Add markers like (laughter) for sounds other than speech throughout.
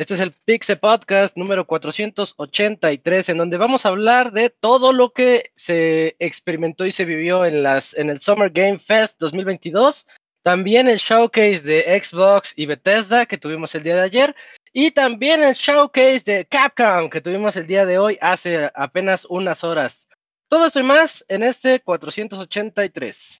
Este es el Pixel Podcast número 483, en donde vamos a hablar de todo lo que se experimentó y se vivió en, las, en el Summer Game Fest 2022. También el showcase de Xbox y Bethesda que tuvimos el día de ayer. Y también el showcase de Capcom que tuvimos el día de hoy hace apenas unas horas. Todo esto y más en este 483.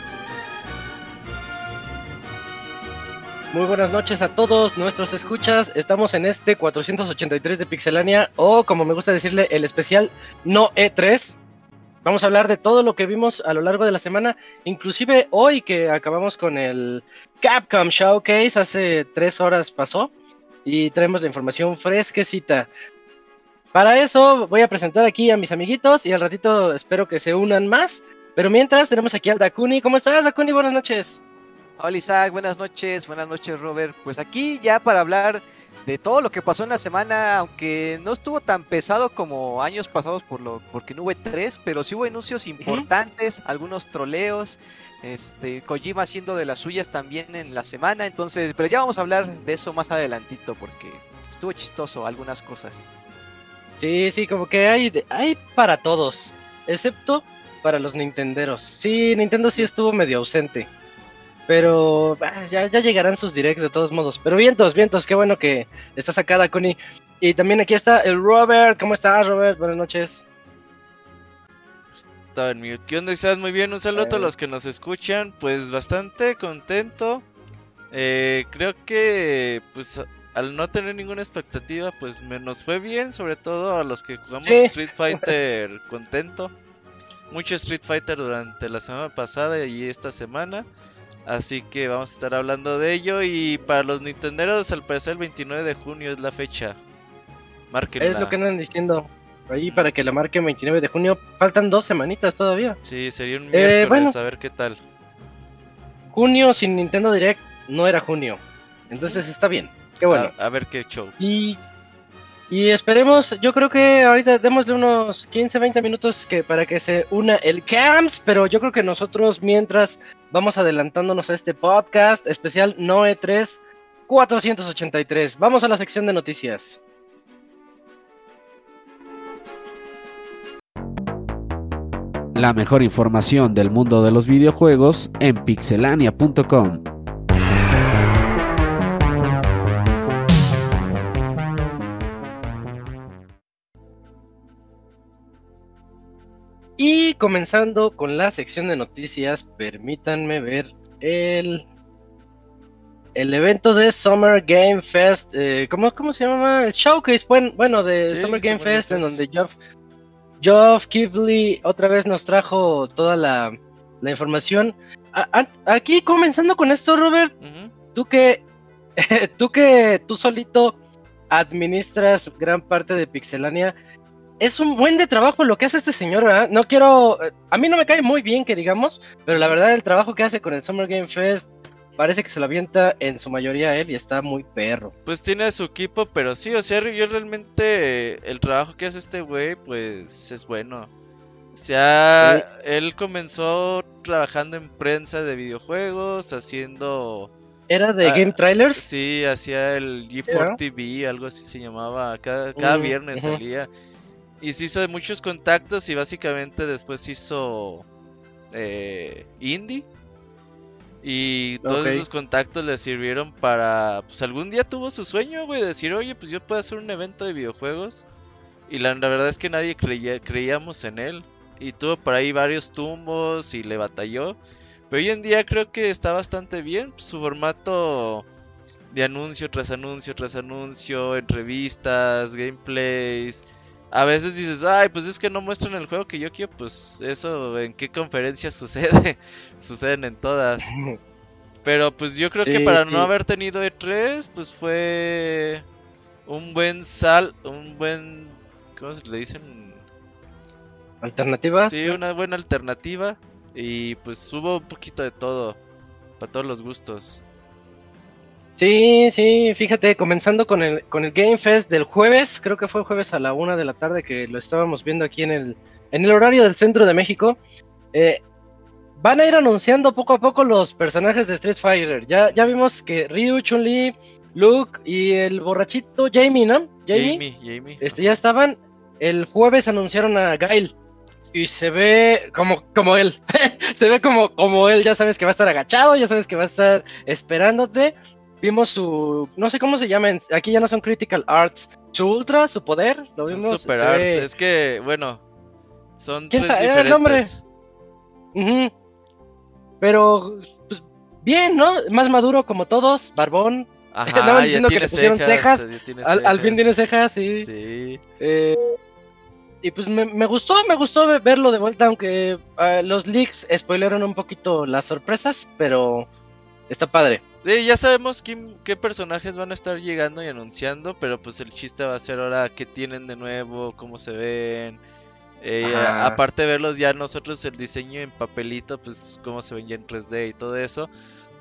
Muy buenas noches a todos nuestros escuchas. Estamos en este 483 de Pixelania o como me gusta decirle el especial no E3. Vamos a hablar de todo lo que vimos a lo largo de la semana, inclusive hoy que acabamos con el Capcom Showcase, hace tres horas pasó y traemos la información fresquecita. Para eso voy a presentar aquí a mis amiguitos y al ratito espero que se unan más. Pero mientras tenemos aquí al Dakuni. ¿Cómo estás, Dakuni? Buenas noches. Hola Isaac, buenas noches, buenas noches Robert. Pues aquí ya para hablar de todo lo que pasó en la semana, aunque no estuvo tan pesado como años pasados por lo, porque no hubo tres, pero sí hubo anuncios importantes, algunos troleos, este, Kojima haciendo de las suyas también en la semana, entonces, pero ya vamos a hablar de eso más adelantito porque estuvo chistoso algunas cosas. Sí, sí, como que hay, hay para todos, excepto para los Nintenderos. Sí, Nintendo sí estuvo medio ausente. Pero ah, ya, ya llegarán sus directs de todos modos. Pero vientos, vientos, qué bueno que estás acá, Connie. Y también aquí está el Robert. ¿Cómo estás, Robert? Buenas noches. Estaba en mute. ¿Qué onda? ¿Estás muy bien? Un saludo a todos los que nos escuchan. Pues bastante contento. Eh, creo que, pues, al no tener ninguna expectativa, pues me nos fue bien. Sobre todo a los que jugamos Street Fighter contento. Mucho Street Fighter durante la semana pasada y esta semana. Así que vamos a estar hablando de ello. Y para los Nintenderos, al parecer el 29 de junio es la fecha. Márquenla. Es lo que andan diciendo. Ahí para que la marquen 29 de junio. Faltan dos semanitas todavía. Sí, sería un eh, miércoles, a ver qué tal. Junio sin Nintendo Direct no era junio. Entonces está bien. Qué bueno. A, ver qué show. Y, y esperemos, yo creo que ahorita démosle unos 15, 20 minutos que para que se una el CAMS. Pero yo creo que nosotros mientras vamos adelantándonos a este podcast especial Noe 3 483. Vamos a la sección de noticias. La mejor información del mundo de los videojuegos en pixelania.com. Y comenzando con la sección de noticias, permítanme ver el, el evento de Summer Game Fest. Eh, ¿cómo, se llama? El showcase, bueno, de Summer Game Fest, en donde Geoff, Geoff Kivley otra vez nos trajo toda la, información. aquí comenzando con esto, Robert, tú que (laughs) tú que tú solito administras gran parte de Pixelania es un buen de trabajo lo que hace este señor, ¿verdad? No quiero. A mí no me cae muy bien que digamos, pero la verdad, el trabajo que hace con el Summer Game Fest parece que se lo avienta en su mayoría él y está muy perro. Pues tiene a su equipo, pero sí, o sea, yo realmente. El trabajo que hace este güey, pues es bueno. O sea, él comenzó trabajando en prensa de videojuegos, haciendo. ¿Era de ah, Game Trailers? Sí, hacía el G4 TV, algo así se llamaba. Cada, cada viernes salía. Y se hizo de muchos contactos y básicamente después hizo eh, indie. Y todos esos contactos le sirvieron para. Pues algún día tuvo su sueño, güey, de decir, oye, pues yo puedo hacer un evento de videojuegos. Y la, la verdad es que nadie creía, creíamos en él. Y tuvo por ahí varios tumbos y le batalló. Pero hoy en día creo que está bastante bien. Su formato de anuncio tras anuncio tras anuncio, entrevistas, gameplays. A veces dices, ay, pues es que no muestran el juego que yo quiero. Pues eso, ¿en qué conferencias (laughs) sucede? Suceden en todas. Pero pues yo creo que para sí. no haber tenido E3, pues fue un buen sal, un buen, ¿cómo se le dicen? ¿Alternativas? Sí, una buena alternativa. Y pues hubo un poquito de todo, para todos los gustos. Sí, sí, fíjate, comenzando con el, con el Game Fest del jueves, creo que fue jueves a la una de la tarde que lo estábamos viendo aquí en el, en el horario del centro de México. eh, van a ir anunciando poco a poco los personajes de Street Fighter. Ya, ya vimos que Ryu, Chun-Li, Luke y el borrachito Jamie, ¿no? Jamie, Jamie, Jamie. este, ya estaban. El jueves anunciaron a Gail. Y se ve como, como él. (laughs) se ve como, como él. Ya sabes que va a estar agachado, ya sabes que va a estar esperándote. Vimos su. No sé cómo se llaman. Aquí ya no son Critical Arts. Su Ultra, su poder. Lo Son vimos. super arts. Es que, bueno, son ¿Quién tres sabe? El nombre. Ujú. Pero. pues, bien, ¿no? Más maduro como todos. Barbón. Ajá, más ya diciendo que tiene le pusieron cejas. ya tiene Al, al fin cejas. tiene cejas, sí. Sí. Eh, y pues me, me gustó, me gustó ve- verlo de vuelta, aunque eh, los leaks spoilearon un poquito las sorpresas, pero está padre. Sí, ya sabemos quién- qué personajes van a estar llegando y anunciando, pero pues el chiste va a ser ahora qué tienen de nuevo, cómo se ven. Eh, aparte de verlos ya nosotros el diseño en papelito, pues cómo se ven ya en 3D y todo eso.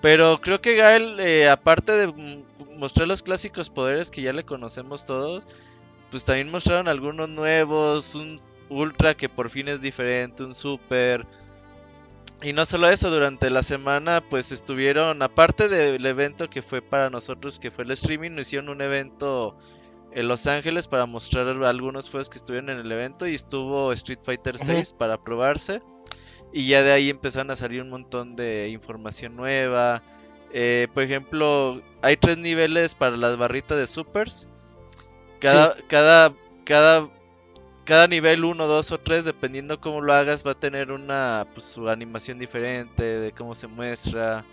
Pero creo que Gael, eh, aparte de mostrar los clásicos poderes que ya le conocemos todos, pues también mostraron algunos nuevos, un ultra que por fin es diferente, un super. Y no solo eso, durante la semana pues estuvieron, aparte del evento que fue para nosotros, que fue el streaming, nos hicieron un evento en Los Ángeles para mostrar algunos juegos que estuvieron en el evento y estuvo Street Fighter Ujú. 6 para probarse. Y ya de ahí empezaron a salir un montón de información nueva. Eh, por ejemplo, hay tres niveles para las barritas de supers. Cada, cada, cada, cada nivel 1, 2 o 3, dependiendo cómo lo hagas, va a tener una pues, su animación diferente de cómo se muestra.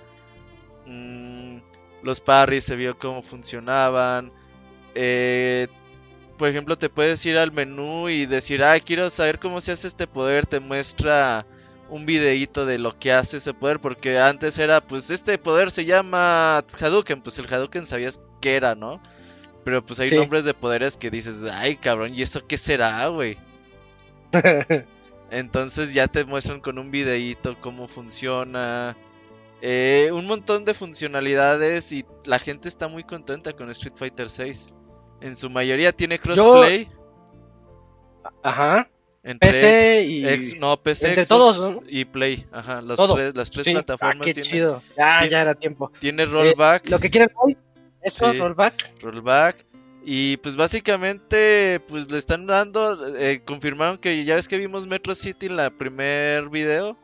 Mm, los parries se vio cómo funcionaban. Eh, por ejemplo, te puedes ir al menú y decir, ay, quiero saber cómo se hace este poder. Te muestra un videíto de lo que hace ese poder. Porque antes era, pues, este poder se llama Hadouken. Pues el Hadouken sabías qué era, ¿no? Pero pues hay Sí. nombres de poderes que dices, ay, cabrón, ¿y eso qué será, güey? (laughs) Entonces ya te muestran con un videíto cómo funciona. Eh, un montón de funcionalidades y la gente está muy contenta con Street Fighter 6. En su mayoría tiene crossplay Ajá. entre PC y. ex- no, PC, entre Xbox todos, ¿no? y Play. Ajá, Todo. tres, las tres Sí. Ah, plataformas qué tiene, chido. Ah, tiene- ya era tiempo. tiene rollback. Lo que quieren hoy, eso, Sí. rollback. rollback. Y pues básicamente pues le están dando, eh, confirmaron que ya ves que vimos Metro City en la primer video.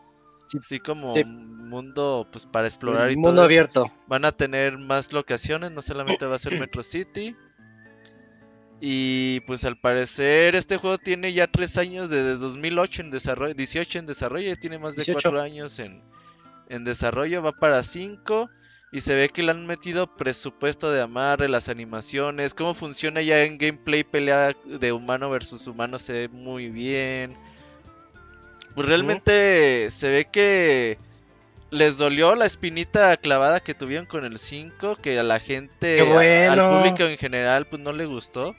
Sí. Así como Sí. un mundo pues para explorar y Mundo todo eso. abierto. Van a tener más locaciones, no solamente va a ser Metro City. Y pues al parecer este juego tiene ya tres años desde 2008 en desarrollo, 18 en desarrollo, ya tiene más de 18. cuatro años en, en desarrollo, va para 5 y se ve que le han metido presupuesto de amarre, las animaciones, cómo funciona ya en gameplay pelea de humano versus humano se ve muy bien. Pues realmente se ve que les dolió la espinita clavada que tuvieron con el 5, que a la gente, a- al público en general, pues no le gustó.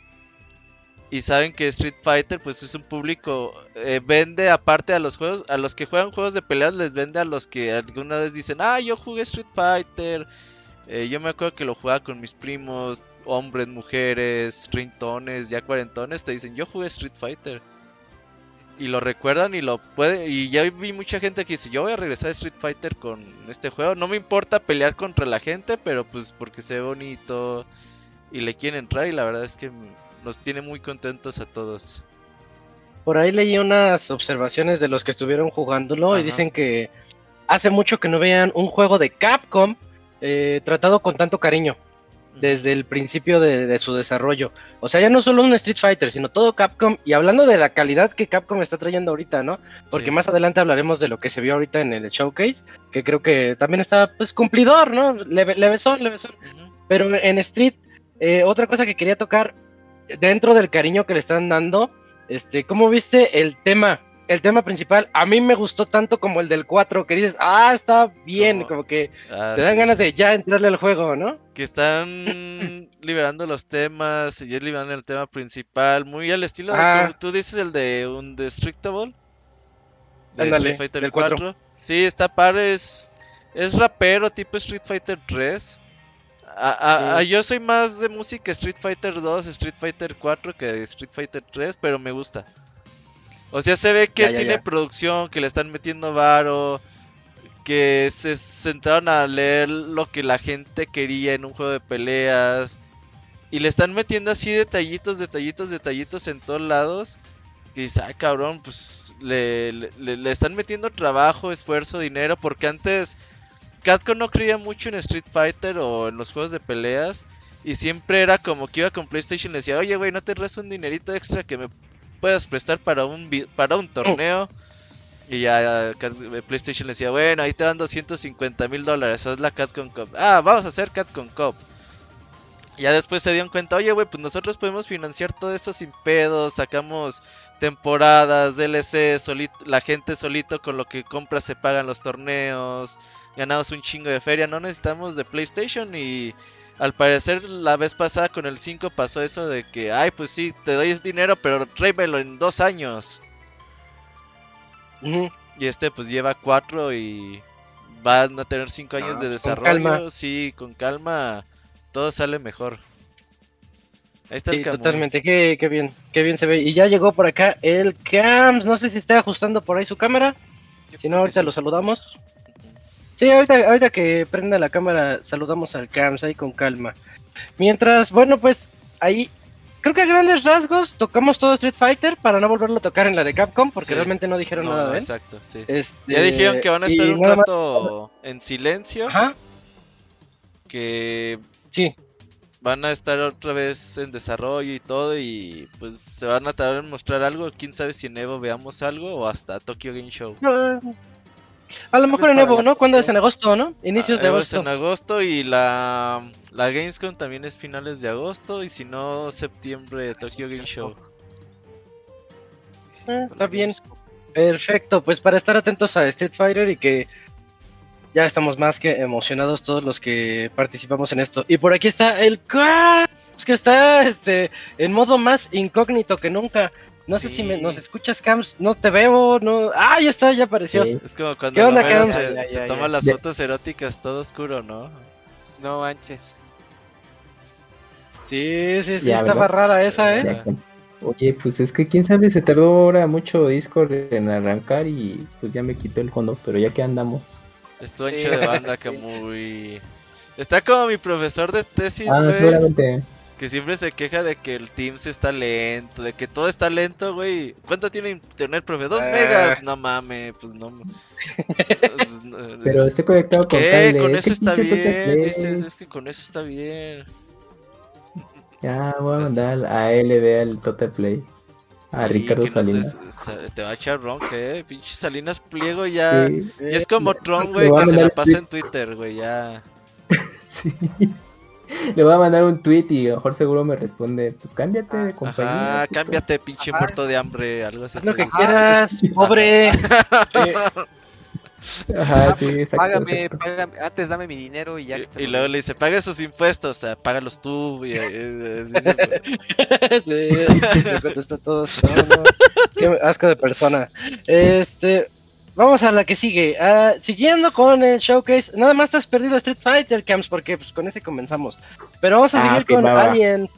Y saben que Street Fighter, pues es un público, eh, vende aparte a los juegos, a los que juegan juegos de peleas, les vende a los que alguna vez dicen, ah, yo jugué Street Fighter. Eh, yo me acuerdo que lo jugaba con mis primos, hombres, mujeres, treintones, ya cuarentones, te dicen, yo jugué Street Fighter y lo recuerdan y lo puede y ya vi mucha gente que dice yo voy a regresar a Street Fighter con este juego no me importa pelear contra la gente pero pues porque se ve bonito y le quieren entrar y la verdad es que nos tiene muy contentos a todos Por ahí leí unas observaciones de los que estuvieron jugándolo y dicen que hace mucho que no vean un juego de Capcom eh, tratado con tanto cariño desde el principio de, de, su desarrollo. O sea, ya no solo un Street Fighter, sino todo Capcom. Y hablando de la calidad que Capcom está trayendo ahorita, ¿no? Porque Sí. más adelante hablaremos de lo que se vio ahorita en el showcase, que creo que también está, pues, cumplidor, ¿no? Leve, levesón, levesón. Pero en Street, eh, otra cosa que quería tocar, dentro del cariño que le están dando, este, ¿cómo viste el tema? El tema principal, a mí me gustó tanto como el del 4, que dices, ah, está bien, Como- como que Ah, te dan sí. ganas de ya entrarle al juego, ¿no? Que están (laughs) liberando los temas y ya liberando el tema principal, muy al estilo de Ah. tú, tú dices el de un Destructible de Street Fighter del 4. 4. Sí, está padre, es, es rapero tipo Street Fighter 3. A- a- a- yo soy más de música Street Fighter 2, Street Fighter 4 que Street Fighter 3, pero me gusta. O sea, se ve que Ya, ya, tiene ya. producción, que le están metiendo varo, que se sentaron a leer lo que la gente quería en un juego de peleas. Y le están metiendo así detallitos, detallitos, detallitos en todos lados. Que dices, ay cabrón, pues le- le- le están metiendo trabajo, esfuerzo, dinero. Porque antes Capcom no creía mucho en Street Fighter o en los juegos de peleas. Y siempre era como que iba con PlayStation y le decía, oye güey, ¿no te resta un dinerito extra que me puedas prestar para un, para un torneo? Y ya Cat- PlayStation le decía, bueno, ahí te dan 250 mil dólares, haz la Capcom Cup. Ah, vamos a hacer Capcom Cup. Ya después se dieron cuenta, oye, güey, pues nosotros podemos financiar todo eso sin pedos, sacamos temporadas, DLC, la gente solito con lo que compra se pagan los torneos, ganamos un chingo de feria, no necesitamos de PlayStation y al parecer la vez pasada con el 5 pasó eso de que, ay, pues sí, te doy dinero, pero tráemelo en dos años. Y este pues lleva cuatro y van a tener cinco años Ah, de con desarrollo. calma. Sí, con calma todo sale mejor. Ahí está Sí, el totalmente, qué, qué bien, qué bien se ve. Y ya llegó por acá el Cams, no sé si está ajustando por ahí su cámara, si no ahorita lo saludamos. Sí, ahorita, ahorita que prenda la cámara saludamos al Cams ahí con calma. Mientras, bueno, pues ahí creo que a grandes rasgos tocamos todo Street Fighter para no volverlo a tocar en la de Capcom porque Sí. realmente no dijeron No, nada de él. exacto, sí. Este, Ya dijeron que van a estar un más- rato en silencio, Ajá, que sí. van a estar otra vez en desarrollo y todo y pues se van a tardar en mostrar algo. Quién sabe si en Evo veamos algo o hasta Tokyo Game Show. Ah, A lo mejor en Evo, ¿no? ¿Cuándo es en agosto, no? Inicios Ah, de Evo es agosto. en agosto y la, la Gamescom también es finales de agosto y si no septiembre Tokyo Game Show. Ah, está bien. Perfecto, pues para estar atentos a Street Fighter y que ya estamos más que emocionados todos los que participamos en esto. Y por aquí está el que está este en modo más incógnito que nunca. No sé si me, nos escuchas, Cams. No te veo, no. Ah, ya está, ya apareció. Sí. Es como cuando se, Ya, ya, se ya, toma ya. las fotos eróticas todo oscuro, ¿no? No manches. Sí, sí, sí, Ya, estaba ¿verdad? rara esa, ¿eh? Oye, pues es que quién sabe, se tardó ahora mucho Discord en arrancar y pues ya me quitó el fondo, pero ya que andamos. Estuvo Sí. ancho de banda que (laughs) muy... Está como mi profesor de tesis, Ah, güey, seguramente. Que siempre se queja de que el Teams está lento, de que todo está lento, güey. ¿Cuánto tiene internet, profe? ¿Dos Ah. megas? No mames, pues no. pues, (laughs) Pero estoy conectado con cable. Con es eso está bien, dices, es que con eso está bien. Ya voy a mandar a LB al Total Play. A Sí, Ricardo que no te- Salinas. sa- te, va a echar ronca, eh. Pinche Salinas Pliego ya. Sí, Y es como Tron, güey, que se la pasa en Twitter, güey, ya. (laughs) sí. (laughs) Le voy a mandar un tweet y a lo mejor seguro me responde, pues cámbiate de compañía. Ajá, puto". cámbiate, pinche Ajá. muerto de hambre, algo así. Haz lo que quieras, pobre. (laughs) Eh, (laughs) Ajá, sí, exacto. Págame, exacto. págame, antes dame mi dinero y ya. Y, y luego le dice, pague sus impuestos, o sea, págalos tú. Y, eh, se- sí, sí, te contestó todo. No, no, Qué asco de persona. Este, vamos a la que sigue. Ah, siguiendo con el showcase, nada más te has perdido Street Fighter Camps porque pues con ese comenzamos. Pero vamos a Ah, seguir con. Aliens.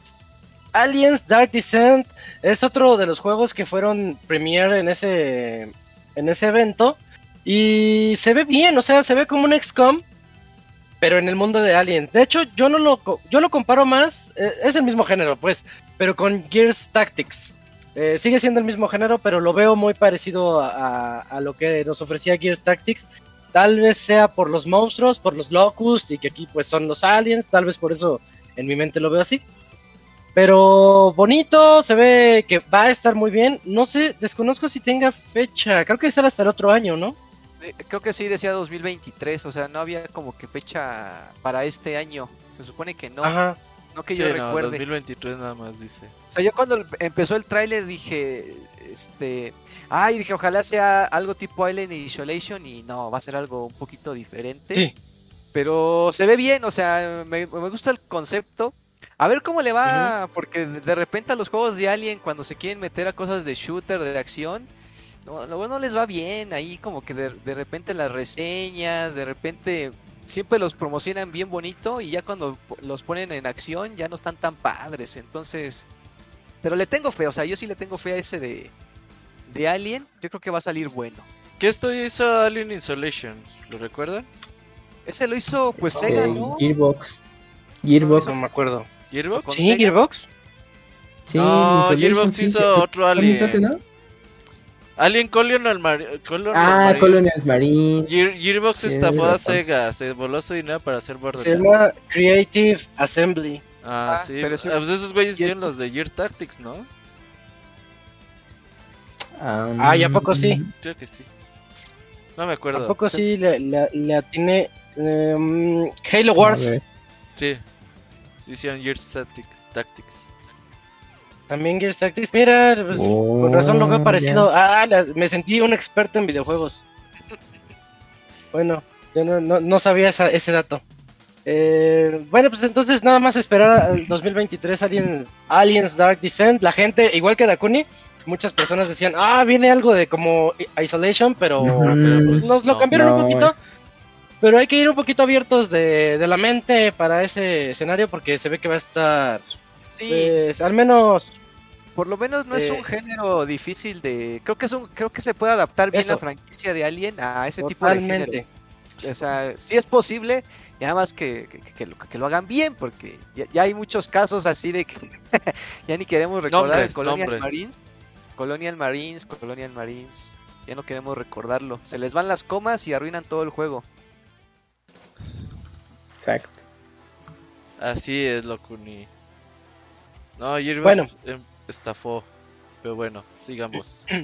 Aliens Dark Descent es otro de los juegos que fueron premiere en ese en ese evento y se ve bien, o sea, se ve como un XCOM pero en el mundo de Aliens. De hecho, yo no lo yo lo comparo más, eh, es el mismo género, pues, pero con Gears Tactics. Eh, sigue siendo el mismo género, pero lo veo muy parecido a, a- a lo que nos ofrecía Gears Tactics. tal vez sea por los monstruos, por los locust y que aquí pues son los aliens, tal vez por eso en mi mente lo veo así. Pero bonito, se ve que va a estar muy bien. No sé, desconozco si tenga fecha. Creo que será hasta el otro año, ¿no? Eh, Creo que sí decía 2023, o sea, no había como que fecha para este año. Se supone que no, Ajá. No que Sí, yo no, recuerde. 2023 nada más dice. O sea, yo cuando empezó el tráiler dije, este, ay, dije, ojalá sea algo tipo Alien Isolation y no, va a ser algo un poquito diferente. Sí. Pero se ve bien, o sea, me, me gusta el concepto. A ver cómo le va, porque de repente a los juegos de Alien, cuando se quieren meter a cosas de shooter, de acción, no, luego no les va bien. Ahí como que de, de repente las reseñas, de repente siempre los promocionan bien bonito y ya cuando los ponen en acción ya no están tan padres. Entonces, pero le tengo fe, o sea, yo sí le tengo fe a ese de, de Alien. Yo creo que va a salir bueno. ¿Qué estudio hizo Alien Isolation? ¿Lo recuerdan? Ese lo hizo pues Eh, Sega, ¿no? Gearbox. Gearbox. No me acuerdo. ¿Gearbox? ¿Sí, Sega. Gearbox? Sí, No, Gearbox hizo sí. otro ¿También Alien. no? Alien Colonial, Mar- Colonial Ah, Marines. Colonials Marine. Gear- Gearbox estafó a. Sega, se voló su dinero para hacer Se Borderlands. llama Creative Assembly. Ah, Ah, sí. pero Ah, pues esos güeyes Gear- hicieron los de Gear Tactics, ¿no? Ah, ¿y a poco sí? Creo que sí. No me acuerdo. ¿A poco sí le atiné? em, Halo Wars. Sí. Hicieron Gear Tactics. También Gears Tactics. Mira, pues, con razón lo veo Oh, parecido. Ah, la- me sentí un experto en videojuegos. (laughs) Bueno, yo no, no, no sabía esa- ese dato. Eh, bueno, pues entonces nada más esperar al (laughs) 2023 Aliens, Aliens Dark Descent. La gente, igual que Dakuni, muchas personas decían, ah, viene algo de como Isolation, pero pues, nos lo no. cambiaron un poquito. es- Pero hay que ir un poquito abiertos de, de la mente para ese escenario porque se ve que va a estar, Sí, pues, al menos por lo menos no es eh, un género difícil de. Creo que es un, creo que se puede adaptar bien Eso. la franquicia de Alien a ese tipo de género. O sea, sí es posible, y nada más que, que, que lo, que lo hagan bien, porque ya, ya hay muchos casos así de que (laughs) ya ni queremos recordar Nombres, el Colonial nombres. Marines. Colonial Marines, Colonial Marines. Ya no queremos recordarlo. Se les van las comas y arruinan todo el juego. Exacto. Así es, Locuni. No, Gearbox Bueno. em, estafó. Pero bueno, sigamos. (clears throat)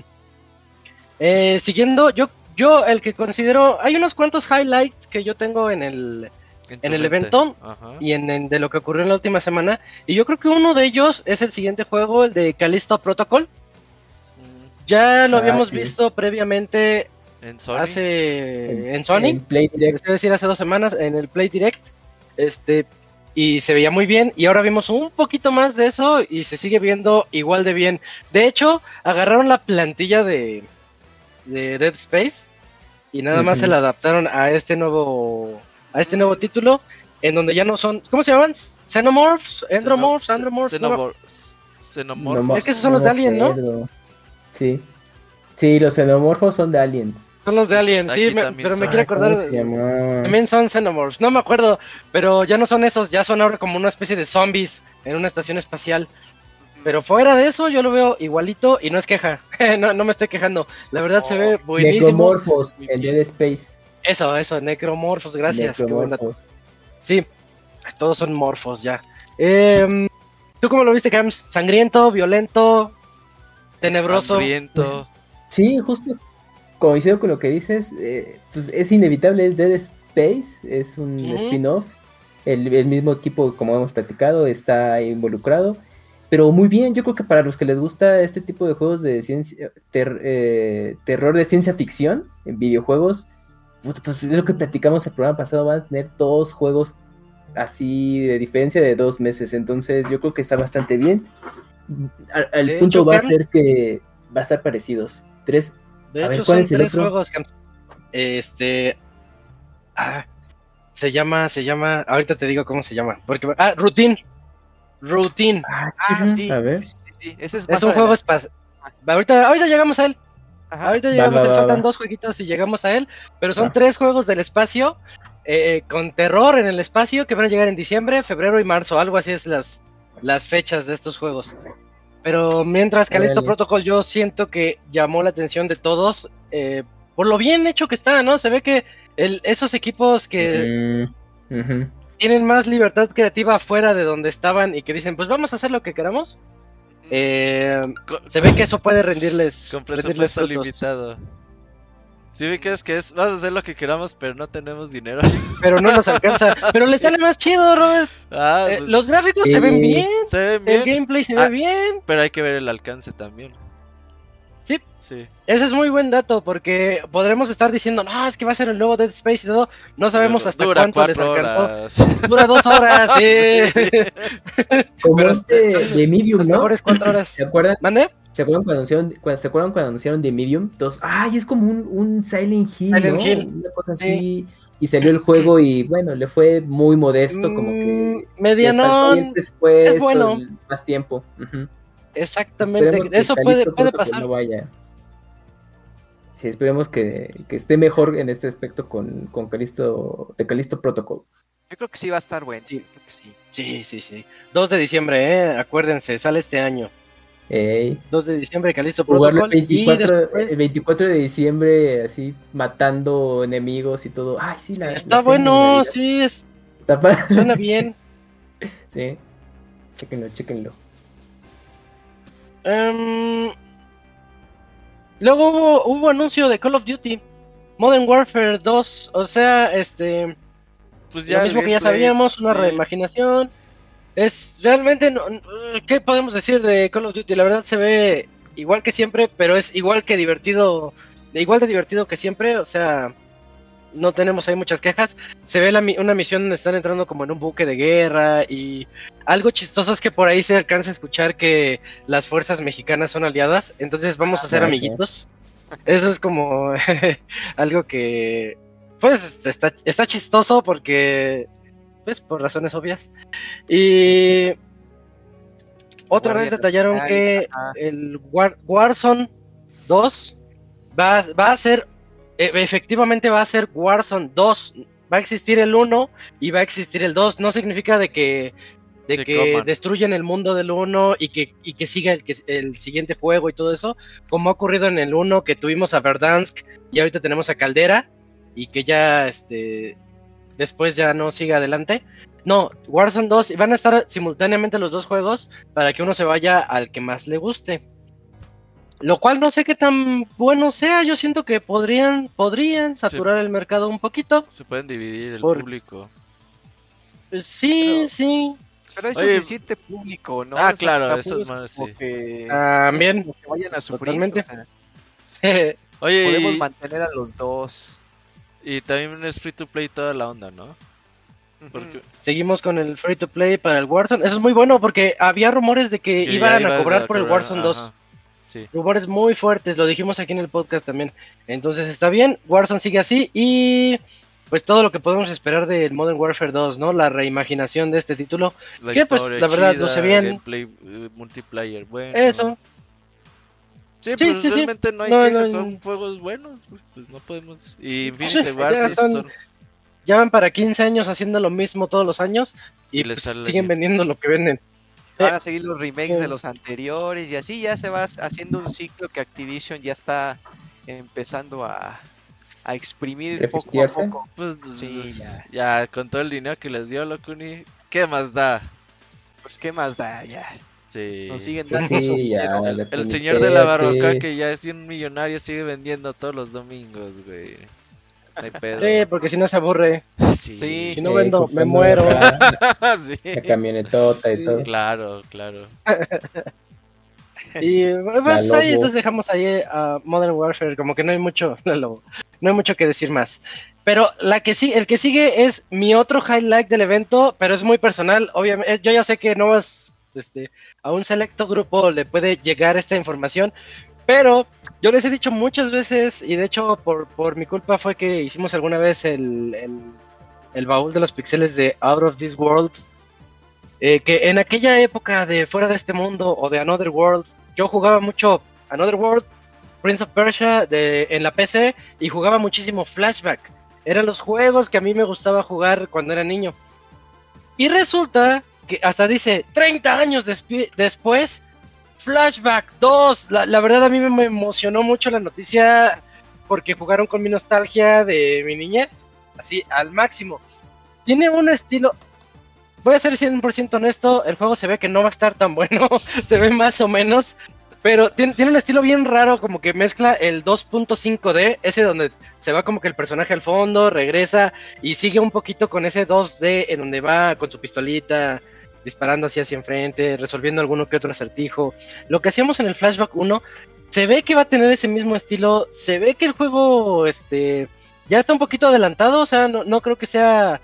Eh, siguiendo, yo, yo el que considero, hay unos cuantos highlights que yo tengo en el En, el mente. evento, Ajá. y en, en de lo que ocurrió en la última semana, y yo creo que uno de ellos es el siguiente juego, el de Callisto Protocol. Mm, Ya lo Ah, habíamos sí. visto previamente En Sony. hace en Sony. En Play Direct. es decir, hace dos semanas en el Play Direct. Este, y se veía muy bien. Y ahora vimos un poquito más de eso y se sigue viendo igual de bien. De hecho, agarraron la plantilla de, de Dead Space y nada más se la adaptaron a este nuevo a este nuevo título en donde ya no son ¿cómo se llaman? Xenomorphs, Andromorphs, Andromorphs, Xenomorphs. Es que esos son los de Alien, ¿no? Sí. Sí, los xenomorfos son de aliens. Son los de Pues Alien, sí, me- pero me quiero Ah, ¿cómo acordar. llamaba? También son Xenomorphs, no me acuerdo, pero ya no son esos, ya son ahora como una especie de zombies en una estación espacial. Pero fuera de eso, yo lo veo igualito y no es queja, (laughs) no, no me estoy quejando. La verdad se ve buenísimo. Necromorphos, el Dead Space. Eso, eso, necromorfos, gracias. qué. Necromorphos. Sí, todos son morfos ya. Em, ¿Tú cómo lo viste, Cams? ¿Sangriento, violento, tenebroso? Hambriento. Sí, justo. Coincido con lo que dices. eh, pues es inevitable, es Dead Space, es un spin-off. El, el mismo equipo, como hemos platicado, está involucrado. Pero muy bien, yo creo que para los que les gusta este tipo de juegos de ciencia, ter- eh, terror de ciencia ficción en videojuegos, pues, pues, es lo que platicamos el programa pasado, van a tener dos juegos así de diferencia de dos meses. Entonces yo creo que está bastante bien. Al, punto hecho, va a ser que va a estar parecidos. Tres De A ver, hecho, ¿cuál son es el tres otro? juegos. Este. Ah, se llama, se llama. Ahorita te digo cómo se llama. Porque, ah, Routine. Routine. Ah, Ah, sí. A ver. sí, sí, sí, Ese es, Es un juego espacial. Ahorita, ahorita llegamos a él. Ajá. Ahorita llegamos va, a él. Faltan va. dos jueguitos y llegamos a él. Pero son Va. tres juegos del espacio. eh, con terror en el espacio que van a llegar en diciembre, febrero y marzo. Algo así es las, las fechas de estos juegos. Pero mientras Callisto Órale. Protocol yo siento que llamó la atención de todos eh, por lo bien hecho que está, ¿no? Se ve que el, esos equipos que Mm, tienen más libertad creativa fuera de donde estaban y que dicen, pues vamos a hacer lo que queramos, eh, Co- se ve que eso puede rendirles, (laughs) Con rendirles presupuesto frutos. limitado. Si vi que es que es, vamos a hacer lo que queramos, pero no tenemos dinero. Pero no nos alcanza. Pero le sale más chido, Robert. ah, Eh, pues, los gráficos se ven sí. bien, se ve el bien, gameplay se Ah. ve bien. pero hay que ver el alcance también. Sí. Sí. Ese es muy buen dato porque podremos estar diciendo, no, es que va a ser el nuevo Dead Space y todo. No sabemos Dura- hasta dura cuánto les cuatro alcanzó. horas. (laughs) Dura dos horas, sí. Como Pero este son de Medium, ¿no? mejores cuatro horas. ¿Se acuerdan? ¿Mande? ¿Se acuerdan cuando anunciaron, cuando, ¿se acuerdan cuando anunciaron de Medium? Dos, ay, es como un, un Silent Hill, Silent ¿no? Hill. Una cosa así. Y salió el juego y bueno, le fue muy modesto, como que Mm, presupuesto, es bueno. más tiempo. Ujú. Exactamente. Esperemos que Eso puede, puede pasar. No vaya. Sí, esperemos que, que esté mejor en este aspecto con, con Callisto, de Callisto Protocol. Yo creo que sí va a estar bueno. Sí. yo creo que sí. Sí, sí, sí. 2 de diciembre, ¿eh? Acuérdense, sale este año. Ey, 2 de diciembre, Calisto el Protocol. Y 24, después... el 24 de diciembre, así matando enemigos y todo. Ay, sí, la, Está la bueno, sí, es, Está suena bien. (laughs) sí, chéquenlo, chéquenlo. Em, luego hubo, hubo anuncio de Call of Duty. Modern Warfare 2, o sea, este, Pues lo el mismo que ya sabíamos, una sí. reimaginación. Es realmente, no- ¿qué podemos decir de Call of Duty? La verdad se ve igual que siempre, pero es igual que divertido, igual de divertido que siempre, o sea, no tenemos ahí muchas quejas. Se ve la una misión donde están entrando como en un buque de guerra y algo chistoso es que por ahí se alcanza a escuchar que las fuerzas mexicanas son aliadas, entonces vamos a ser Ah, sí. amiguitos. Eso es como (laughs) algo que pues está, está chistoso porque pues por razones obvias. Y otra vez detallaron que ajá. el War- Warzone 2 va, va a ser e- efectivamente va a ser Warzone 2. Va a existir el 1 y va a existir el 2. No significa de que de Se que coman. destruyen el mundo del 1 y que, y que siga el, que, el siguiente juego y todo eso, como ha ocurrido en el 1 que tuvimos a Verdansk y ahorita tenemos a Caldera y que ya este después ya no siga adelante. No, Warzone 2 y van a estar simultáneamente los dos juegos para que uno se vaya al que más le guste. Lo cual no sé qué tan bueno sea, yo siento que podrían podrían saturar el mercado un poquito. Se pueden dividir el Por- público. Sí, Pero- sí. Pero hay Oye, suficiente público, ¿no? ah, O sea, claro, esas es manos, como sí. que- También. como que vayan a sufrir. Totalmente. o sea, (laughs) Oye, podemos y, mantener a los dos. Y también es free to play toda la onda, ¿no? Porque. Seguimos con el free to play para el Warzone. Eso es muy bueno porque había rumores de que, que iban a cobrar por el Warzone 2. ajá, Sí. Rumores muy fuertes, lo dijimos aquí en el podcast también. Entonces está bien, Warzone sigue así y pues todo lo que podemos esperar del Modern Warfare 2, ¿no? La reimaginación de este título. La Que, pues, la verdad, chida, luce bien. gameplay, eh, multiplayer, bueno. Eso. Sí, Sí, pues sí, sí. realmente no hay No, quejas, no, son no. juegos buenos, pues, pues no podemos... Y Sí, Infinity War, ya pues, son- son... Ya van para 15 años haciendo lo mismo todos los años y, Y les pues, sale siguen bien. vendiendo lo que venden. Van a seguir los remakes Sí. de los anteriores y así ya se va haciendo un ciclo que Activision ya está empezando a, a exprimir poco a poco. Pues, Sí, ya. ya. con todo el dinero que les dio Locuni, ¿qué más da? Pues qué más da ya. Sí. Nos siguen Pues dando sí, su ya, El señor de la barroca que ya es bien millonario sigue vendiendo todos los domingos, güey. No hay pedo. Sí, porque si no se aburre. (laughs) Sí. Sí. Si no Eh, vendo, me comprando muero. La, (laughs) Sí. la camionetota y Sí. todo. Claro, claro. (laughs) Y pues, ahí entonces dejamos ahí a Modern Warfare, como que no hay mucho, no hay mucho que decir más. Pero la que sí, el que sigue es mi otro highlight del evento, pero es muy personal. Obviamente, yo ya sé que no vas, este, a un selecto grupo le puede llegar esta información, pero yo les he dicho muchas veces, y de hecho por, por mi culpa fue que hicimos alguna vez el, el, baúl de los pixeles de Out of This World, eh, que en aquella época de Fuera de este Mundo o de Another World, yo jugaba mucho Another World, Prince of Persia de, en la PC y jugaba muchísimo Flashback. Eran los juegos que a mí me gustaba jugar cuando era niño. Y resulta que hasta dice 30 años después, Flashback 2. La, la verdad a mí me emocionó mucho la noticia porque jugaron con mi nostalgia de mi niñez, así al máximo. Tiene un estilo, voy a ser 100% honesto, el juego se ve que no va a estar tan (laughs) bueno, se ve más o menos, pero tiene, tiene un estilo bien raro, como que mezcla el 2.5D, ese donde se va como que el personaje al fondo, regresa y sigue un poquito con ese 2D en donde va con su pistolita disparando así hacia enfrente, resolviendo alguno que otro acertijo. Lo que hacíamos en el Flashback 1, se ve que va a tener ese mismo estilo, se ve que el juego este ya está un poquito adelantado, o sea, no, no creo que sea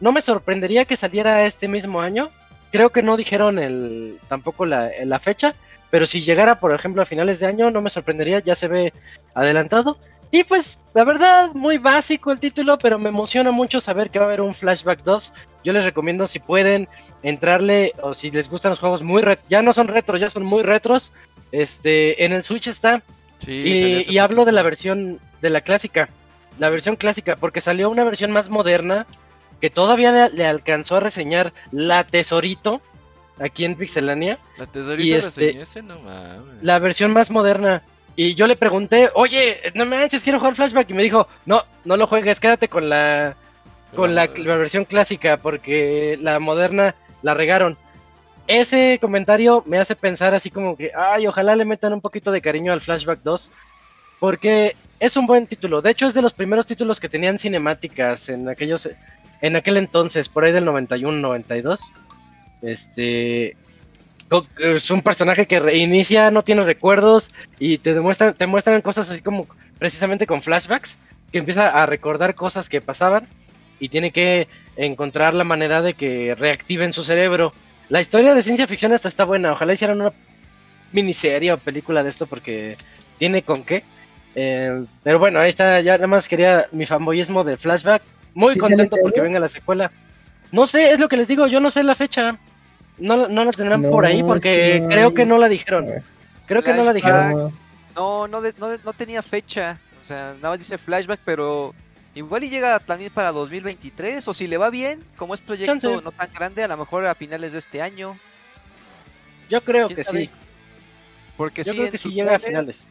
no me sorprendería que saliera este mismo año. Creo que no dijeron el tampoco la, la fecha, pero si llegara, por ejemplo, a finales de año, no me sorprendería, ya se ve adelantado. Y pues, la verdad, muy básico el título, pero me emociona mucho saber que va a haber un Flashback 2. Yo les recomiendo si pueden entrarle o si les gustan los juegos muy ret ya no son retros, ya son muy retros. Este, en el Switch está. Sí, y, y hablo de la versión de la clásica, la versión clásica, porque salió una versión más moderna que todavía le, le alcanzó a reseñar la Tesorito aquí en Pixelania, La la este- reseñó ese, no mames. la versión más moderna. Y yo le pregunté, oye, no manches, quiero jugar Flashback. Y me dijo, no, no lo juegues, quédate con la, con la, la versión clásica, porque la moderna la regaron. Ese comentario me hace pensar así como que, ay, ojalá le metan un poquito de cariño al Flashback 2, porque es un buen título. De hecho, es de los primeros títulos que tenían cinemáticas en aquellos, en aquel entonces, por ahí del 91, 92. Este, es un personaje que reinicia, no tiene recuerdos y te demuestran, te muestran cosas así como precisamente con flashbacks, que empieza a recordar cosas que pasaban y tiene que encontrar la manera de que reactiven su cerebro. La historia de ciencia ficción hasta está buena, ojalá hicieran una miniserie o película de esto porque tiene con qué. Eh, pero bueno, ahí está, ya nada más quería mi fanboyismo de flashback. Muy ¿Sí sale contento porque venga la secuela. No sé, es lo que les digo, yo no sé la fecha. No, no la tendrán No, por ahí porque no creo que no la dijeron. Creo que no la dijeron. No, no, de- no, de- no tenía fecha. O sea, nada más dice flashback, pero igual y llega también para 2023. O si le va bien, como es proyecto Chance. no tan grande, a lo mejor a finales de este año. Yo creo ¿Quién que sabe? sí. Porque Yo sí, creo que sí llega a finales.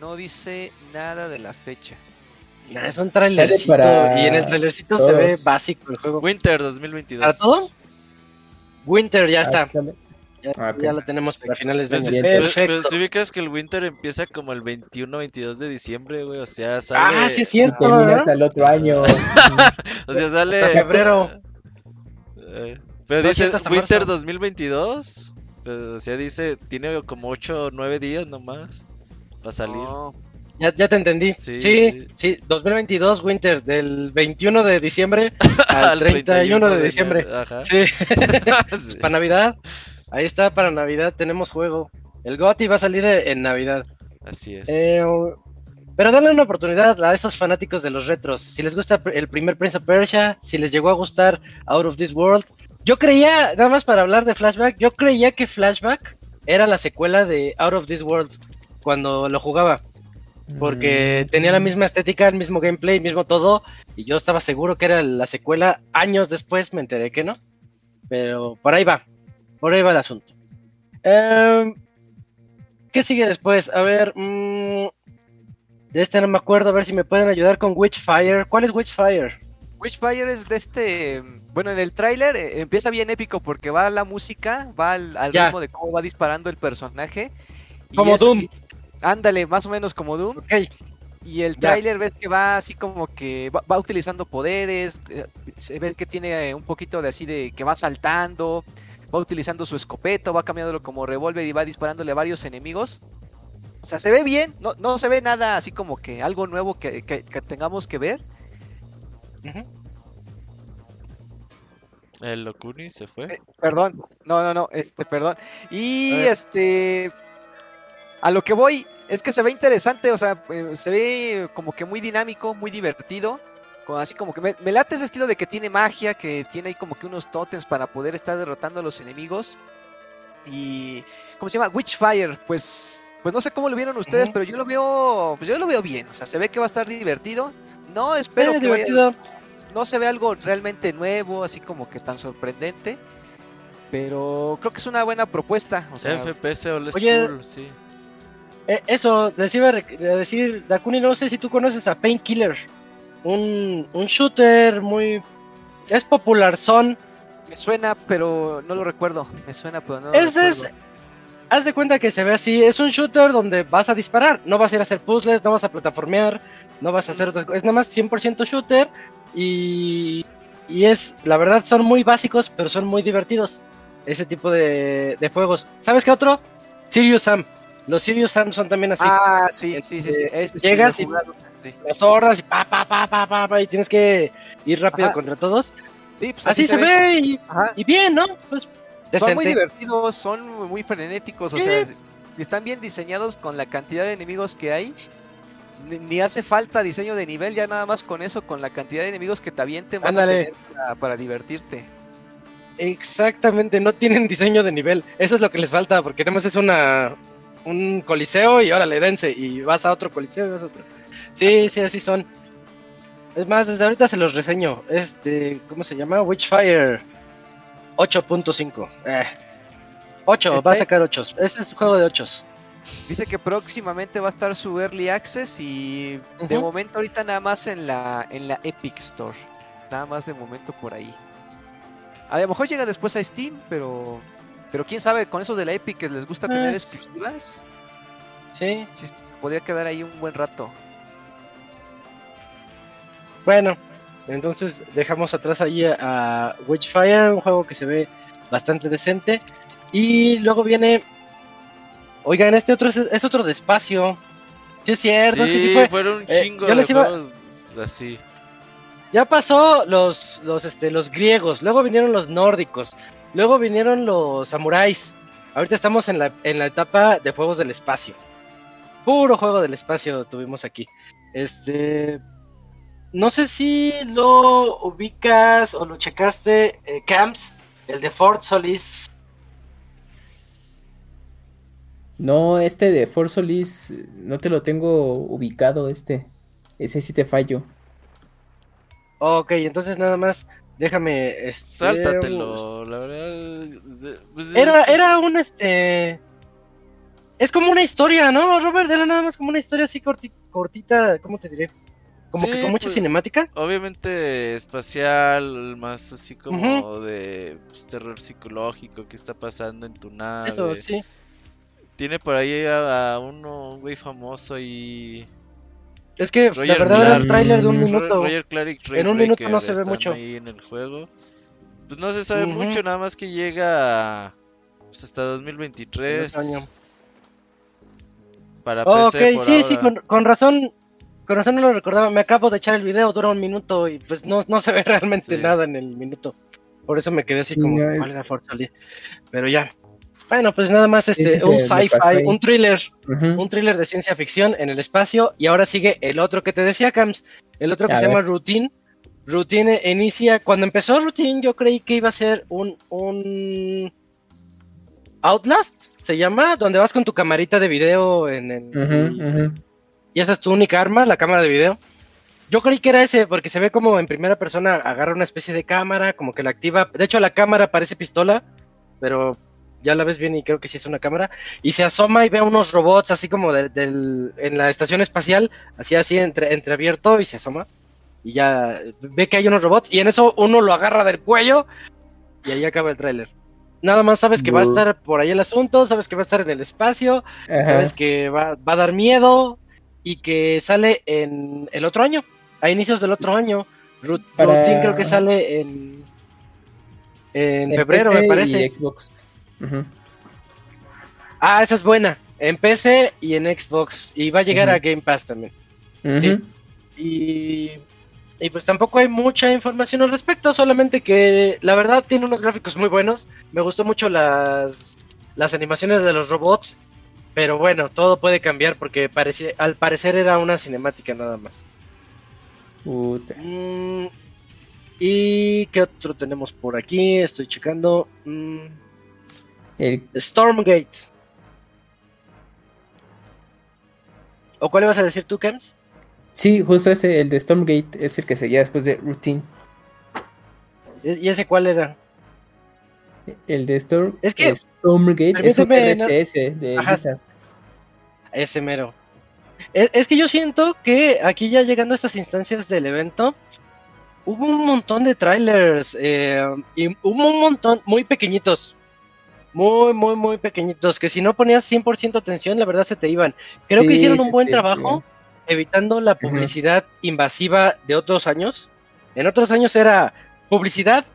No dice nada de la fecha. Nah, es un trailercito para y en el trailercito se ve básico el juego. Winter 2022. ¿Para todo? Winter ya Ah, está. Ya, Ah, ok. ya lo tenemos para finales de Pues, año. Bien, pero- pero si ubicas que el Winter empieza como el 21-22 de diciembre, güey. O sea, sale. Ah, sí es Y cierto. termina ¿verdad? hasta el otro año. (laughs) O sea, sale. Hasta febrero. Eh, pero No, dice Winter marzo. 2022. Pero, o sea, dice, tiene como 8 o 9 días nomás para salir. No, Ya, ya te entendí. Sí, Sí, sí. sí, 2022 Winter, del 21 de diciembre (laughs) al 31 de diciembre. enero, Ajá. Sí, (laughs) Sí. para Navidad. Ahí está, para Navidad tenemos juego. El GOTY va a salir en Navidad. Así es. Eh, pero dale una oportunidad a esos fanáticos de los retros. Si les gusta el primer Prince of Persia, si les llegó a gustar Out of This World. Yo creía, nada más para hablar de Flashback, yo creía que Flashback era la secuela de Out of This World cuando lo jugaba. Porque Mm. tenía la misma estética, el mismo gameplay, mismo todo. Y yo estaba seguro que era la secuela. Años después me enteré que no. Pero por ahí va. Por ahí va el asunto. Em, ¿Qué sigue después? A ver. mm, de este no me acuerdo. A ver si me pueden ayudar con Witchfire. ¿Cuál es Witchfire? Witchfire es de este. Bueno, en el tráiler eh, empieza bien épico porque va la música, va al, ritmo de cómo va disparando el personaje. Como es- Doom. Ándale, más o menos como Doom. Ok. Y el tráiler ves que va así como que va, va utilizando poderes, eh, se ve que tiene un poquito de así de que va saltando, va utilizando su escopeta, va cambiándolo como revólver y va disparándole a varios enemigos. O sea, se ve bien, no, no se ve nada así como que algo nuevo que, que- que tengamos que ver. El Locuni se fue. Eh, perdón, no, no, no, este, perdón. Y A este, a lo que voy es que se ve interesante, o sea, eh, se ve como que muy dinámico, muy divertido. Como- Así como que me, me late ese estilo de que tiene magia, que tiene ahí como que unos totems para poder estar derrotando a los enemigos. Y, ¿cómo se llama? Witchfire, pues, pues no sé cómo lo vieron ustedes, pero yo lo veo, pues yo lo veo bien, o sea, se ve que va a estar divertido. No espero que vaya- divertido. no se ve algo realmente nuevo, así como que tan sorprendente. Pero creo que es una buena propuesta. O sea, FPS Old Oye, School, sí. eh, eso, les iba a decir, Dakuni, no sé si tú conoces a Painkiller. Un, un shooter muy... Es popular, son... Me suena, pero no lo recuerdo. Me suena, pero no lo Ese es... recuerdo. Haz de cuenta que se ve así, es un shooter donde vas a disparar, no vas a ir a hacer puzzles, no vas a plataformear, no vas a hacer otras cosas, es nada más 100% shooter y, y es, la verdad son muy básicos, pero son muy divertidos, ese tipo de, de juegos. ¿Sabes qué otro? Sirius Sam. Los Sirius Sam son también así, Ah, sí, sí, sí. sí. Este, llegas y- sí. las hordas y pa, pa, pa, pa, pa, pa, y tienes que ir rápido Ajá. contra todos. Sí, pues Así, se, ve, y, bien, ¿no? Pues Son muy divertidos, son muy frenéticos, o sea, están bien diseñados con la cantidad de enemigos que hay. Ni, ni hace falta diseño de nivel, ya nada más con eso, con la cantidad de enemigos que te avienten, vas Ándale. a tener para, para divertirte. Exactamente, no tienen diseño de nivel. Eso es lo que les falta, porque nada más es una un coliseo y órale, dense. Y vas a otro coliseo y vas a otro. Sí, sí, así son. Es más, desde ahorita se los reseño. Este, ¿cómo se llama? Witchfire 8.5. Eh. 8, va a Este- sacar 8. Ese es juego de 8. Dice que próximamente va a estar su Early Access y de momento ahorita nada más en la, en la Epic Store. Nada más de momento por ahí. A lo mejor llega después a Steam, pero pero quién sabe, con esos de la Epic que les gusta tener Eh. exclusivas, Sí, sí, podría quedar ahí un buen rato. Bueno, entonces dejamos atrás ahí a, a Witchfire, un juego que se ve bastante decente. Y luego viene. Oigan, este otro es, es otro de espacio. Sí, es cierto, es que sí fue. fueron un eh, chingo de les iba- juegos así. Ya pasó los, los, este, los griegos, luego vinieron los nórdicos, luego vinieron los samuráis. Ahorita estamos en la, en la etapa de juegos del espacio. Puro juego del espacio tuvimos aquí. Este. No sé si lo ubicas o lo checaste, eh, Camps, el de Fort Solis. No, este de For Solis no te lo tengo ubicado, este. Ese sí te fallo. Ok, entonces nada más déjame. Este, Sáltatelo, la verdad. pues, Era, es- era un este. Es como una historia, ¿no, Robert? Era nada más como una historia así corti- cortita, ¿cómo te diré? Como que con muchas pues, cinemáticas. Obviamente espacial, más así como de pues, terror psicológico, qué está pasando en tu nave. Eso, sí. Tiene por ahí a, a uno, un güey famoso y... Es que Roger la verdad era Clark. un tráiler de un minuto. Roger Clark En un minuto Breaker no se ve mucho. ahí en el juego. Pues no se sabe mucho, nada más que llega pues, hasta 2023. El otro año. Para Ok, PC por sí, sí, con, con razón. Con razón no lo recordaba. Me acabo de echar el video, dura un minuto y pues no, no se ve (laughs) realmente Sí. nada en el minuto. Por eso me quedé así Sí, como, ¿cuál era Solis? Pero ya. Bueno, pues nada más este, sí, un sci-fi, un thriller un thriller de ciencia ficción en el espacio y ahora sigue el otro que te decía Cams, el otro que A se ver. llama Routine. Routine inicia, cuando empezó Routine yo creí que iba a ser un, un Outlast, se llama, donde vas con tu camarita de video en el... Y esa es tu única arma, la cámara de video. Yo creí que era ese, porque se ve como en primera persona agarra una especie de cámara, como que la activa. De hecho, la cámara parece pistola, pero ya la ves bien y creo que sí es una cámara. Y se asoma y ve a unos robots así como de- del, en la estación espacial, así así entre, entreabierto y se asoma. Y ya ve que hay unos robots y en eso uno lo agarra del cuello y ahí acaba el tráiler. Nada más sabes que va a estar por ahí el asunto, sabes que va a estar en el espacio, Ajá. sabes que va, va a dar miedo y que sale en el otro año, a inicios del otro año. Para- Routine creo que sale en, en En febrero, PC me parece. Y Xbox. Ah, esa es buena. En PC y en Xbox. Y va a llegar a Game Pass también. Sí. Y, y pues tampoco hay mucha información al respecto, solamente que la verdad tiene unos gráficos muy buenos. Me gustó mucho las, las animaciones de los robots. Pero bueno, todo puede cambiar porque parecía, al parecer era una cinemática nada más. Mm, ¿Y qué otro tenemos por aquí? Estoy checando. Mm, El- Stormgate. ¿O cuál ibas a decir tú, Kems? Sí, justo ese, el de Stormgate, es el que seguía después de Routine. ¿Y ese cuál era? El de Storm, Es que- Stormgate es un RTS de Ajá. Blizzard. ese mero. Es, es que yo siento que aquí ya llegando a estas instancias del evento, hubo un montón de trailers eh, y hubo un montón muy pequeñitos. Muy, muy, muy pequeñitos. Que si no ponías 100% atención, la verdad se te iban. Creo que hicieron un buen trabajo evitando la publicidad invasiva de otros años. En otros años era publicidad,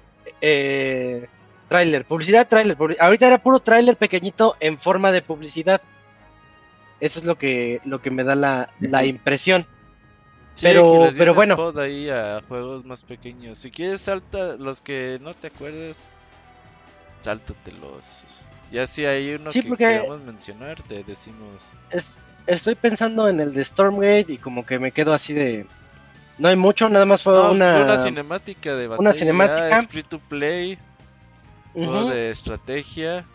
eh, trailer, publicidad, trailer. publi- Ahorita era puro trailer pequeñito en forma de publicidad. Eso es lo que, lo que me da la, la impresión. Sí, Pero- que les pero bueno. spot ahí a juegos más pequeños. Si quieres, salta los que no te acuerdes, sáltatelos. Ya si hay uno Sí, que queramos mencionar, te decimos. Es, estoy pensando en el de Stormgate y como que me quedo así de... No hay mucho, nada más fue No, pues, una... una cinemática de batalla. una cinemática. Free to play, juego de estrategia.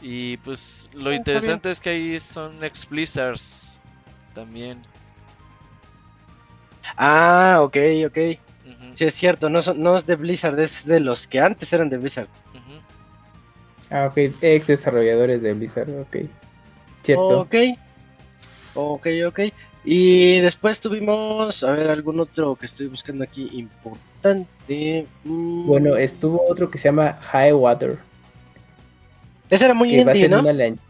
Y pues lo Ah, interesante es que ahí son ex Blizzards también. Ah, ok, ok. Ujú, Sí, es cierto, no, son- no es de Blizzard, es de los que antes eran de Blizzard. Ah, ok, ex desarrolladores de Blizzard, ok. Cierto. Ok, ok, ok. Y después tuvimos, a ver, algún otro que estoy buscando aquí importante. Mm, Bueno, estuvo otro que se llama High Water, ese era muy que va a indie, ser ¿no? una lanchita.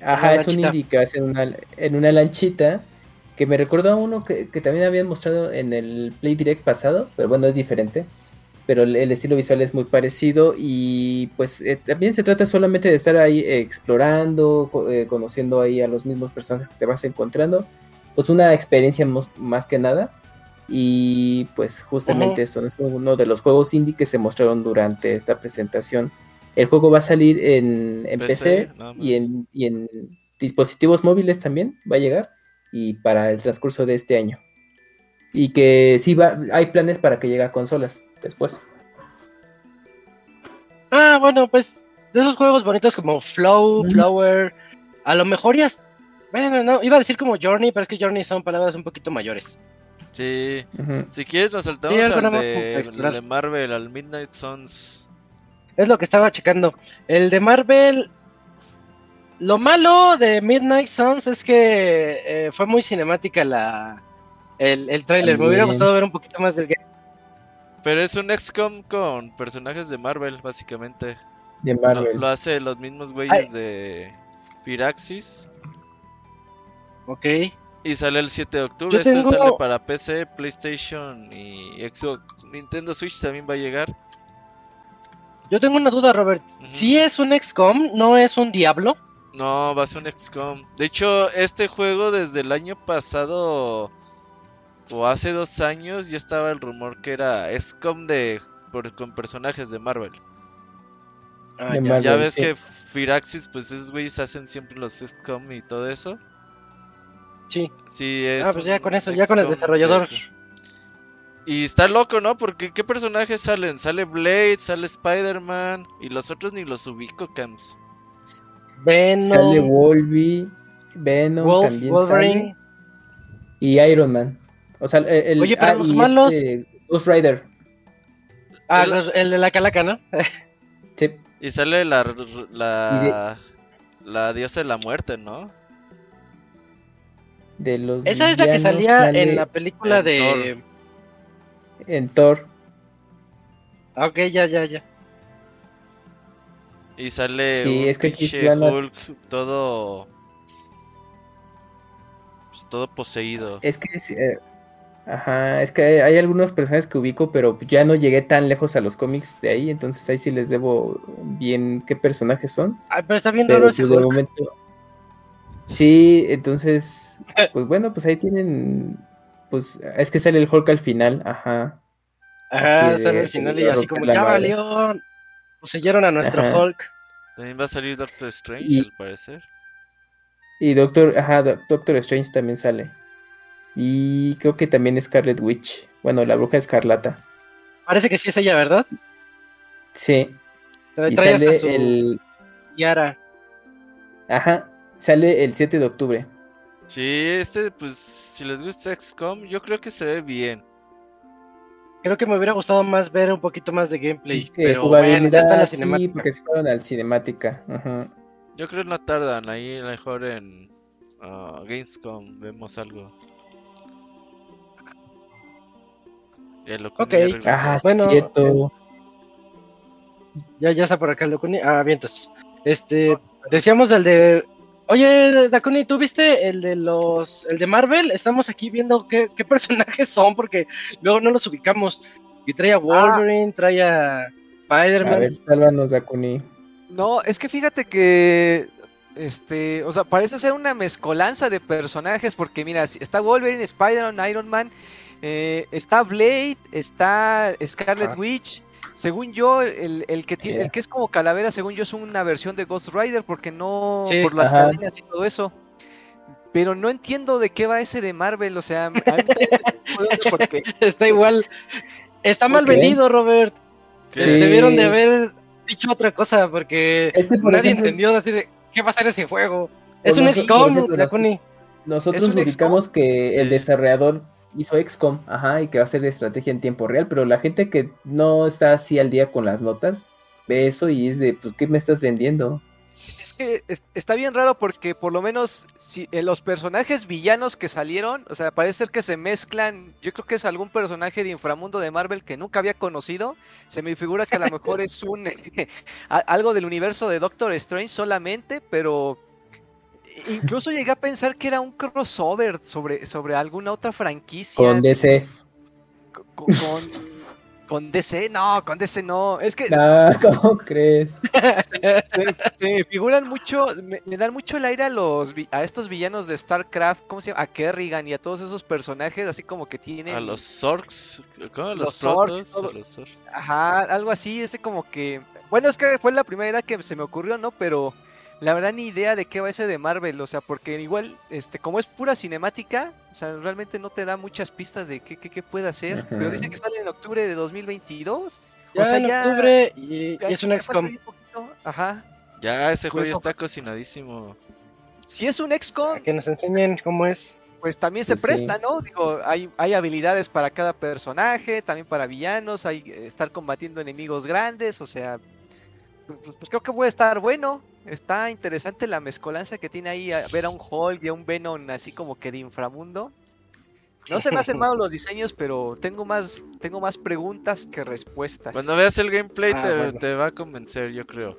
Ajá, Una es un indie que va a ser una, en una lanchita, que me recordó a uno que, que también habían mostrado en el Play Direct pasado, pero bueno, es diferente. Pero el, estilo visual es muy parecido y pues eh, también se trata solamente de estar ahí eh, explorando, eh, conociendo ahí a los mismos personajes que te vas encontrando. Pues una experiencia más que nada. Y pues justamente Ujú. esto es uno de los juegos indie que se mostraron durante esta presentación. El juego va a salir en, en PC, y, en, y en dispositivos móviles también va a llegar y para el transcurso de este año. Y que sí va, hay planes para que llegue a consolas después. Ah, bueno, pues de esos juegos bonitos como Flow. Flower, a lo mejor ya... es- Bueno, no, iba a decir como Journey, pero es que Journey son palabras un poquito mayores. Sí, si quieres nos saltamos algo al de, Marvel, al Midnight Suns. Es lo que estaba checando. El de Marvel. Lo malo de Midnight Suns es que eh, fue muy cinemática la el, el tráiler. Me hubiera gustado ver un poquito más del game. Pero es un XCOM con personajes de Marvel, básicamente. De Lo, Marvel. lo hace los mismos güeyes de Firaxis. Ok. Y sale el 7 de octubre. Yo Este tengo- sale para PC, PlayStation y Xbox. Nintendo Switch también va a llegar. Yo tengo una duda, Robert. Si es un XCOM, no es un Diablo. No, va a ser un XCOM. De hecho, este juego desde el año pasado o hace dos años ya estaba el rumor que era XCOM de por- con personajes de Marvel. Ah, De ya. Marvel. ya ves sí. que Firaxis, pues esos güeyes hacen siempre los XCOM y todo eso. Sí. Sí, es Ah, pues ya con eso, ya con el desarrollador. de- Y está loco, ¿no? Porque ¿qué personajes salen? Sale Blade, sale Spider-Man y los otros ni los ubico, Camps. Venom, Sale Wolverine, Venom Wolf, también Wolverine. sale. Y Iron Man. O sea, el, el- Oye, pero ah, los malos- este, Ghost Rider. Ah, El- de la calaca, ¿no? (laughs) Sí. Y sale la la, la diosa de la muerte, ¿no? De los Esa es la que salía sale en la película en de. en Thor. Ah, Ok, ya, ya, ya. Y sale Sí, un es que Hulk todo pues, todo poseído. Es que es, eh, ajá, es que hay, hay algunos personajes que ubico, pero ya no llegué tan lejos a los cómics de ahí, entonces ahí sí les debo bien qué personajes son. Ay, pero está bien Pero pues, ese de Hulk. momento. (laughs) Sí, entonces, pues bueno, pues ahí tienen, pues es que sale el Hulk al final, ajá. Ajá, así sale al final de y así como ya valió. Poseyeron a nuestro Ajá. Hulk. También va a salir Doctor Strange, Y- al parecer. Y Doctor, ajá, Do- Doctor Strange también sale. Y creo que también Scarlet Witch. Bueno, la bruja escarlata. Parece que sí es ella, ¿verdad? Sí. Trae, Y trae hasta sale su el. tiara. Ajá. Sale el 7 de octubre. Sí, este pues si les gusta XCOM, yo creo que se ve bien. Creo que me hubiera gustado más ver un poquito más de gameplay. Eh, pero bueno, ya está jugabilidad, la sí, cinemática. porque se fueron al cinemática. Ajá. Yo creo que no tardan ahí a lo mejor en ah, Gamescom vemos algo. Lo Ok. Ah, Bueno, cierto. Ya, ya está por acá el Dakuni. Ah, bien, entonces. Este, decíamos el de. Oye, Dakuni, ¿tú viste el de los. el de Marvel? Estamos aquí viendo qué, qué (laughs) personajes son, porque luego no los ubicamos. Y trae a Wolverine, trae a A Spider-Man. ver, sálvanos, Dakuni. No, es que fíjate que. Este, o sea, parece ser una mezcolanza de personajes. Porque mira, si- está Wolverine, Spider-Man, Iron Man. Eh, está Blade, está Scarlet Ajá. Witch. Según yo, el, el que tiene, Yeah. el que es como calavera, según yo, es una versión de Ghost Rider, porque no Sí, por las ajá. cadenas y todo eso. Pero no entiendo de qué va ese de Marvel, o sea, porque (laughs) Está igual. Está mal vendido, Robert. Debieron de haber dicho otra cosa, porque Este, por nadie ejemplo, entendió decir qué va a ser ese juego. Es un nosotros, Dakuni. Nosotros ¿Es un ubicamos que Sí. el desarrollador hizo XCOM, ajá, y que va a ser estrategia en tiempo real, pero la gente que no está así al día con las notas, ve eso y es de, pues, ¿qué me estás vendiendo? Es que es- está bien raro porque por lo menos si, eh, los personajes villanos que salieron, o sea, parece ser que se mezclan, yo creo que es algún personaje de inframundo de Marvel que nunca había conocido, se me figura que a lo mejor es un (laughs) algo del universo de Doctor Strange solamente, pero incluso llegué a pensar que era un crossover sobre, sobre alguna otra franquicia Con DC. co- co- con, con DC, no, con DC no, es que (laughs) Ah, ¿cómo crees? se, se me figuran mucho, me, me dan mucho el aire a los a estos villanos de StarCraft, ¿cómo se llama? A Kerrigan y a todos esos personajes, así como que tienen, A los Zorks, ¿cómo? Los, Los Zorks, protos, todo. a los Zorks. ajá, algo así, ese como que, bueno, es que fue la primera idea que se me ocurrió, ¿no? Pero la verdad ni idea de qué va ese de Marvel, o sea, porque igual, este, como es pura cinemática, o sea, realmente no te da muchas pistas de qué, qué, qué puede hacer, pero dice que sale en octubre de 2022, Ya o sea, en ya- octubre y, ya- y es un XCOM. Ajá. Ya, ese juego Pues está cocinadísimo. Si es un XCOM, que nos enseñen cómo es. pues también se Pues sí. presta, ¿no? Digo, hay, hay habilidades para cada personaje, también para villanos, hay estar combatiendo enemigos grandes, o sea, pues, pues- pues creo que puede estar bueno. Está interesante la mezcolanza que tiene ahí, a ver a un Hulk y a un Venom así como que de inframundo. No se me hacen malos los diseños, pero tengo más, tengo más preguntas que respuestas. Cuando veas el gameplay Ah, te, bueno. te va a convencer, yo creo.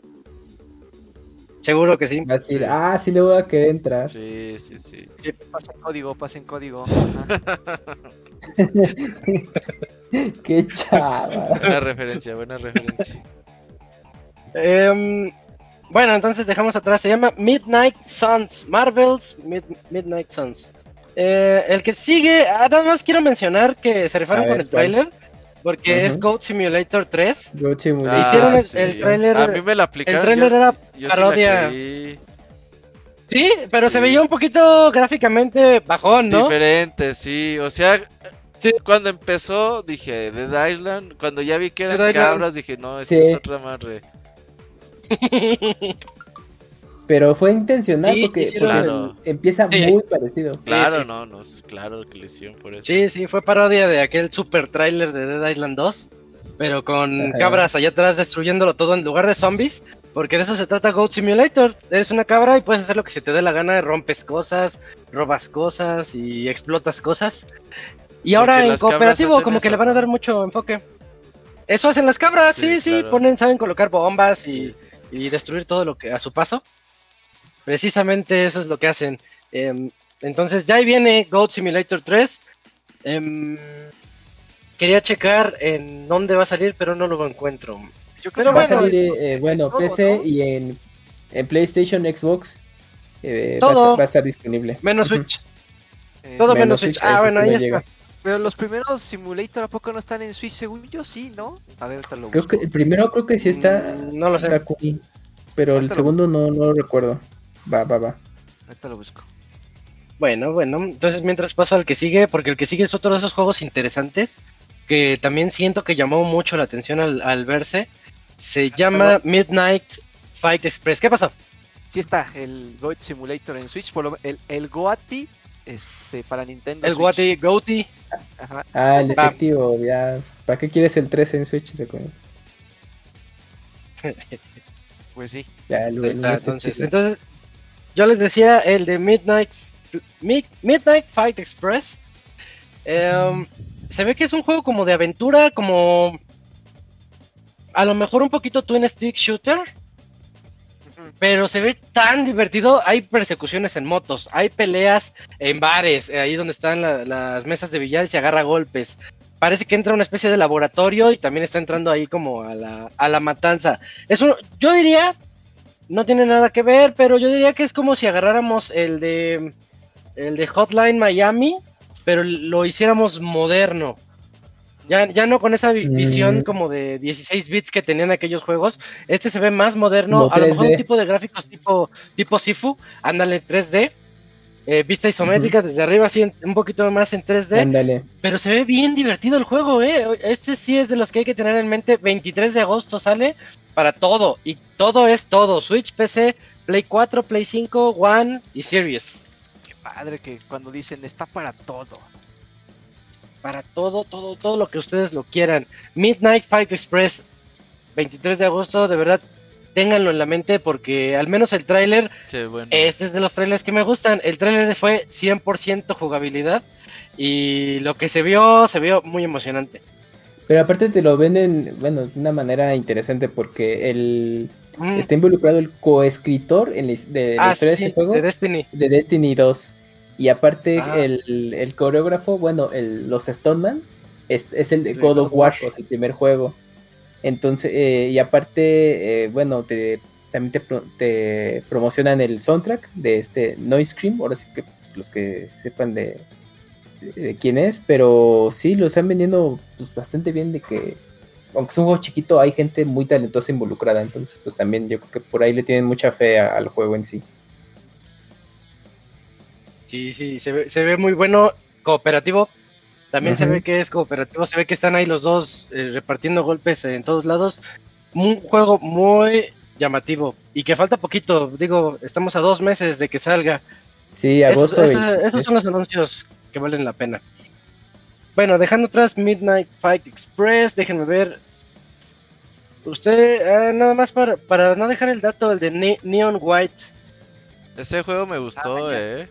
Seguro que sí. Va a decir, Sí. ah, sí le voy a querer entrar. Sí, sí, sí. Pasen código, pasen código. (laughs) Qué chava. Buena referencia, buena referencia. Em, bueno, entonces dejamos atrás. Se llama Midnight Suns. Marvel's Mid- Midnight Suns. Eh, el que sigue, ah, nada más quiero mencionar que se rifaron con el tráiler. Porque es Goat Simulator 3. Yo Simulator. Ah, Hicieron el- sí. el tráiler- A mí me la El aplicaron. tráiler yo- era yo parodia. Sí, pero se veía un poquito gráficamente bajón, ¿no? Diferente, sí. O sea, Sí. cuando empezó dije Dead Island. Cuando ya vi que eran cabras, dije no, esta Sí. es otra madre. (laughs) Pero fue intencional Sí, porque, hicieron porque Claro. empieza Sí. muy parecido. Claro, sí. no, no, es claro que le hicieron por eso. Sí, sí, fue parodia de aquel super tráiler de Dead Island 2, pero con Ajá. cabras allá atrás destruyéndolo todo en lugar de zombies, porque de eso se trata Goat Simulator. Eres una cabra y puedes hacer lo que se te dé la gana, rompes cosas, robas cosas y explotas cosas. Y ahora Porque en cooperativo como que le van a dar mucho enfoque. Eso hacen las cabras, sí, Sí, claro. ponen, saben colocar bombas y, Sí. Y destruir todo lo que a su paso. Precisamente eso es lo que hacen. Em, entonces ya ahí viene Goat Simulator 3. Em, quería checar en dónde va a salir, pero no lo encuentro. Yo creo Pero que Va a bueno, salir, eh, bueno, todo, PC ¿no? y en, en PlayStation, Xbox. eh, va, a Todo. va a estar disponible. Menos. Switch. eh, Todo sí, menos Switch. Ah, bueno, ahí no está. llega. Pero los primeros Simulator, ¿a poco no están en Switch? Según yo sí, ¿no? A ver, ahorita lo Creo que busco. el primero creo que sí está Mm, no lo sé. Pero el Ahorita segundo no, no lo recuerdo. Va, va, va. Ahorita lo busco. Bueno, bueno, entonces mientras paso al que sigue, porque el que sigue es otro de esos juegos interesantes que también siento que llamó mucho la atención al, al verse. Se llama Midnight Fight Express. ¿Qué pasó? Sí está el Goat Simulator en Switch, por lo, el, el Goati este, para Nintendo El. Guati Goati. Ajá. Ah, el Va. efectivo, ya. ¿Para qué quieres el 3 en Switch? Recuerda. (laughs) Pues sí. Ya, está, está entonces, entonces, yo les decía el de Midnight Mi- Midnight Fight Express. Em, se ve que es un juego como de aventura, como a lo mejor un poquito twin stick shooter, pero se ve tan divertido. Hay persecuciones en motos, hay peleas en bares, eh, ahí donde están la- las mesas de billar y se agarra golpes. Parece que entra una especie de laboratorio y también está entrando ahí como a la, a la matanza. Es un- yo diría, no tiene nada que ver, pero yo diría que es como si agarráramos el de el de Hotline Miami, pero lo hiciéramos moderno. Ya, ya no con esa Mm. visión como de 16 bits que tenían aquellos juegos. Este se ve más moderno, Como a lo mejor 3D. un tipo de gráficos tipo, tipo Sifu, ándale 3D. eh, vista isométrica desde arriba, así en- un poquito más en 3D. Ándale. Pero se ve bien divertido el juego, ¿eh? Este sí es de los que hay que tener en mente. 23 de agosto sale para todo. Y todo es todo. Switch, PC, Play 4, Play 5, One y Series. Qué padre que cuando dicen está para todo. Para todo, todo, todo lo que ustedes lo quieran. Midnight Fight Express, 23 de agosto, de verdad, ténganlo en la mente porque al menos el tráiler, Sí, bueno. este es de los trailers que me gustan. El tráiler fue 100% jugabilidad y lo que se vio, se vio muy emocionante. Pero aparte te lo venden, bueno, de una manera interesante porque el Mm. está involucrado el coescritor en la, de la Ah, historia sí, de este juego de Destiny. de Destiny 2. Y aparte Ah. el, el coreógrafo, bueno, el, los Stoneman es, es el de God of War, War. o sea, el primer juego. Entonces, eh, y aparte, eh, bueno, te, también te, te promocionan el soundtrack de este Noise Cream, ahora sí que pues, los que sepan de, de quién es, pero sí, lo están vendiendo pues, bastante bien de que, aunque es un juego chiquito, hay gente muy talentosa involucrada, entonces pues también yo creo que por ahí le tienen mucha fe a- al juego en sí. Sí, sí, se ve, se ve muy bueno, cooperativo. También se ve que es cooperativo, se ve que están ahí los dos eh, repartiendo golpes en todos lados. Un juego muy llamativo y que falta poquito, digo, estamos a dos meses de que salga. Sí, Esos, agosto. esos- 23. esos son los anuncios que valen la pena. Bueno, dejando atrás Midnight Fight Express, déjenme ver. Usted, eh, nada más para, para no dejar el dato, el de Ne- Neon White. Ese juego me gustó, Ah, ya.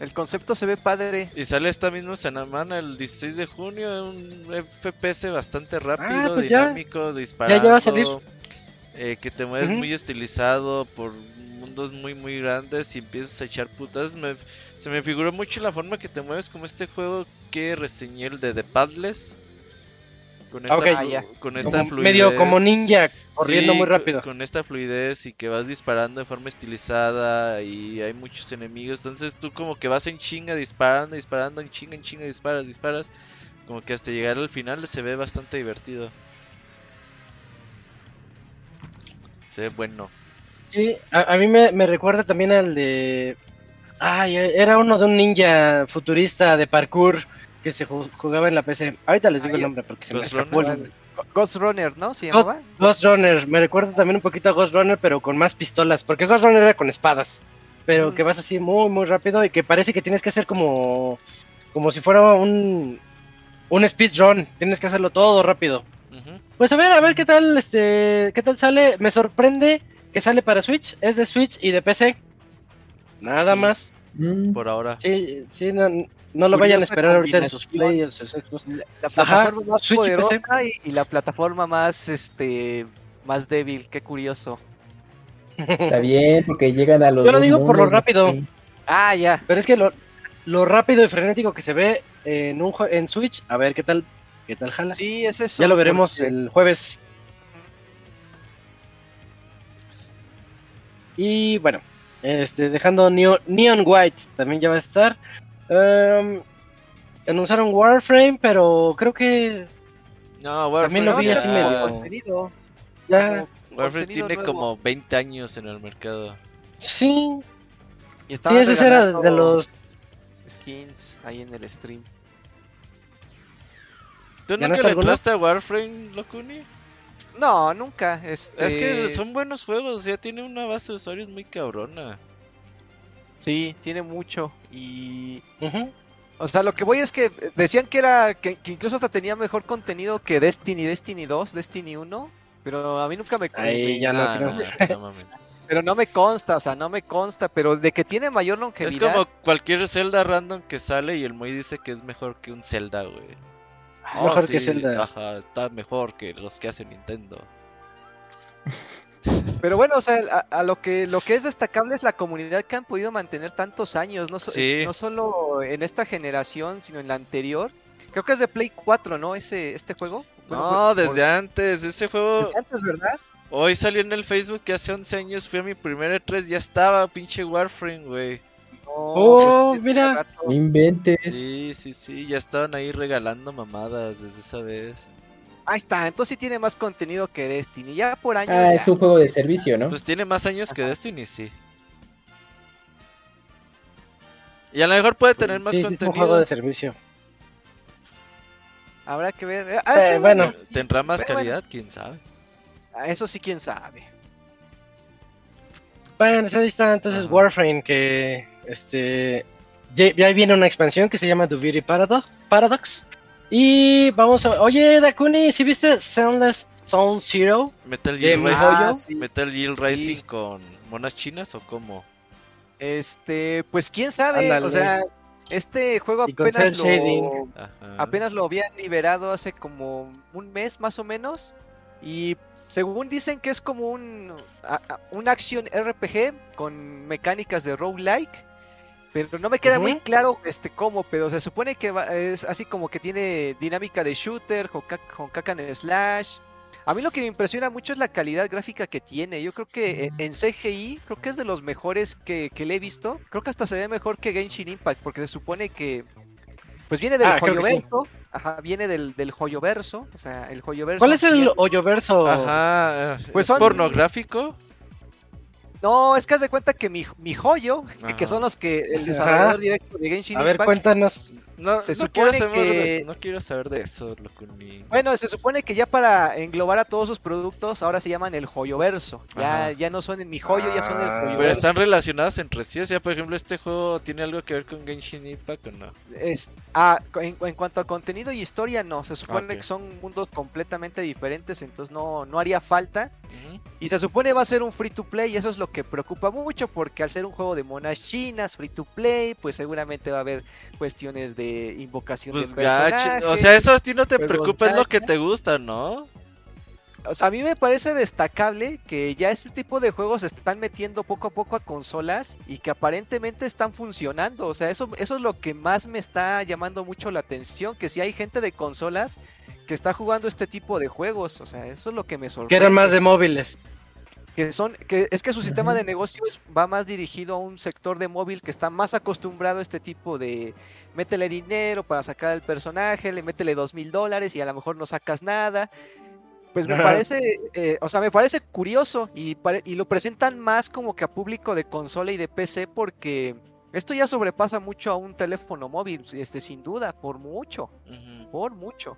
El concepto se ve padre. Y sale esta misma semana, el 16 de junio, un FPS bastante rápido, pues ya. dinámico, disparando. ya va a salir. eh, que te mueves muy estilizado por mundos muy muy grandes y empiezas a echar putas. Me- se me figuró mucho la forma que te mueves como este juego que reseñé el de The Padless. Con esta, Ok. flu- Ah, con esta Como- fluidez. medio como ninja, corriendo Sí, muy rápido. Con esta fluidez y que vas disparando de forma estilizada y hay muchos enemigos. Entonces tú como que vas en chinga disparando, disparando, en chinga, en chinga, disparas, disparas. Como que hasta llegar al final se ve bastante divertido. Se ve bueno. Sí, a, a mí me, me recuerda también al de... Ay, era uno de un ninja futurista de parkour que se ju- jugaba en la PC. Ahorita les digo Ah, el nombre porque se me escapó Runner. Ghost Runner, ¿no? ¿Se Ghost, llamaba? Ghost Runner, me recuerda también un poquito a Ghost Runner, pero con más pistolas, porque Ghost Runner era con espadas, pero Mm. que vas así muy, muy rápido y que parece que tienes que hacer como, como si fuera un, un speedrun, tienes que hacerlo todo rápido. Pues a ver, a ver qué tal, este, qué tal sale. Me sorprende que sale para Switch, es de Switch y de PC. Nada Sí. más. Mm, Por ahora. Sí, sí, no, no lo vayan a esperar ahorita en sus. Play o sus Xbox. La, la plataforma más Switch poderosa y, y la plataforma más, este, más débil. Qué curioso. Está bien, porque llegan a los. Yo lo digo por lo rápido. sí. Ah, ya. Pero es que lo, lo rápido y frenético que se ve en un en Switch, a ver qué tal, qué tal jala. Sí, es eso. ya lo veremos porque- el jueves. Y bueno, este dejando Neo- Neon White también ya va a estar. Em, anunciaron Warframe, pero creo que No, También lo Warframe vi ya- así medio- contenido. ya Warframe contenido tiene nuevo. como 20 años en el mercado. sí, Y sí ese era de los skins ahí en el stream. ¿Tú ¿Ganaste nunca le alguno? entraste a Warframe, Locuni? No, nunca. Este... Es que son buenos juegos, ya tiene una base de usuarios muy cabrona. Sí, tiene mucho. Y. O sea, lo que voy es que decían que era. Que, que incluso hasta tenía mejor contenido que Destiny, Destiny 2, Destiny 1. Pero a mí nunca me. Ahí ya no mames. Pero no me consta, o sea, no me consta, pero de que tiene mayor Es longevidad. como cualquier Zelda random que sale y el Moy dice que es mejor que un Zelda, güey. Oh, Mejor que sí, Zelda. Ajá, está mejor que los que hace Nintendo. (laughs) Pero bueno, o sea, a, a lo que lo que es destacable es la comunidad que han podido mantener tantos años, no, so- Sí. no solo en esta generación, sino en la anterior. Creo que es de Play 4, ¿no? Ese este juego. Bueno, No, por- desde antes, ese juego... desde antes, ¿verdad? Hoy salió en el Facebook que hace 11 años fui a mi primer E3, ya estaba pinche Warframe, güey. Oh, pues, mira. No inventes. Sí, sí, sí, ya estaban ahí regalando mamadas desde esa vez. Ahí está, entonces sí tiene más contenido que Destiny. Ya por años. Ah, ya. es un juego de servicio, ¿no? Pues tiene más años que Destiny, sí. Y a lo mejor puede tener más Sí, sí, es un contenido. juego de servicio. Habrá que ver. Ah, Eh, sí, bueno. ¿Tendrá más Pero bueno. calidad? ¿Quién sabe? Ah, Eso sí, quién sabe. Bueno, pues ahí está entonces Ajá. Warframe que este ya, ya viene una expansión que se llama The Beauty Paradox, Paradox. Y vamos a Oye, Dakuni, ¿sí viste Soundless Zone Zero? ¿Metal Gear. Ah, sí. ¿Metal Gear Sí. Rising con monas chinas o cómo? Este, pues quién sabe. O sea, este juego apenas lo, apenas lo habían liberado hace como un mes más o menos. Y según dicen que es como un, a- a- un action RPG con mecánicas de roguelike. Pero no me queda muy claro este cómo, pero se supone que va- es así como que tiene dinámica de shooter, con, con caca en slash. A mí lo que me impresiona mucho es la calidad gráfica que tiene. Yo creo que en- CGI, creo que es de los mejores que, que le he visto. Creo que hasta se ve mejor que Genshin Impact, porque se supone que pues viene del Ah, que sí. Joyoverso. Ajá, viene del, del Joyoverso. O sea, el Joyoverso. ¿Cuál es el viene- hoyoverso? Ajá, Pues pues son- pornográfico. No, es que haz de cuenta que mi, mi joyo, (laughs) que son los que el Ajá. desarrollador directo de Genshin A ver, Impact. cuéntanos. No, Se no quiero supone saber que- de, no quiero saber de eso. Bueno, se supone que ya para englobar a todos sus productos, ahora se llaman el joyoverso. Ya, ya no son en mi joyo, ya son el Ah. joyoverso. Pero están relacionadas entre sí. O sea, por ejemplo, ¿este juego tiene algo que ver con Genshin Impact o no? Es- ah, co- en, en cuanto a contenido y historia, no. Se supone que son mundos completamente diferentes, entonces no, no haría falta. Y se supone va a ser un free to play, y eso es lo que preocupa mucho, porque al ser un juego de monas chinas, free to play, pues seguramente va a haber cuestiones de invocación Pues de personajes. O sea, eso a ti no te preocupa, es lo que te gusta, ¿no? O sea, a mí me parece destacable que ya este tipo de juegos se están metiendo poco a poco a consolas y que aparentemente están funcionando. O sea, eso, eso es lo que más me está llamando mucho la atención, que si hay gente de consolas que está jugando este tipo de juegos. O sea, eso es lo que me Que sorprende. eran más de móviles. Que son que es que su sistema de negocio es- va más dirigido a un sector de móvil que está más acostumbrado a este tipo de métele dinero para sacar al personaje, le métele dos mil dólares y a lo mejor no sacas nada. Pues me parece, eh, o sea, me parece curioso y, y lo presentan más como que a público de consola y de PC porque esto ya sobrepasa mucho a un teléfono móvil, este, sin duda, por mucho, por mucho.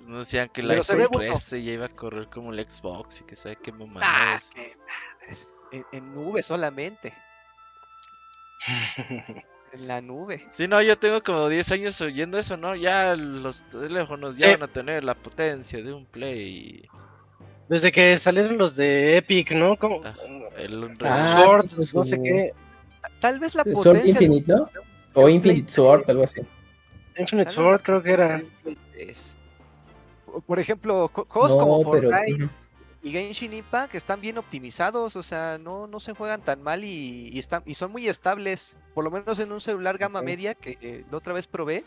Pues No decían que iPhone bueno. 13 ya iba a correr como el Xbox y que sabe qué Ah, mamadas. qué madres, En, en nube solamente, (laughs) en la nube. Sí, no, yo tengo como 10 años oyendo eso, ¿no? Ya los teléfonos ya Sí. van a tener la potencia de un Play. Desde que salieron los de Epic, ¿no? Como Ah, El Ah, Sword, sí, pues, no sé qué. Tal vez la Sword potencia ¿no? de O Infinite Sword, 3. algo así. Infinite Sword la creo que era. de un Play 3. Por- ejemplo, juegos No, como. Fortnite y Genshin Impact están bien optimizados, o sea, no, no se juegan tan mal y, y están, y son muy estables, por lo menos en un celular gama media que eh, la otra vez probé.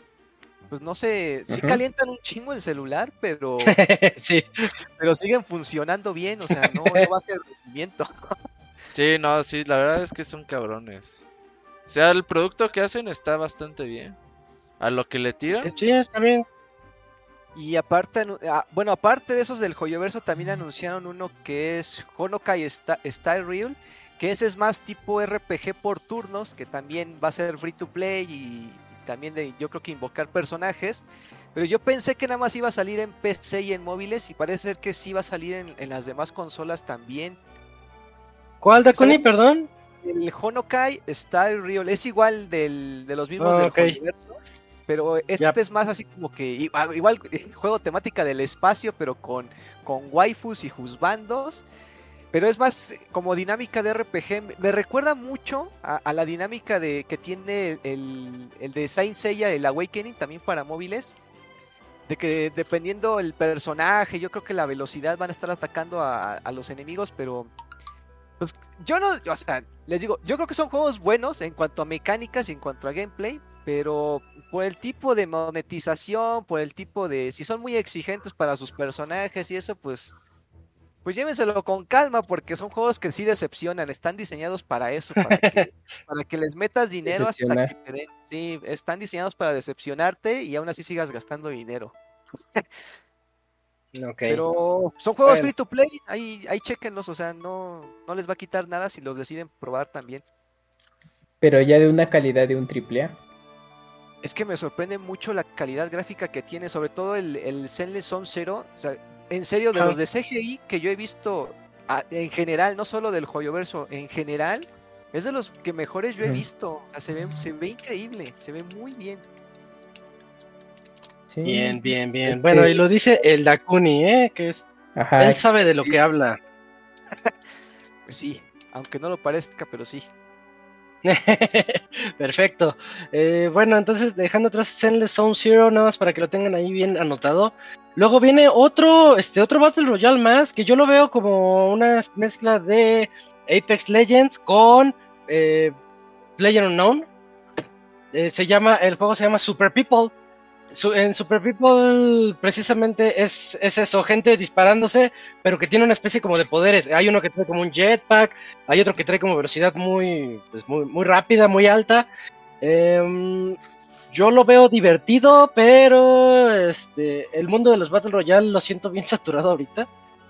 Pues no sé, sí calientan un chingo el celular, pero, (laughs) sí. pero siguen funcionando bien, o sea, no, no baja el rendimiento. Sí, no, sí, la verdad es que son cabrones. O sea, el producto que hacen está bastante bien. A lo que le tiran. Sí, también. Y aparte, ah, bueno, aparte de esos del Joyoverso, también anunciaron uno que es Honokai Style Real, que ese es más tipo RPG por turnos, que también va a ser free to play y, también de, yo creo que invocar personajes. Pero yo pensé que nada más iba a salir en PC y en móviles y parece ser que sí va a salir en, en las demás consolas también. ¿Cuál, Dakuni? Perdón. El Honokai Style Real es igual del, de los mismos Ah, del ok. Joyoverso, pero este es más así como que igual, igual, eh, juego temática del espacio, pero con, con waifus y juzbandos. pero es más como dinámica de RPG. Me recuerda mucho a, a la dinámica de que tiene el, el de Saint Seiya, el Awakening, también para móviles. De que dependiendo el personaje, yo creo que la velocidad van a estar atacando a, a los enemigos, pero pues yo no, o sea, les digo, yo creo que son juegos buenos en cuanto a mecánicas y en cuanto a gameplay, pero por el tipo de monetización, por el tipo de, si son muy exigentes para sus personajes y eso, pues pues llévenselo con calma porque son juegos que sí decepcionan, están diseñados para eso, para que, (laughs) para que les metas dinero hasta que Decepcionar. te den. Sí, están diseñados para decepcionarte y aún así sigas gastando dinero. (laughs) Ok. Pero son juegos Bueno. free to play, ahí, ahí chequenlos, o sea, no, no les va a quitar nada si los deciden probar también. Pero ya de una calidad de un triple A. Es que me sorprende mucho la calidad gráfica que tiene, sobre todo el, el Zenless Zone Zero. O sea, en serio, de los de CGI que yo he visto ah, en general, no solo del Joyoverso, en general, es de los que mejores yo he visto. O sea, se ve, se ve increíble, se ve muy bien. Sí. Bien, bien, bien. Este- Bueno, y lo dice el Dakuni, ¿eh? Que es, Ajá. él sabe de lo que habla. (laughs) Pues sí, aunque no lo parezca, pero sí. (laughs) Perfecto. Eh, bueno, entonces dejando atrás Zenless Zone Zero, nada más para que lo tengan ahí bien anotado. Luego viene otro, este, otro Battle Royale más, que yo lo veo como una mezcla de Apex Legends con eh, Player Unknown. Eh, se llama, el juego se llama Super People. Su- en Super People precisamente es, es eso, gente disparándose, pero que tiene una especie como de poderes. Hay uno que trae como un jetpack, hay otro que trae como velocidad muy, pues muy, muy rápida, muy alta. Em, yo lo veo divertido, pero este, el mundo de los Battle Royale lo siento bien (laughs) saturado ahorita.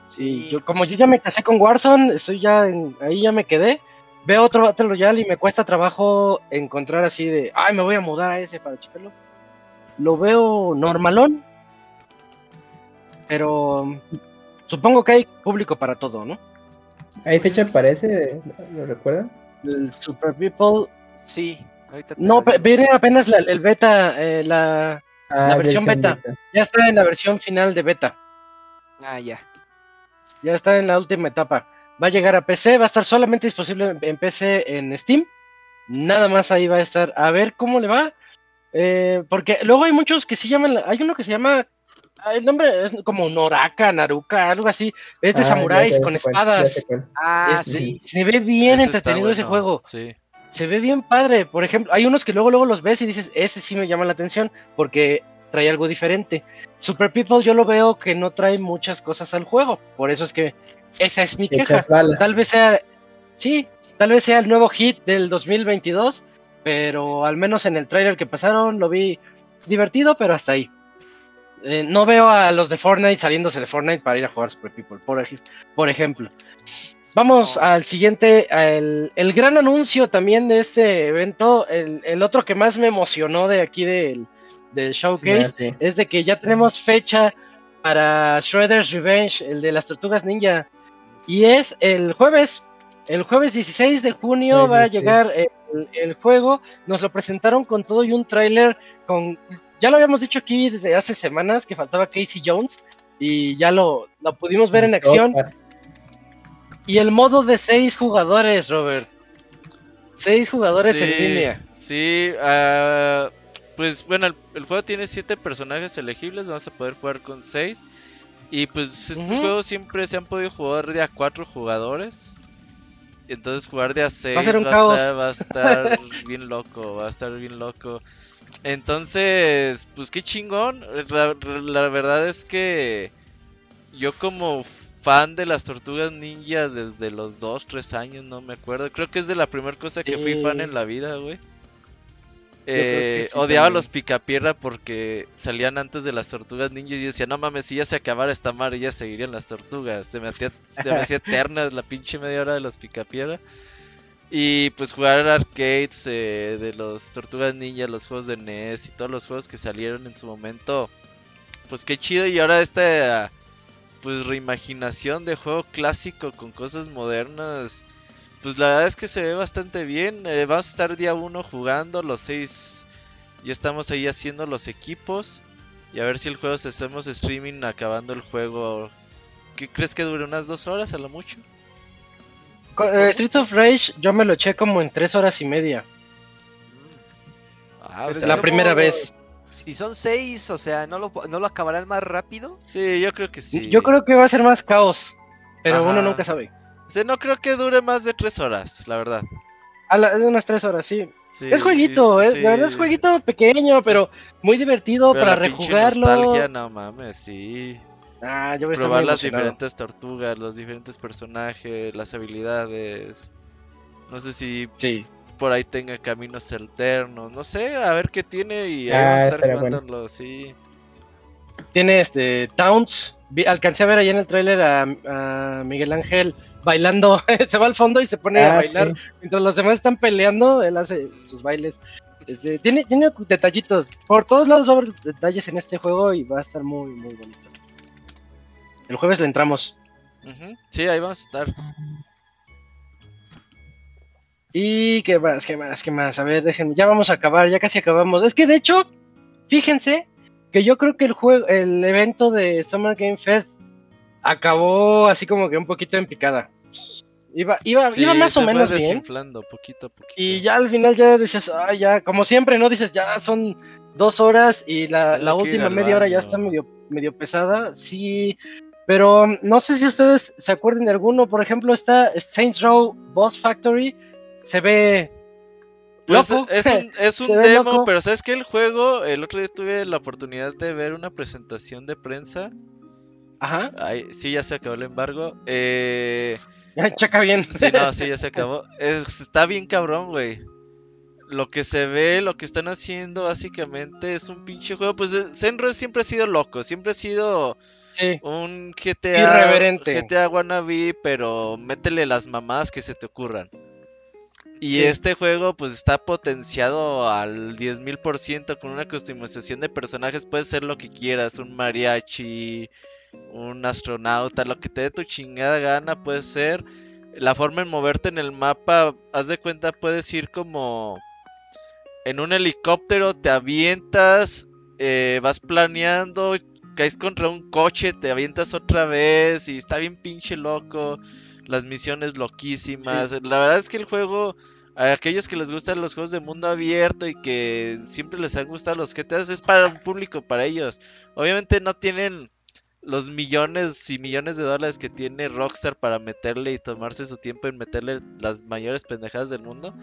Sí, Y yo, como yo ya me casé con Warzone, estoy ya en- ahí ya me quedé. Veo otro Battle Royale y me cuesta trabajo encontrar así de, ay, me voy a mudar a ese para checarlo. Lo veo normalón, pero supongo que hay público para todo, ¿no? ¿Hay fecha para ese? ¿Lo recuerdan? El Super People sí. Ahorita te No, la viene apenas la- el beta, eh, la, Ah, versión beta. ya está en la versión final de beta, Ah, ya. ya está en la última etapa. Va a llegar a PC, va a estar solamente disponible en PC en Steam. Nada más ahí va a estar. A ver cómo le va. Eh, porque luego hay muchos que sí llaman, hay uno que se llama, el nombre es como Noraka, Naruka, algo así. Es de Ah, samuráis con espadas. cuál. Ah, Es- sí. Se ve bien Ese entretenido ese juego. Sí. se ve bien padre. Por ejemplo, hay unos que luego luego los ves y dices, ese sí me llama la atención porque trae algo diferente. Super People yo lo veo que no trae muchas cosas al juego, por eso es que esa es mi queja. Tal vez sea, sí, tal vez sea el nuevo hit del 2022, pero al menos en el trailer que pasaron lo vi divertido, pero hasta ahí. Eh, no veo a los de Fortnite saliéndose de Fortnite para ir a jugar Super People, por, ej- por ejemplo. Vamos al siguiente, al- el gran anuncio también de este evento, el, el otro que más me emocionó de aquí del, del showcase, sí. es de que ya tenemos fecha para Shredder's Revenge, el de las tortugas ninja. Y es el jueves, el jueves 16 de junio va a 16. llegar el, el juego. Nos lo presentaron con todo y un tráiler con... Ya lo habíamos dicho aquí desde hace semanas que faltaba Casey Jones y ya lo, lo pudimos ver en acción. Y el modo de seis jugadores, Robert. Seis jugadores en Sí, línea. Sí, ah, pues bueno, el, el juego tiene siete personajes elegibles, vamos a poder jugar con seis. Y pues estos juegos siempre se han podido jugar de a cuatro jugadores. Entonces jugar de a seis Va a ser un va, caos. a estar, va a estar (laughs) bien loco, va a estar bien loco. Entonces, pues qué chingón. La, la verdad es que yo como fan de las tortugas ninja desde los 2, 3 años, no me acuerdo. Creo que es de la primera cosa que fui fan en la vida, güey. Eh, sí odiaba también. los picapiedra porque salían antes de las tortugas ninjas y yo decía, no mames, si ya se acabara esta madre ya seguirían las tortugas. Se me hacía, se me hacía (laughs) eterna la pinche media hora de los picapiedra. Y pues jugar arcades eh, de los tortugas ninja, los juegos de NES y todos los juegos que salieron en su momento. Pues qué chido y ahora esta pues reimaginación de juego clásico con cosas modernas. Pues la verdad es que se ve bastante bien. Eh, vamos a estar día uno jugando, los seis ya estamos ahí haciendo los equipos. Y a ver si el juego se hacemos streaming acabando el juego. ¿Qué crees que dure? ¿Unas dos horas a lo mucho? Eh, Streets of Rage yo me lo eché como en tres horas y media. Ah, sea, la primera vez. Si son seis, o sea, ¿no lo, no lo acabarán más rápido? Sí, yo creo que sí. Yo creo que va a ser más caos, pero Ajá. uno nunca sabe. O sea, no creo que dure más de tres horas, la verdad. A la- de unas tres horas, sí. Sí, es jueguito, es, de verdad es jueguito pequeño, pero muy divertido Pero para la rejugarlo. nostalgia, no mames, sí. Ah, yo voy Probar muy las diferentes tortugas, los diferentes personajes, las habilidades. No sé si Sí. por ahí tenga caminos alternos, no sé, a ver qué tiene y ahí Ah, a estar bueno. sí. Tiene este Towns. Alcancé a ver ahí en el tráiler a, a Miguel Ángel bailando. (laughs) se va al fondo y se pone a Ah, bailar. sí. Mientras los demás están peleando, él hace sus bailes. Este, tiene, tiene detallitos. Por todos lados va a haber detalles en este juego y va a estar muy, muy bonito. El jueves le entramos. Sí, ahí vamos a estar. Y qué más, qué más, qué más. A ver, déjenme. Ya vamos a acabar, ya casi acabamos. Es que de hecho, fíjense que yo creo que el juego, el evento de Summer Game Fest acabó así como que un poquito en picada. Iba, iba, Sí, iba más o menos bien. desinflando poquito a poquito. Y ya al final ya decías, ay, ya, como siempre, ¿no? Dices, ya son dos horas y la, última media hora ya está medio, medio pesada. Sí, pero um, no sé si ustedes se acuerdan de alguno. Por ejemplo, está Saints Row Boss Factory. Se ve Pues loco. es un, (laughs) es un demo, loco. pero sabes que el juego, el otro día tuve la oportunidad de ver una presentación de prensa. Ajá, Ay, sí, ya se acabó el embargo. Eh, checa bien. (laughs) sí, no, sí, ya se acabó. Es- está bien cabrón, güey. Lo que se ve, lo que están haciendo, básicamente es un pinche juego. Pues eh, Senro siempre ha sido loco, siempre ha sido Sí, un GTA, Irreverente. GTA wannabe, pero métele las mamás que se te ocurran. Y Sí. este juego pues está potenciado al 10.000% con una customización de personajes. Puedes ser lo que quieras, un mariachi, un astronauta, lo que te dé tu chingada gana puede ser. La forma en moverte en el mapa, haz de cuenta, puedes ir como en un helicóptero, te avientas, eh, vas planeando, caes contra un coche, te avientas otra vez y está bien pinche loco. Las misiones loquísimas. La verdad es que el juego, a aquellos que les gustan los juegos de mundo abierto y que siempre les han gustado los GTAs, es para un público, para ellos. Obviamente no tienen los millones y millones de dólares que tiene Rockstar para meterle y tomarse su tiempo en meterle las mayores pendejadas del mundo.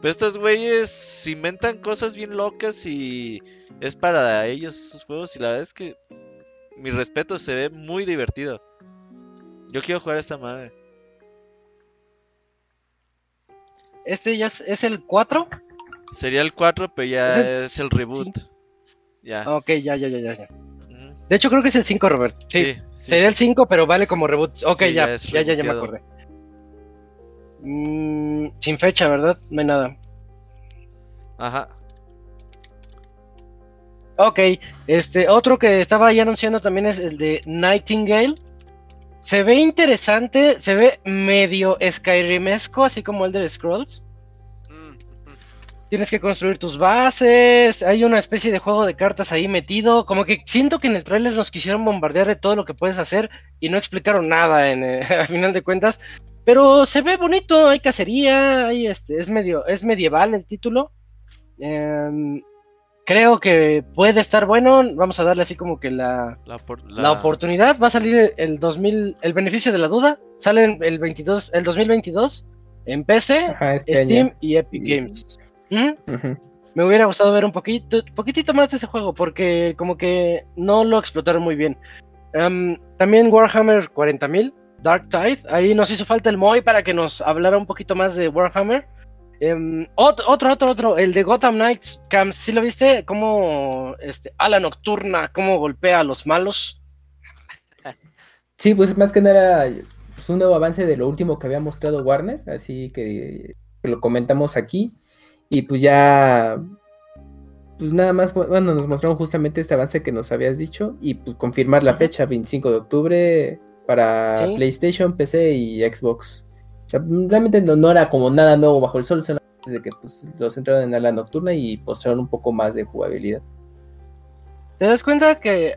Pero estos güeyes inventan cosas bien locas y es para ellos esos juegos. Y la verdad es que mi respeto se ve muy divertido. Yo quiero jugar a esta madre. este ya es, es el 4. Sería el 4, pero ya Es el- es el reboot. Ya. Ok, ya, ya, ya, ya. ya. De hecho, creo que es el 5, Robert. Sí, Sí, sí, sería sí. el 5, pero vale como reboot. Ok, Sí, ya, ya ya, ya, me acordé. Mm, sin fecha, ¿verdad? No hay nada. Ajá. Ok, este, otro que estaba ahí anunciando también es el de Nightingale. Se ve interesante, se ve medio Skyrimesco, así como el de Scrolls. Tienes que construir tus bases, hay una especie de juego de cartas ahí metido. Como que siento que en el trailer nos quisieron bombardear de todo lo que puedes hacer y no explicaron nada en, eh, (laughs) al final de cuentas. Pero se ve bonito, hay cacería, hay este, es medio, es medieval el título. Em, creo que puede estar bueno. Vamos a darle así como que la, La, opor- la la- oportunidad. Va a salir el 2000, el beneficio de la duda. Sale el 22, el 2022 en PC, Ajá, este Steam año. y Epic Y- Games. ¿Mm? Me hubiera gustado ver un poquito, poquitito más de ese juego porque como que no lo explotaron muy bien. Em, también Warhammer 40.000, Dark Tide, ahí nos hizo falta el Moy para que nos hablara un poquito más de Warhammer. Em, otro, otro, otro, otro, el de Gotham Knights, Cam, ¿sí lo viste? Cómo este, a la nocturna, cómo golpea a los malos. Sí, pues más que nada pues, un nuevo avance de lo último que había mostrado Warner, así que, que lo comentamos aquí. Y pues ya, pues nada más, bueno, nos mostraron justamente este avance que nos habías dicho y pues confirmar la fecha, 25 de octubre, para Sí. PlayStation, PC y Xbox. O sea, realmente no, no era como nada nuevo bajo el sol, solamente de que pues, los entraron en la nocturna y mostraron un poco más de jugabilidad. ¿Te das cuenta que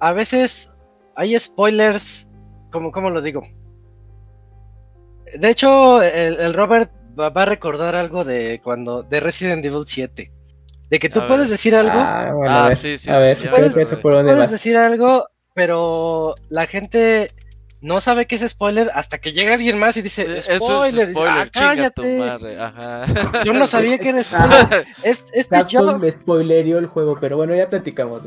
a veces hay spoilers, como, ¿cómo lo digo? De hecho, el, el Robert va, a recordar algo de cuando de Resident Evil 7. De que tú A puedes ver. decir algo, Ah, bueno, Ah, a ver, sí, sí, a sí, ver, dónde puedes vas. decir algo, pero la gente no sabe que es spoiler hasta que llega alguien más y dice Eh, spoiler. es Y dice, spoiler, "Ah, cállate". madre. Ajá. Yo no (laughs) sabía que era Ah, spoiler. Es, este Capcom yo, me spoilereó el juego, pero bueno, ya platicamos.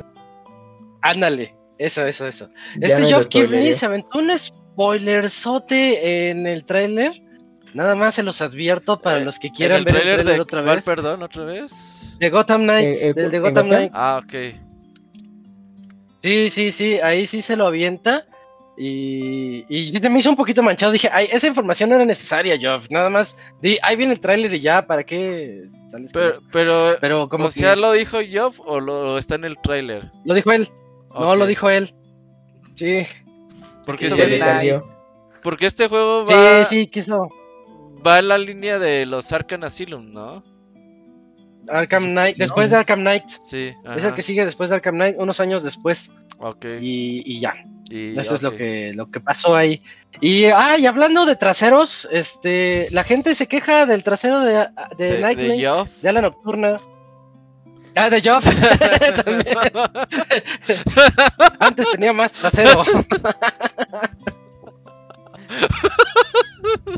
ándale, eso, eso, eso. Ya Este Geoff Keighley se aventó un spoilerzote en el tráiler. Nada más se los advierto para Eh, los que ¿En quieran el ver el tráiler de otra cuál, vez. perdón, otra vez? De Gotham Knights, Eh, eh, del de ¿en Gotham? Knights. Ah, ok. Sí, sí, sí, ahí sí se lo avienta. Y, y me hizo un poquito manchado. Dije, ay, esa información no era necesaria, Geoff. Nada más, di, ahí viene el tráiler y ya, ¿para qué sales Pero, pero, Pero como o sea, que ¿lo dijo Job o lo está en el tráiler? lo dijo él. No, lo dijo él. Sí, Porque, Sí, sí, salió. porque este juego sí, va, sí, quiso. Va en la línea de los Arkham Asylum, ¿no? Arkham Knight, No, después de Arkham Knight. Sí. Es el que sigue después de Arkham Knight, unos años después. Ok. Y, y ya. y- Eso es lo que, lo que pasó ahí. Y, ah, y hablando de traseros, este, la gente se queja del trasero de, de, De, Nightwing, de de Ala Nocturna. Ah, de Job. También. (laughs) Antes tenía más trasero. (laughs)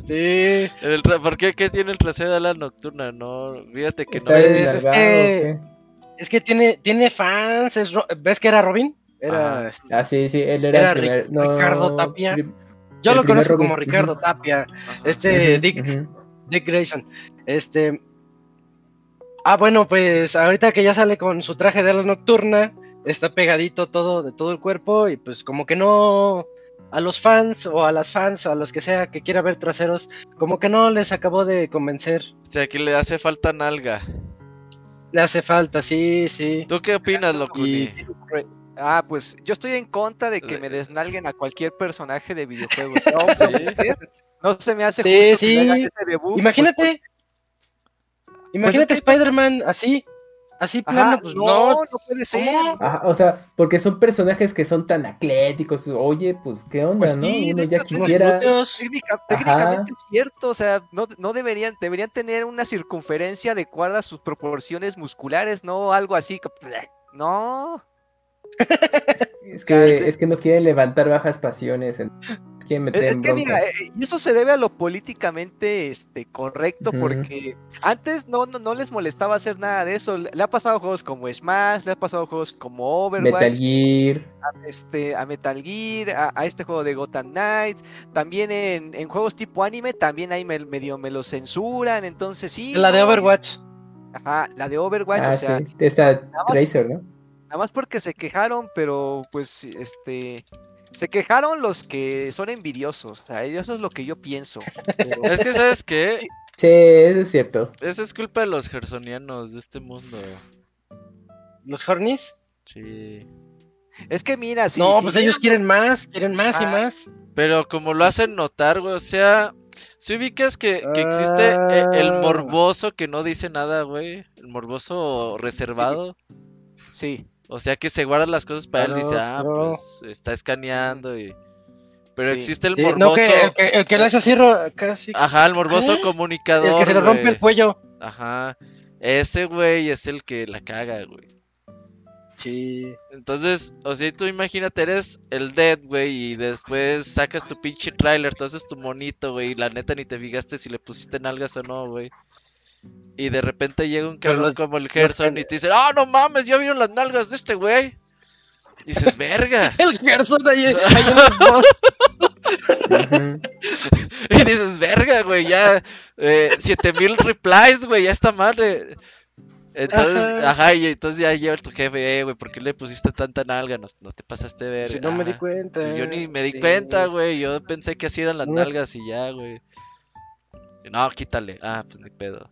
sí. El tra- ¿Por qué? ¿Qué tiene el trasero de la nocturna? No, fíjate que ¿Está no. Es- es deslargado que-? Es que tiene, tiene fans. es ¿Ves que era Robin? Era, este, Ah, sí, sí, él era, Era el primer... Ri- no, Ricardo Tapia. yo el lo conozco Robin. como Ricardo. Tapia. Este Dick. Dick Grayson. Este. Ah, bueno, pues ahorita que ya sale con su traje de la nocturna, está pegadito todo de todo el cuerpo y pues como que no a los fans o a las fans o a los que sea que quiera ver traseros, como que no les acabó de convencer. O sea, que le hace falta nalga. Le hace falta, sí, sí. ¿Tú qué opinas, Locuni? Y Ah, pues yo estoy en contra de que me desnalguen a cualquier personaje de videojuegos. (laughs) Sí. No se me hace Sí, justo sí. que le hagan ese debut. imagínate, imagínate Pues es que- Spider-Man así, así pues, plano, pues no, no. no puede ser. O sea, porque son personajes que son tan atléticos. Oye, pues, ¿qué onda, Pues no? Uno ya hecho, quisiera... Técnica- técnicamente es cierto, o sea, no, no deberían, deberían tener una circunferencia adecuada a sus proporciones musculares, no algo así. No, (laughs) Es que, es que no quieren levantar bajas pasiones. Quieren meter es en que mira, eh, y eso se debe a lo políticamente este, correcto, porque antes no, no, no les molestaba hacer nada de eso. Le ha pasado a juegos como Smash, le ha pasado a juegos como Overwatch, Metal Gear. este, a Metal Gear, a, a este juego de Gotham Knights, también en, en juegos tipo anime, también ahí me- medio me lo censuran, entonces sí. La de Overwatch. Ajá, la de Overwatch, Ah, o sea, sí. Esta Tracer, ¿no? nada más porque se quejaron, pero pues este se quejaron los que son envidiosos, o sea, eso es lo que yo pienso. pero- Es que, ¿sabes qué? Sí, eso es cierto. Esa es culpa de los gersonianos de este mundo. Los Hornies. Sí. es que mira, si no, si pues ellos quieren más, quieren más y Ah. más. Pero como lo hacen notar, güey, o sea, si ubicas que, que existe eh, el Ah. morboso que no dice nada, güey, el morboso reservado, Sí, o sea que se guarda las cosas para él y dice, ah, pues está escaneando y... Pero Sí. existe el Sí, morboso, no, que el que, el que le hace así, casi. ajá, el morboso ¿Eh? comunicador, el que se le rompe el cuello. Ajá, ese güey es el que la caga, güey. Sí. Entonces, o sea, tú imagínate, eres el dead, güey, y después sacas tu pinche trailer, tú haces tu monito, güey, y la neta ni te fijaste si le pusiste nalgas o no, güey. Y de repente llega un cabrón los- como el Gerson y te dice, ah, no mames, ya vieron las nalgas de este güey. Y dices, verga. (laughs) El Gerson ahí, ahí en (laughs) los (laughs) y dices, verga, güey, ya, eh, 7000 replies, güey, ya está madre. Entonces, Ajá. ajá, y entonces ya llega tu jefe, eh, güey, ¿por qué le pusiste tanta nalga? No, no te pasaste de verga. Si no me di cuenta. Y yo ni me di Sí. cuenta, güey. Yo pensé que así eran las nalgas y ya, güey. No, quítale. Ah, pues ni pedo.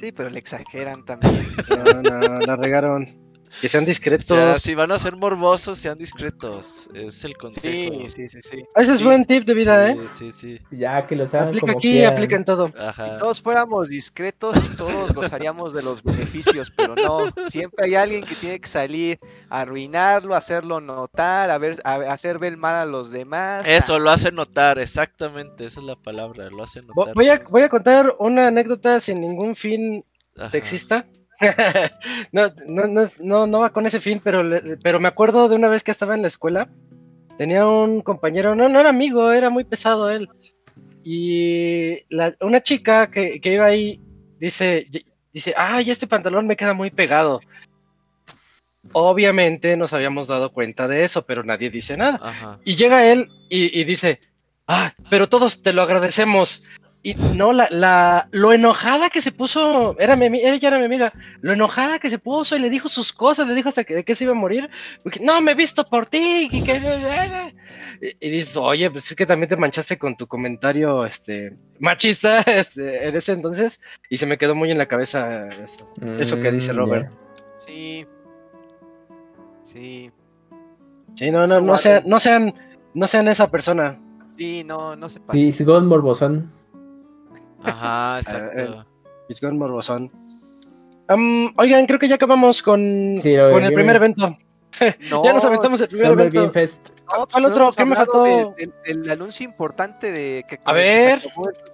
Sí, pero le exageran también. No, no, la regaron. Que sean O discretos. sea, si van a ser morbosos, sean discretos. Es el consejo. Sí, sí, sí, sí. Ese es Sí. buen tip de vida, ¿eh? Sí, sí. Ya que los hagan Aplica como aquí, quieran. aplica en todo. Ajá. Si todos fuéramos discretos, todos gozaríamos de los beneficios, pero no. Siempre hay alguien que tiene que salir a arruinarlo, hacerlo notar, a, ver, a hacer ver mal a los demás. Eso lo hace notar, exactamente, esa es la palabra, lo hace notar. Voy a, voy a contar una anécdota sin ningún fin Ajá. sexista. (laughs) no, no, no, no, no va con ese fin, pero, pero me acuerdo de una vez que estaba en la escuela. Tenía un compañero, no, no era amigo, era muy pesado él. Y la- una chica que, que iba ahí dice, dice, ay, este pantalón me queda muy pegado. Obviamente nos habíamos dado cuenta de eso, pero nadie dice nada. Ajá. Y llega él y, y dice, ah, pero todos te lo agradecemos. Y no, la, la, lo enojada que se puso, era mi, ella era mi amiga, lo enojada que se puso y le dijo sus cosas, le dijo hasta que, de que se iba a morir, porque no, me he visto por ti, y que... (laughs) Y, y dices, oye, pues es que también te manchaste con tu comentario, este, machista, (laughs) este, en ese entonces, y se me quedó muy en la cabeza eso, eso que dice Mm, Robert. Sí. Sí. Sí, no, no, no sean, no sean, no sean esa persona. Sí, no, no se pasa. Fisgón morbosón. Ajá, (laughs) exacto. Fisgón Morbosón. Am, oigan, creo que ya acabamos con, Sí, con el primer evento. (laughs) No, ya nos aventamos el primer Summer evento. Game Fest. no, ¿Cuál no otro? ¿Qué me faltó? de- del, del anuncio importante de que A ver.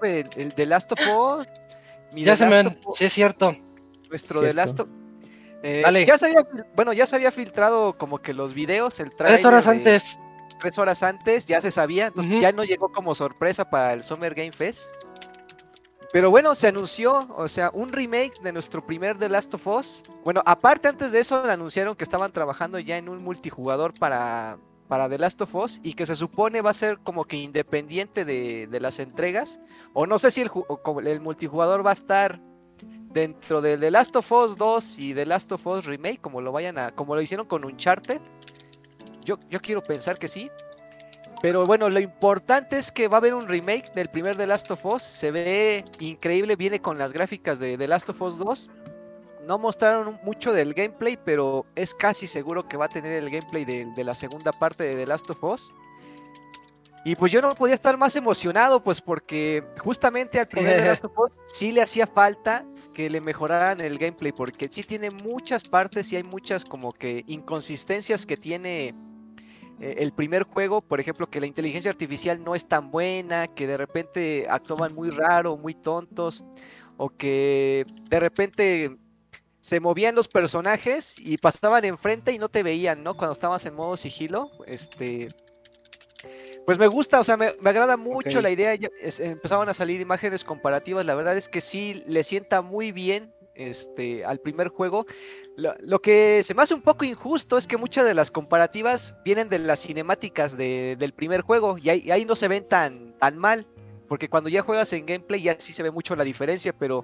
el, el, The Last of Us. mi Ya The se me of Sí, es cierto. Nuestro The Cierto. Last of eh, Dale. Ya se había, bueno, ya se había filtrado como que los videos, el trailer Tres horas de- antes. tres horas antes, ya se sabía, entonces ya no llegó como sorpresa para el Summer Game Fest. Pero bueno, se anunció, o sea, un remake de nuestro primer The Last of Us. Bueno, aparte antes de eso anunciaron que estaban trabajando ya en un multijugador para, para The Last of Us y que se supone va a ser como que independiente de, de las entregas. O no sé si el, el multijugador va a estar dentro de The Last of Us 2 y The Last of Us Remake, como lo vayan a, como lo hicieron con Uncharted. Yo, yo quiero pensar que sí. Pero bueno, lo importante es que va a haber un remake del primer The Last of Us. Se ve increíble, viene con las gráficas de The Last of Us 2. No mostraron mucho del gameplay, pero es casi seguro que va a tener el gameplay de, de la segunda parte de The Last of Us. Y pues yo no podía estar más emocionado, pues porque justamente al primer The Last of Us (laughs) sí le hacía falta que le mejoraran el gameplay, porque sí tiene muchas partes y hay muchas como que inconsistencias que tiene eh, el primer juego, por ejemplo, que la inteligencia artificial no es tan buena, que de repente actuaban muy raro, muy tontos, o que de repente se movían los personajes y pasaban enfrente y no te veían, ¿no? Cuando estabas en modo sigilo, este... Pues me gusta, o sea, me, me agrada mucho la idea, ya es- empezaban a salir imágenes comparativas, la verdad es que sí le sienta muy bien este, al primer juego. Lo, lo que se me hace un poco injusto es que muchas de las comparativas vienen de las cinemáticas de- del primer juego y ahí, y ahí no se ven tan, tan mal. Porque cuando ya juegas en gameplay ya sí se ve mucho la diferencia, pero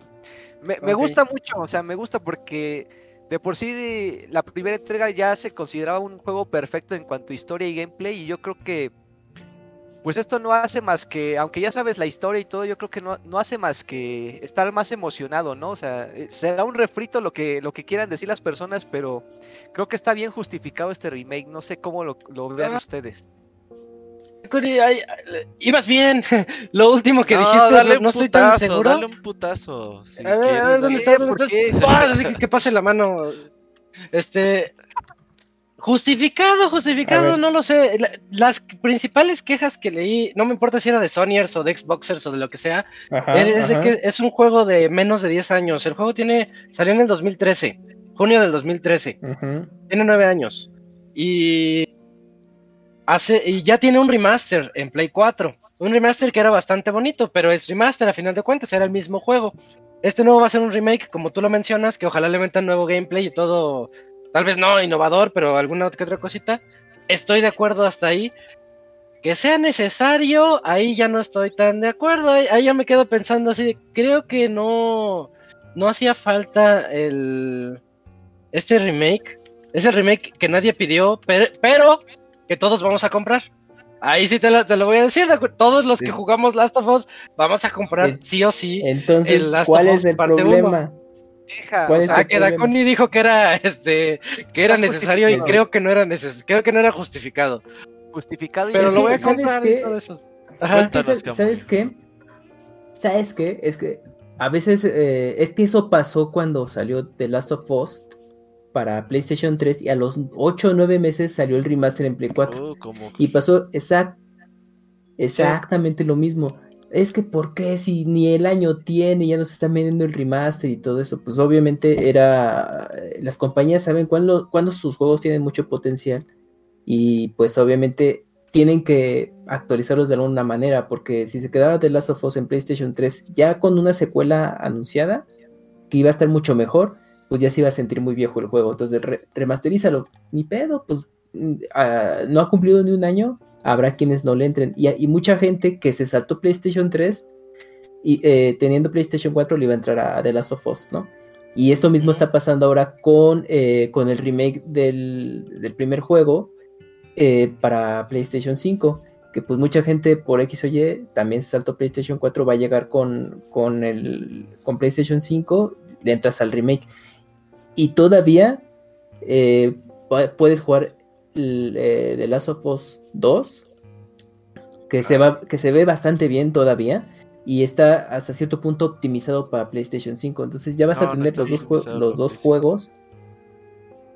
me, me gusta mucho, o sea, me gusta porque de por sí de- la primera entrega ya se consideraba un juego perfecto en cuanto a historia y gameplay y yo creo que pues esto no hace más que, aunque ya sabes la historia y todo, yo creo que no, no hace más que estar más emocionado, ¿no? O sea, eh, será un refrito lo que, lo que quieran decir las personas, pero creo que está bien justificado este remake, no sé cómo lo, lo vean Ah, ustedes. Curi, ay, ay, ibas bien. (laughs) Lo último que no, dijiste, dale no, un no estoy tan putazo, seguro. dale un putazo. Si A ver, quieres, ¿dónde dale. está? ¿Dónde ¿Por está? qué? Que, que pase la mano. Este. Justificado, justificado, no lo sé. La- las principales quejas que leí, no me importa si era de Sonyers o de Xboxers o de lo que sea, Ajá, es de que es un juego de menos de 10 años. El juego tiene salió en el 2013, junio del 2013. Ujú. Tiene nueve años. Y hace y ya tiene un remaster en Play 4. Un remaster que era bastante bonito, pero es remaster a final de cuentas, era el mismo juego. Este nuevo va a ser un remake, como tú lo mencionas, que ojalá le metan nuevo gameplay y todo, tal vez no innovador, pero alguna que otra cosita. Estoy de acuerdo hasta ahí. Que sea necesario, ahí ya no estoy tan de acuerdo. Ahí, ahí ya me quedo pensando así, de, creo que no, no hacía falta el este remake. Es el remake que nadie pidió, pero, pero que todos vamos a comprar. Ahí sí te lo, te lo voy a decir, todos los que jugamos Last of Us vamos a comprar Sí. sí o sí. Entonces, El Last ¿cuál of es Us el parte problema? ¿Cuál o es sea, Ah, el que? Daconi dijo que era este que era Está necesario y creo que no era neces creo que no era justificado. justificado y Pero Es lo que, voy a ¿sabes comprar qué? y todo eso. Es Ajá. que, Cuéntanos, ¿sabes- Camuy. ¿Sabes qué? ¿Sabes qué? Es que a veces eh, es que eso pasó cuando salió The Last of Us para PlayStation 3 y a los 8 o 9 meses salió el remaster en Play 4. Oh, como Y pasó exact- exactamente lo mismo. Es que ¿por qué si ni el año tiene, ya nos están vendiendo el remaster y todo eso? Pues obviamente era... Las compañías saben cuándo, cuándo sus juegos tienen mucho potencial y pues obviamente tienen que actualizarlos de alguna manera porque si se quedaba The Last of Us en PlayStation 3 ya con una secuela anunciada que iba a estar mucho mejor, pues ya se iba a sentir muy viejo el juego. Entonces re- remasterízalo, ni pedo, pues no ha cumplido ni un año, habrá quienes no le entren. Y, y mucha gente que se saltó PlayStation 3 y eh, teniendo PlayStation 4 le iba a entrar a The Last of Us, ¿no? Y esto mismo está pasando ahora con, eh, con el remake del, del primer juego eh, para PlayStation 5. Que pues mucha gente por X o Y también se saltó PlayStation 4, va a llegar con, con, el, con PlayStation 5, le entras al remake. Y todavía eh, pu- puedes jugar el, eh, The Last of Us 2, que se, va, que se ve bastante bien todavía. Y está hasta cierto punto optimizado para PlayStation 5. Entonces ya vas No, a tener los dos, los dos juegos.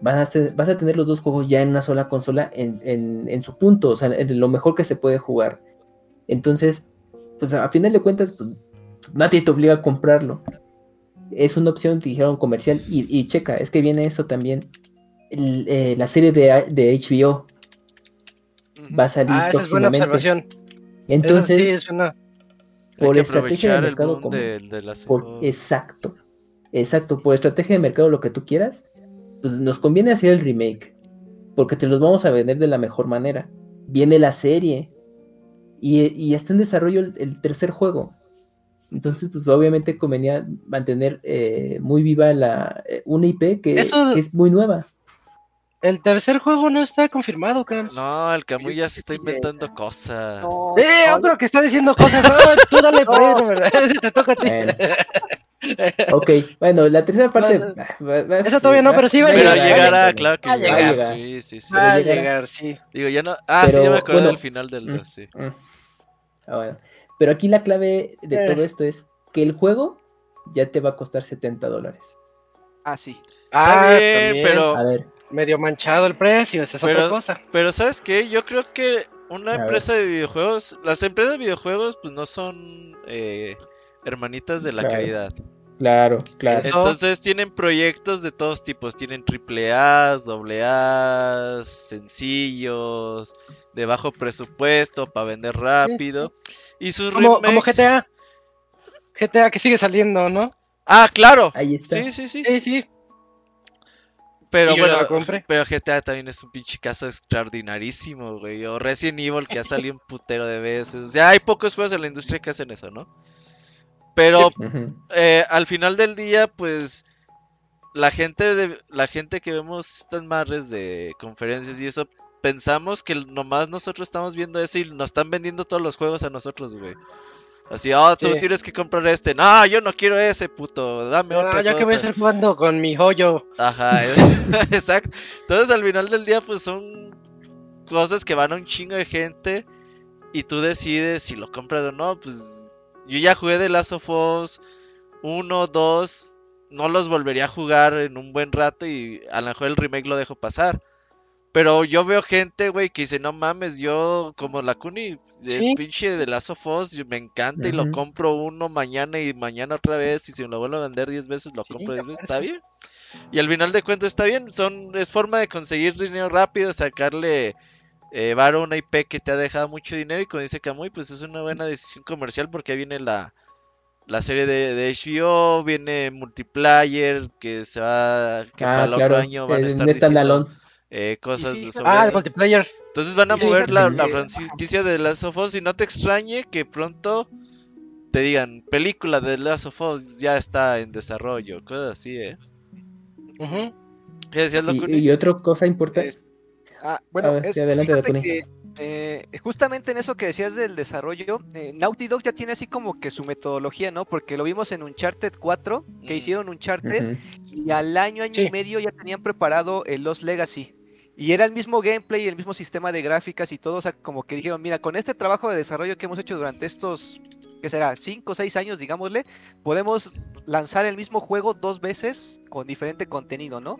Vas a, ser- vas a tener los dos juegos ya en una sola consola en, en- en su punto, o sea, en lo mejor que se puede jugar. Entonces, pues a final de cuentas, pues, nadie te obliga a comprarlo. Es una opción, te dijeron comercial. Y, y checa, es que viene eso también. El, eh, la serie de, de HBO va a salir Ah, esa es buena observación. Entonces, Eso sí es una hay por estrategia de mercado como- de por- exacto. Exacto, por estrategia de mercado, lo que tú quieras, pues nos conviene hacer el remake. Porque te los vamos a vender de la mejor manera. Viene la serie. Y, y está en desarrollo el, el tercer juego. Entonces, pues obviamente convenía mantener eh, muy viva la eh, una IP que, Eso- que es muy nueva. El tercer juego no está confirmado, Camps. No, el Camuy ya se está inventando cosas. No. ¡Eh! Otro que está diciendo cosas. No, tú dale por ahí, Robert. Ese te toca a ti. Bueno. (laughs) Ok, bueno, la tercera parte. Eso todavía no, pero sí va a Pero llegar, va llegará, llegar. claro que Va a llegará. llegar. Sí, sí, sí. Va a llegar, sí. Digo, ya no. Ah, sí, ya Pero, me acordé bueno. del final del Mm. 2, sí. Mm. Ah, bueno. Pero aquí la clave de Eh. todo esto es que el juego ya te va a costar 70 dólares. Ah, sí. Ah, bien, también. pero- A ver, Medio manchado el precio, esa es Pero- otra cosa. Pero ¿sabes qué? Yo creo que una A ver. empresa de videojuegos, las empresas de videojuegos pues no son eh, hermanitas de la Claro. caridad. claro, claro. Entonces tienen proyectos de todos tipos, tienen triple A, doble A, sencillos, de bajo presupuesto para vender rápido. Y sus Como, como GTA. GTA que sigue saliendo, ¿no? Ah, claro. Ahí está. Sí, sí, sí. Sí, sí. Pero Y yo ya bueno, pero GTA también es un pinche caso extraordinarísimo, güey. O Resident Evil que ha salido un putero de veces. Ya hay pocos juegos en la industria que hacen eso, ¿no? Pero eh, al final del día, pues la gente de la gente que vemos estas madres de conferencias y eso pensamos que nomás nosotros estamos viendo eso y nos están vendiendo todos los juegos a nosotros, güey. Así, ah, tú Sí. tienes que comprar este. No, yo no quiero ese, puto. Dame No, otra yo cosa. que voy a estar jugando con mi joyo. Ajá, (laughs) (laughs) exacto. Entonces al final del día pues son cosas que van a un chingo de gente y tú decides si lo compras o no. Pues yo ya jugué de Last of Us 1, 2, no los volvería a jugar en un buen rato y a lo mejor el remake lo dejo pasar. Pero yo veo gente, güey, que dice, no mames, yo como la Kuni, el Sí. pinche de Us, yo- me encanta y lo compro uno mañana y mañana otra vez y si me lo vuelvo a vender 10 veces lo Sí, compro 10 veces, está bien. Y al final de cuentas está bien, son es forma de conseguir dinero rápido, sacarle eh, varo a una IP que te ha dejado mucho dinero y como dice Camuy, pues es una buena decisión comercial porque ahí viene la, la serie de, de HBO, viene multiplayer que se va que para Ah, el claro. otro año van a en estar eh, cosas sí, sobre Ah, el multiplayer. Entonces van a mover la, franquicia de Last of Us y no te extrañe que pronto te digan película de Last of Us ya está en desarrollo, cosas así, eh. Ujú. ¿Qué decías, Y, y otra cosa importante. Es- Ah, bueno, A ver, es, sí, adelante, que Eh, justamente en eso que decías del desarrollo, eh, Naughty Dog ya tiene así como que su metodología, ¿no? Porque lo vimos en Uncharted 4, que Mm. hicieron Uncharted, Ujú. y al año, año Sí. y medio ya tenían preparado el Lost Legacy. Y era el mismo gameplay, el mismo sistema de gráficas y todo, o sea, como que dijeron, mira, con este trabajo de desarrollo que hemos hecho durante estos, ¿qué será? 5 o 6 años, digámosle, podemos lanzar el mismo juego dos veces con diferente contenido, ¿no?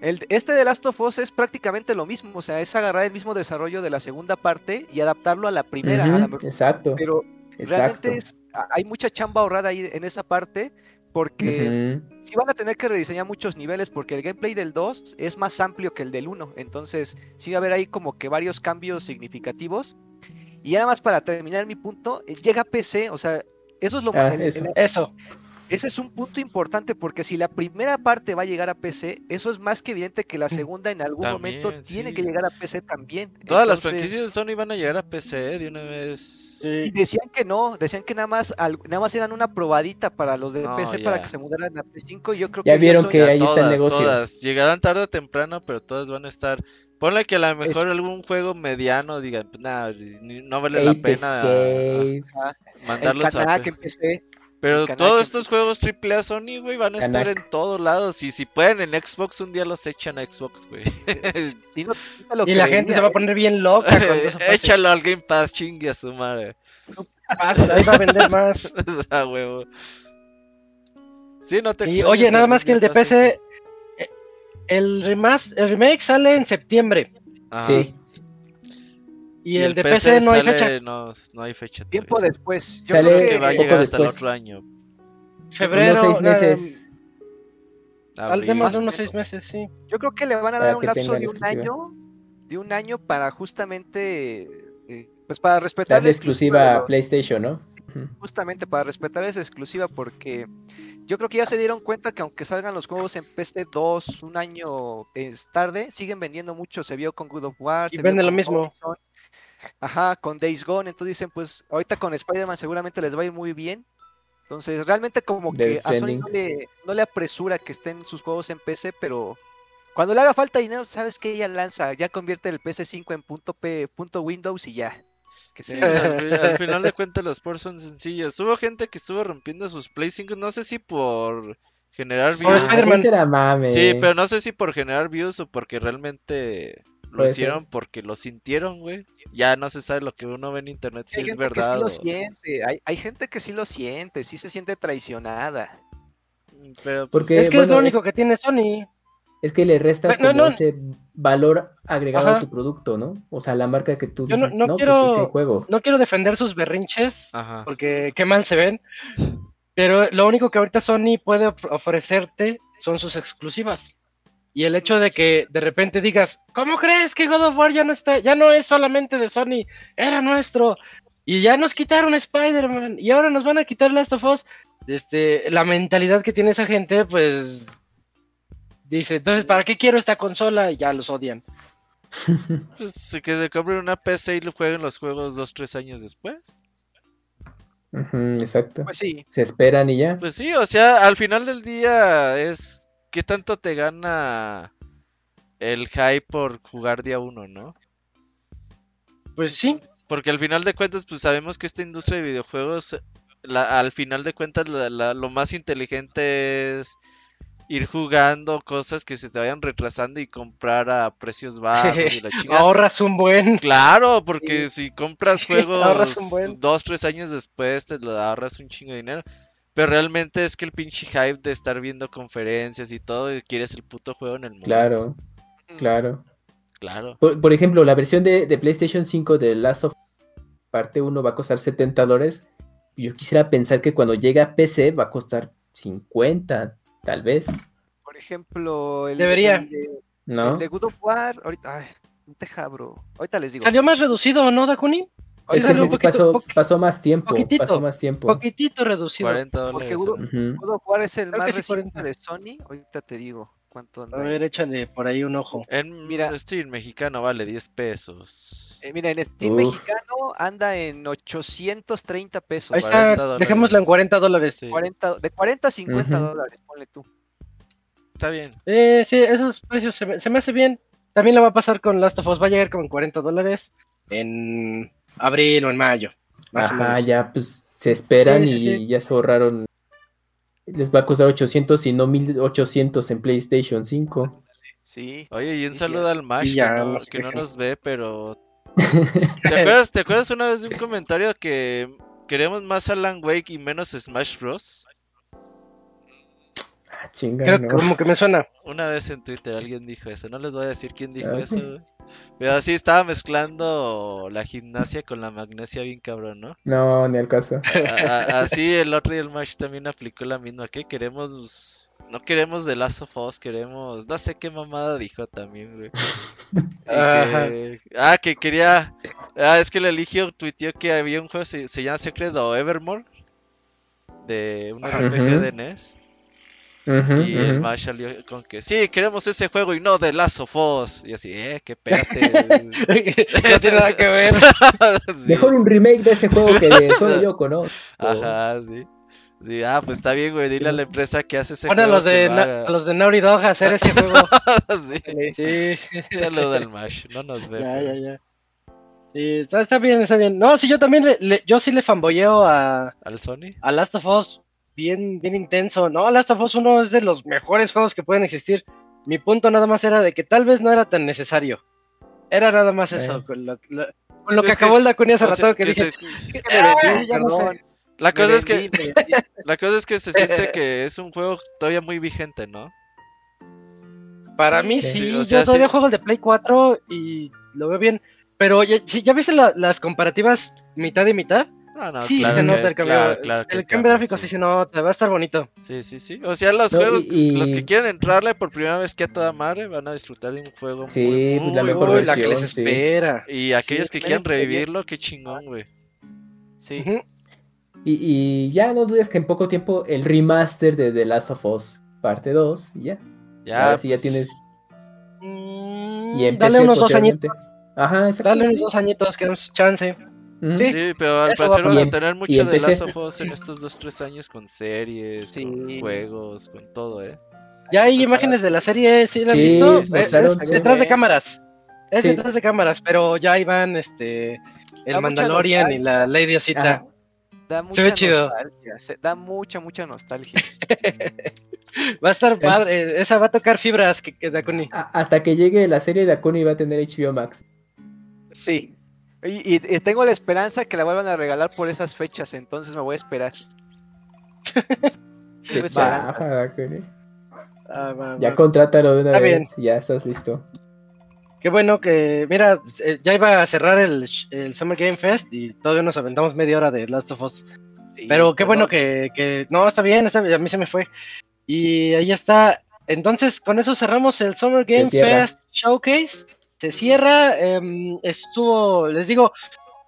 El, este de Last of Us es prácticamente lo mismo, o sea, es agarrar el mismo desarrollo de la segunda parte y adaptarlo a la primera, a la Ujú, Exacto. pero Exacto. realmente es- hay mucha chamba ahorrada ahí en esa parte porque Ujú. sí van a tener que rediseñar muchos niveles porque el gameplay del 2 es más amplio que el del 1. Entonces, sí va a haber ahí como que varios cambios significativos. Y nada más para terminar mi punto, eh, llega a PC, o sea, eso es lo Ah, el- eso. el- Eso. Ese es un punto importante porque si la primera parte va a llegar a PC, eso es más que evidente que la segunda en algún También, momento tiene que llegar a PC también. Todas las franquicias de Sony van a llegar a PC de una vez. Y decían que no, decían que nada más, nada más eran una probadita para los de No, PC para que se mudaran a P5 y yo creo Ya que vieron que Ya ahí está el todas, negocio. todas. Llegarán tarde o temprano, pero todas van a estar. Ponle que a lo mejor algún juego mediano digan, pues nada, ni- no vale la pena Escape. el mandarlos a PC. Pero todos estos juegos AAA Sony, güey, van a estar en todos lados. Y si pueden en Xbox, un día los echan a Xbox, güey. (laughs) Sí, no- no te lo Y la gente se va a ¿eh? poner bien loca cuando (laughs) eso pase. Échalo al Game Pass, chingue a su madre. Pasa, ahí va a vender más. (laughs) huevo. Sí, no te Y oye, nada más que el de PC, eh, el, remas- el remake sale en septiembre. Sí. Y, el, de PC, no hay sale- fecha. No, no hay fecha. Tiempo después. Yo Sale creo que va a llegar hasta el otro año. Febrero. Unos seis nada, meses. al abril. menos Más o unos seis meses, sí. Yo creo que le van a Para dar un lapso de un exclusiva. año, de un año para justamente, eh, pues para respetar Darle la exclusiva de a PlayStation, ¿no? Justamente para respetar esa exclusiva porque yo creo que ya se dieron cuenta que aunque salgan los juegos en PC 2 un año es tarde, siguen vendiendo mucho, se vio con God of War, Y se vende vio lo mismo. Horizon, Ajá, con Days Gone, entonces dicen pues ahorita con Spider-Man seguramente les va a ir muy bien. Entonces, realmente como que a Sony no le, no le apresura que estén sus juegos en PC, pero cuando le haga falta dinero, sabes que ella lanza, ya convierte el PC5 en punto P, punto Windows y ya. Que Sí, al, (laughs) fi- al final de cuentas los ports son sencillos. Hubo gente que estuvo rompiendo sus Play 5, no sé si por generar Por views. Spider-Man. Ese era mame. Sí, pero no sé si por generar views o porque realmente lo hicieron porque lo sintieron, güey. Ya no se sabe lo que uno ve en internet si hay es gente que sí verdad lo o... siente, hay, hay gente que sí lo siente, sí se siente traicionada. Pero pues, Porque- es que es lo único que tiene Sony. Es que le restas No, como no. ese valor agregado Ajá. a tu producto, ¿no? O sea, la marca que tú Yo no- dices, no no, quiero- pues este juego. No quiero defender sus berrinches, Ajá. porque qué mal se ven. Pero lo único que ahorita Sony puede of- ofrecerte son sus exclusivas. Y el hecho de que de repente digas, ¿cómo crees que God of War ya no está, ya no es solamente de Sony, era nuestro? Y ya nos quitaron Spider-Man y ahora nos van a quitar Last of Us. Este, la mentalidad que tiene esa gente, pues dice, entonces, ¿para qué quiero esta consola? Y ya los odian. (laughs) Pues que se compren una PC y lo jueguen los juegos dos, tres años después. Exacto. Pues sí, Se esperan y ya. Pues sí, o sea, al final del día es qué tanto te gana el hype por jugar día uno, ¿no? Pues sí, Porque al final de cuentas, pues sabemos que esta industria de videojuegos, la- al final de cuentas, la- la- lo más inteligente es ir jugando cosas que se te vayan retrasando y comprar a precios bajos y la (laughs) chingada. ahorras un buen. Claro, porque si compras (laughs) juegos dos, tres años después, te lo ahorras un chingo de dinero. Pero realmente es que el pinche hype de estar viendo conferencias y todo, y quieres el puto juego en el momento. Claro, claro. Claro. Por, por ejemplo, la versión de, de PlayStation 5 de Last of parte 1 va a costar 70 dólares. Yo quisiera pensar que cuando llegue a PC va a costar 50, tal vez, por ejemplo, el, Debería. de, ¿no? el de God of War, ahorita, ay, no te jabro. Ahorita les digo. Salió más reducido, ¿no, Dakuni? Sí, Es que salió un sí poquito, pasó, más tiempo, poquitito, pasó más tiempo. poquitito reducido. 40 Porque dólares. Ujú. God of War es el Creo más sí, reciente 40. de Sony. Ahorita te digo cuánto anda. A ver, échale por ahí un ojo. En Mira. Steam mexicano vale 10 pesos. Eh, mira, en Steam Uf. mexicano anda en 830 pesos. Ahí 40 está, dejémoslo en 40 dólares. Sí, 40, de 40 a 50 Ujú. dólares, ponle tú. está bien. Eh, sí, esos precios se me, se me hace bien. También lo va a pasar con Last of Us, va a llegar como en 40 dólares. En abril o en mayo. Más o Ajá, menos. ya pues se esperan Sí, sí, y sí. ya se ahorraron. Les va a costar 800 y no 1800 en PlayStation 5. Sí. Oye, y un Sí, saludo al Mash ya, que, no, que no nos ve, pero... (laughs) ¿Te acuerdas, ¿Te acuerdas una vez de un comentario que queremos más Alan Wake y menos Smash Bros? Ah, chinga, Creo no. que como que me suena. Una vez en Twitter alguien dijo eso, no les voy a decir quién dijo Ah, eso, güey. Pero sí, estaba mezclando la gimnasia con la magnesia bien cabrón, ¿no? No, ni al caso. A- así el otro día el Mash también aplicó la misma, que queremos... No queremos The Last of Us, queremos... No sé qué mamada dijo también, güey. (laughs) Y que- Ah, que quería... Ah, es que el eligio tuiteó que había un juego, se, se llama Secret o Evermore. De un. RPG Ujú. de NES. Y el. Mash salió con que sí, queremos ese juego y no The Last of Us. Y así, eh, que espérate. (laughs) no tiene nada que ver. (laughs) Sí. Mejor un remake de ese juego que de solo yo conozco. Ajá, sí. Sí, ah, pues está bien, güey. Dile a la empresa que hace ese juego. los que de, a los de Naughty Dog a hacer ese juego. (laughs) sí. Sí, Saludo al Mash, no nos ve. ya, ya, ya. Sí, está, está bien, está bien. No, sí, yo también, le, le- yo sí le fanboyeo a, ¿Al Sony? a Last of Us bien, bien intenso. No, Last of Us 1 es de los mejores juegos que pueden existir. Mi punto nada más era de que tal vez no era tan necesario. Era nada más eso, Eh. con lo, lo- con lo que acabó el Dakuni hace rato que, dije, se- "¿Qué Me vendí, ah, ya no sé". perdón. La cosa es que (laughs) la cosa es que se siente (laughs) que es un juego todavía muy vigente, ¿no? Para Sí, mí sí, sí, o sea, yo todavía sí. juego el de Play 4 y lo veo bien. Pero ya, si ya viste la- las comparativas mitad y mitad, No, no, sí claro se nota el cambio. claro, el cambio gráfico sí. se nota, va a estar bonito. Sí, sí, sí. O sea, los No, juegos, y- y- los que quieren entrarle por primera vez que a toda madre van a disfrutar de un juego Sí, muy, pues la muy mejor la que les versión, sí. espera. Y aquellos que quieran revivirlo, qué chingón, güey. Sí. Y, y ya no dudes que en poco tiempo el remaster de The Last of Us parte 2 y ya. Ya, Ahora sí ya pues, tienes. Mm, Y en dale unos dos añitos. Ajá. Dale unos dos añitos que damos chance. Sí. Sí, pero al parecer a van a tener mucho de. Last of Us en estos dos, tres años con series, Sí. con juegos, con todo, ¿eh? Ya hay imágenes de la serie, ¿sí la han Sí, visto? sí, Eh, es detrás de cámaras. Es Sí. detrás de cámaras, pero ya iban este el Da mucha Mandalorian y la Lady Osita. Da Se ve mucha chido. nostalgia. se- da mucha, mucha nostalgia. (laughs) Va a estar padre, esa va a tocar fibras que, que Dakuni. A- Hasta que llegue la serie de Akuni va a tener HBO Max. Sí. Y, y- y tengo la esperanza que la vuelvan a regalar por esas fechas, entonces me voy a esperar. (laughs) Qué. Ah, va, Ya va. contrátalo de una Está vez. Ya estás listo. Qué bueno que, mira, eh, ya iba a cerrar el, el Summer Game Fest y todavía nos aventamos media hora de Last of Us. Sí, Pero qué bueno que, que- no, está bien, está bien, a mí se me fue. Y ahí está. Entonces, con eso cerramos el Summer Game. Fest Showcase. Se cierra. em, estuvo, les digo,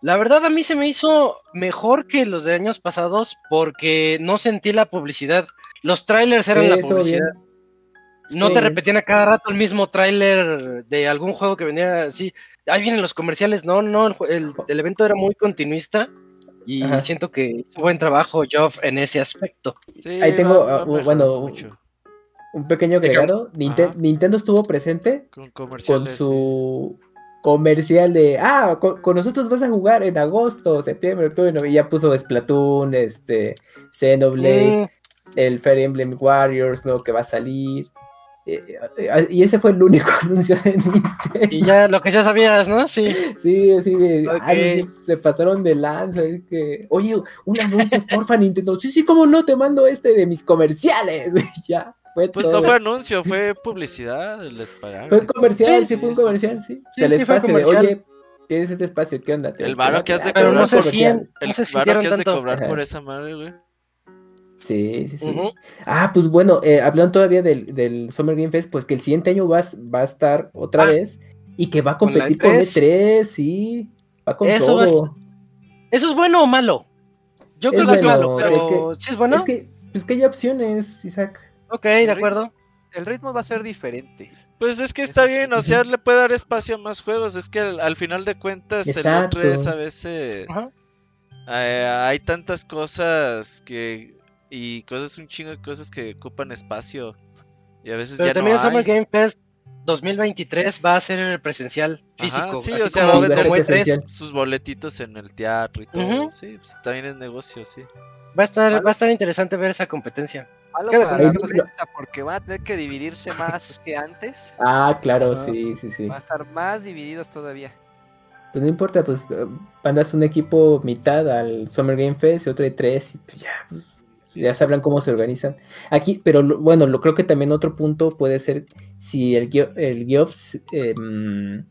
la verdad a mí se me hizo mejor que los de años pasados porque no sentí la publicidad. Los trailers eran Sí, la publicidad. bien. No Sí. te repetían a cada rato el mismo tráiler de algún juego que venía así. Ahí vienen los comerciales. No, no, el, el- el evento era muy continuista y Ajá. siento que hizo buen trabajo Geoff en ese aspecto. Sí, Ahí tengo, va- va ah, bueno, mucho Un pequeño agregado. Ninte- Ajá. Nintendo estuvo presente con sí. su comercial de ah, con, con nosotros vas a jugar en agosto, septiembre, octubre, noviembre", y ya puso Splatoon, este, Xenoblade, Mm, el Fire Emblem Warriors, ¿no? Que va a salir. Eh, eh, y ese fue el único (laughs) anuncio de Nintendo. y ya lo que ya sabías, ¿no? Sí. Sí, así de, Ok. ay, se pasaron de lanza, es que, oye, un anuncio, porfa, Nintendo, sí, sí, cómo no, te mando este de mis comerciales, (laughs) ya, fue Pues todo. no fue anuncio, fue publicidad, les pagaron. Fue comercial, sí, Sí, fue un sí, sí. comercial, sí. Sí, Se les sí, pase de, oye, tienes este espacio, ¿qué onda? Te- El varo que has de no cobrar sé por si en- El no varo que has de cobrar Ajá. por esa madre, güey. Sí, sí, sí. Ah, pues bueno, eh, hablando todavía del, del Summer Game Fest, pues que el siguiente año va, a- va a estar otra Ah. vez y que va a competir con E3. E3, sí, va con Eso va a todo. ¿Eso es bueno o malo? Yo Es creo que es bueno, malo, es pero ¿sí es bueno? Es que, pues que hay opciones, Isaac. Ok, de acuerdo. El ritmo va a ser diferente. Pues es que Eso está sí. bien, o sea, le puede dar espacio a más juegos. Es que al, al final de cuentas, Exacto. el E3 a veces Ajá. eh, hay tantas cosas que. Y cosas, un chingo de cosas que ocupan espacio. Y a veces Pero ya también no el Summer. Game Fest 2023 va a ser presencial físico. Ajá, sí, así o sea, como- va a vender como E3. presencial. sus boletitos en el teatro y todo. Ujú. Sí, pues también es negocio, sí. Va a estar, va a estar interesante ver esa competencia. Para la prensa, porque van a tener que dividirse más que antes. Ah, claro, sí, sí, sí. Van a estar más divididos todavía. Pues no importa, pues eh, mandas un equipo mitad al Summer Game Fest y otro de tres y pues ya, pues, ya sabrán cómo se organizan. Aquí, pero lo- bueno, lo creo que también otro punto puede ser si el, el Geoffs em,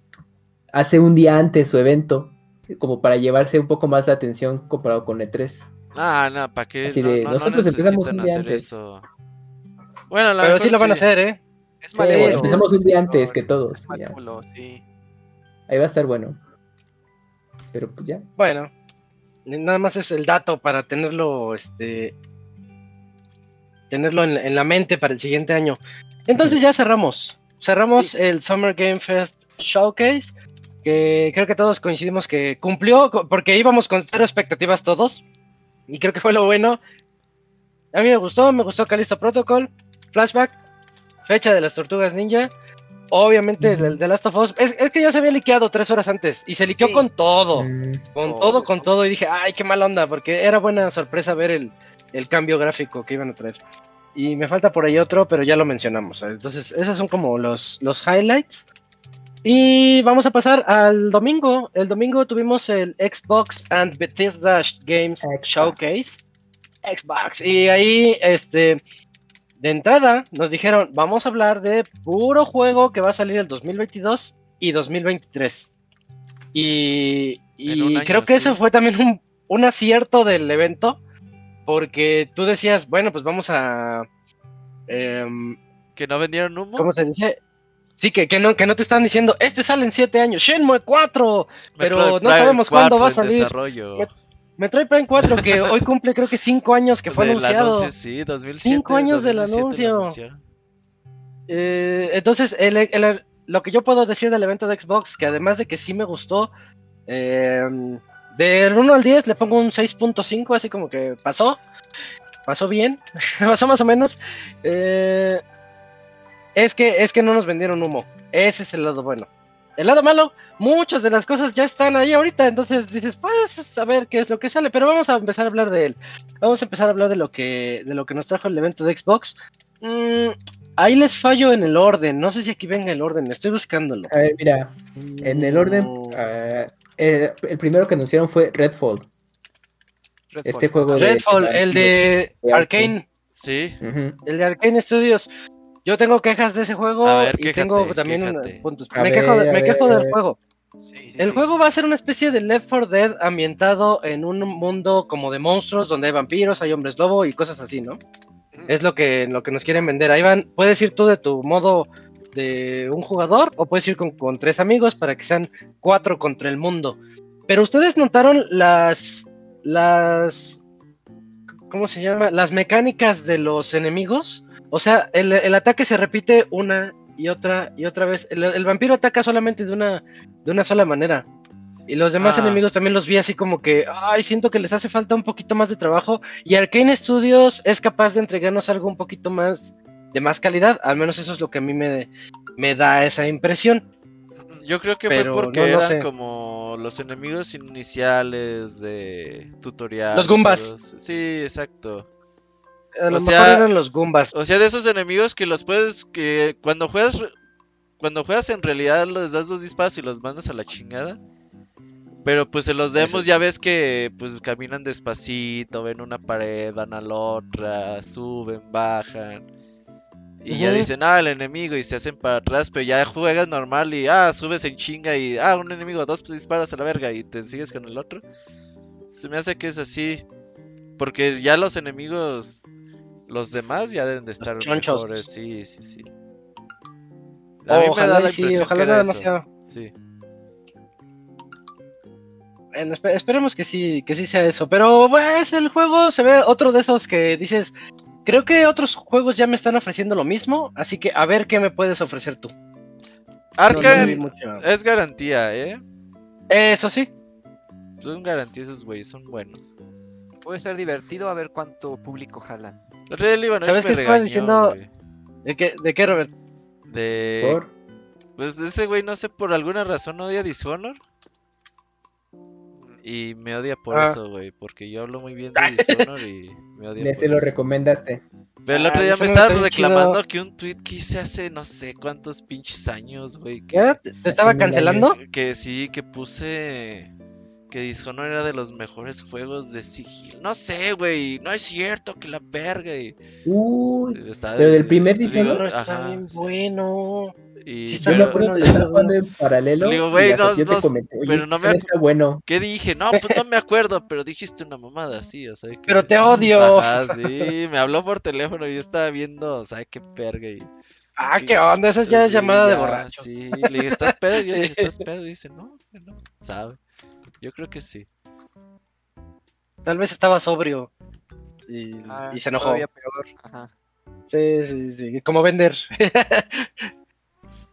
hace un día antes su evento, como para llevarse un poco más la atención comparado con E E3. Ah, no, ¿para qué? Así No, de, no, no nosotros empezamos un día hacer antes. eso. Bueno, Pero sí lo van a hacer, ¿eh? Es Sí, malévolo, empezamos un día antes que todos. Es ya. malévolo, sí. Ahí va a estar bueno. Pero pues ya. Bueno, nada más es el dato para tenerlo, este, tenerlo en, en la mente para el siguiente año. Entonces ya cerramos, cerramos el Summer Game Fest Showcase, que creo que todos coincidimos que cumplió, porque íbamos con cero expectativas todos, y creo que fue lo bueno. A mí me gustó, me gustó Callisto Protocol, Flashback, fecha de las Tortugas Ninja. Obviamente el, el de Last of Us. Es, es que ya se había liqueado tres horas antes. Y se liqueó Sí. con todo. Mm, Con Todo. todo, con todo. Y dije, ay, qué mala onda, porque era buena sorpresa ver el, el cambio gráfico que iban a traer. Y me falta por ahí otro, pero ya lo mencionamos. Entonces, esos son como los, los highlights. Y vamos a pasar al domingo. El domingo tuvimos el Xbox and Bethesda Games Xbox. Showcase. Xbox. Y ahí, este, de entrada, nos dijeron, vamos a hablar de puro juego que va a salir el 2022 y 2023. Y, y año, creo que sí. eso fue también un, un acierto del evento, porque tú decías, bueno, pues vamos a... em, ¿Que no vendieron humo? ¿Cómo se dice? Sí, que, que, no, que no te están diciendo, este sale en 7 años, Shenmue 4, pero no sabemos cuándo 4 va a salir. desarrollo. Met- Metroid Prime 4, que (laughs) hoy cumple creo que 5 años que fue anunciado. anuncio, sí, 2007, Cinco años del 2017 lo anuncio. Eh, entonces, el- el- lo que yo puedo decir del evento de Xbox, que además de que sí me gustó, eh, del 1 al 10 le pongo un 6.5, así como que pasó, pasó bien, (laughs) pasó más o menos. Eh, es, que, es que no nos vendieron humo, ese es el lado bueno. El lado malo, muchas de las cosas ya están ahí ahorita, entonces dices, pues a ver qué es lo que sale, pero vamos a empezar a hablar de él. Vamos a empezar a hablar de lo que, de lo que nos trajo el evento de Xbox. Mm, Ahí les fallo en el orden. No sé si aquí venga el orden. Estoy buscándolo. A ver, mira, en el orden, ah, el, el primero que anunciaron fue Redfall. Redfall. Este juego de- Redfall, el de de Arkane. Sí. El de Arkane Studios. Yo tengo quejas de ese juego A ver, y quéjate, tengo también puntos. Me, ver, quejo, de- me del juego. Sí, sí, El sí. juego va a ser una especie de Left 4 Dead ambientado en un mundo como de monstruos donde hay vampiros, hay hombres lobo y cosas así, ¿no? Es lo que, lo que nos quieren vender. Ahí van, puedes ir tú de tu modo de un jugador o puedes ir con, con tres amigos para que sean cuatro contra el mundo. Pero ustedes notaron las, las, ¿cómo se llama? Las mecánicas de los enemigos. O sea, el, el ataque se repite una y otra y otra vez. El, el vampiro ataca solamente de una, de una sola manera. Y los demás Ah. enemigos también los vi así como que, ay, siento que les hace falta un poquito más de trabajo. Y Arkane Studios es capaz de entregarnos algo un poquito más de más calidad. Al menos eso es lo que a mí me, me da esa impresión. yo creo que Pero fue porque no, no eran sé. como los enemigos iniciales de tutorial. Los Goombas. Sí, exacto. A lo O mejor sea- eran los Goombas. O sea, de esos enemigos que los puedes que cuando juegas cuando juegas en realidad les das dos disparos y los mandas a la chingada. Pero pues en los demos Eso. ya ves que pues caminan despacito, ven una pared, van a la otra, suben, bajan. Y ya dicen, ah, el enemigo, y se hacen para atrás, pero ya juegas normal y, ah, subes en chinga y, ah, un enemigo, dos disparos a la verga y te sigues con el otro. Se me hace que es así. Porque ya los enemigos, los demás ya deben de estar chonchos. mejores, sí, sí, sí. A mí me Ojalá da sí, ojalá que era nada más eso. sea- Sí. Bueno, esperemos que sí, que sí sea eso. Pero pues el juego se ve otro de esos que dices, creo que otros juegos ya me están ofreciendo lo mismo, así que a ver qué me puedes ofrecer tú. No, no mucho. es garantía, ¿eh? Eso sí. Son garantía esos güeyes, son buenos. Puede ser divertido a ver cuánto público jalan. La del Líbano ¿Sabes me qué estaba regañó, diciendo? ¿De qué, de qué Robert? De Por- Pues ese güey, no sé, por alguna razón odia Dishonor. Y me odia por Ah. eso, güey. Porque yo hablo muy bien de (laughs) Dishonor y me odia por lo eso. recomendaste. Pero el otro Ah, día me bien reclamando chido. que un tweet que hice hace no sé cuántos pinches años, güey. Que. ¿Te, estaba cancelando? que sí, que puse que Dishonor era de los mejores juegos de sigil. No sé, güey. No es cierto que la verga. Y, Uy, Pero del primer digo, Dishonor No, está ajá, bien sí. bueno. Y, Sí está yo pero- acuerdo bueno, que lo estaba jugando en paralelo. Digo, güey, no- no- comenté, "Oye, pero no me sí está bueno. ¿Qué dije? No, pues no me acuerdo, pero dijiste una mamada así, o sea. que- Pero te odio. Ajá, sí, me habló por teléfono y yo estaba viendo, ¿sabes qué perga? Y, Ah, qué onda, esa ya es Sí, llamada de borracho. Sí, le dije, ¿estás pedo? Y yo le dije, Sí. ¿estás (laughs) pedo? Y dice, no, no, sabe. Yo creo que sí. Tal vez estaba sobrio. Y, Ah, y se enojó. Todavía peor. Ajá. Sí, sí, sí. Como vender. (laughs)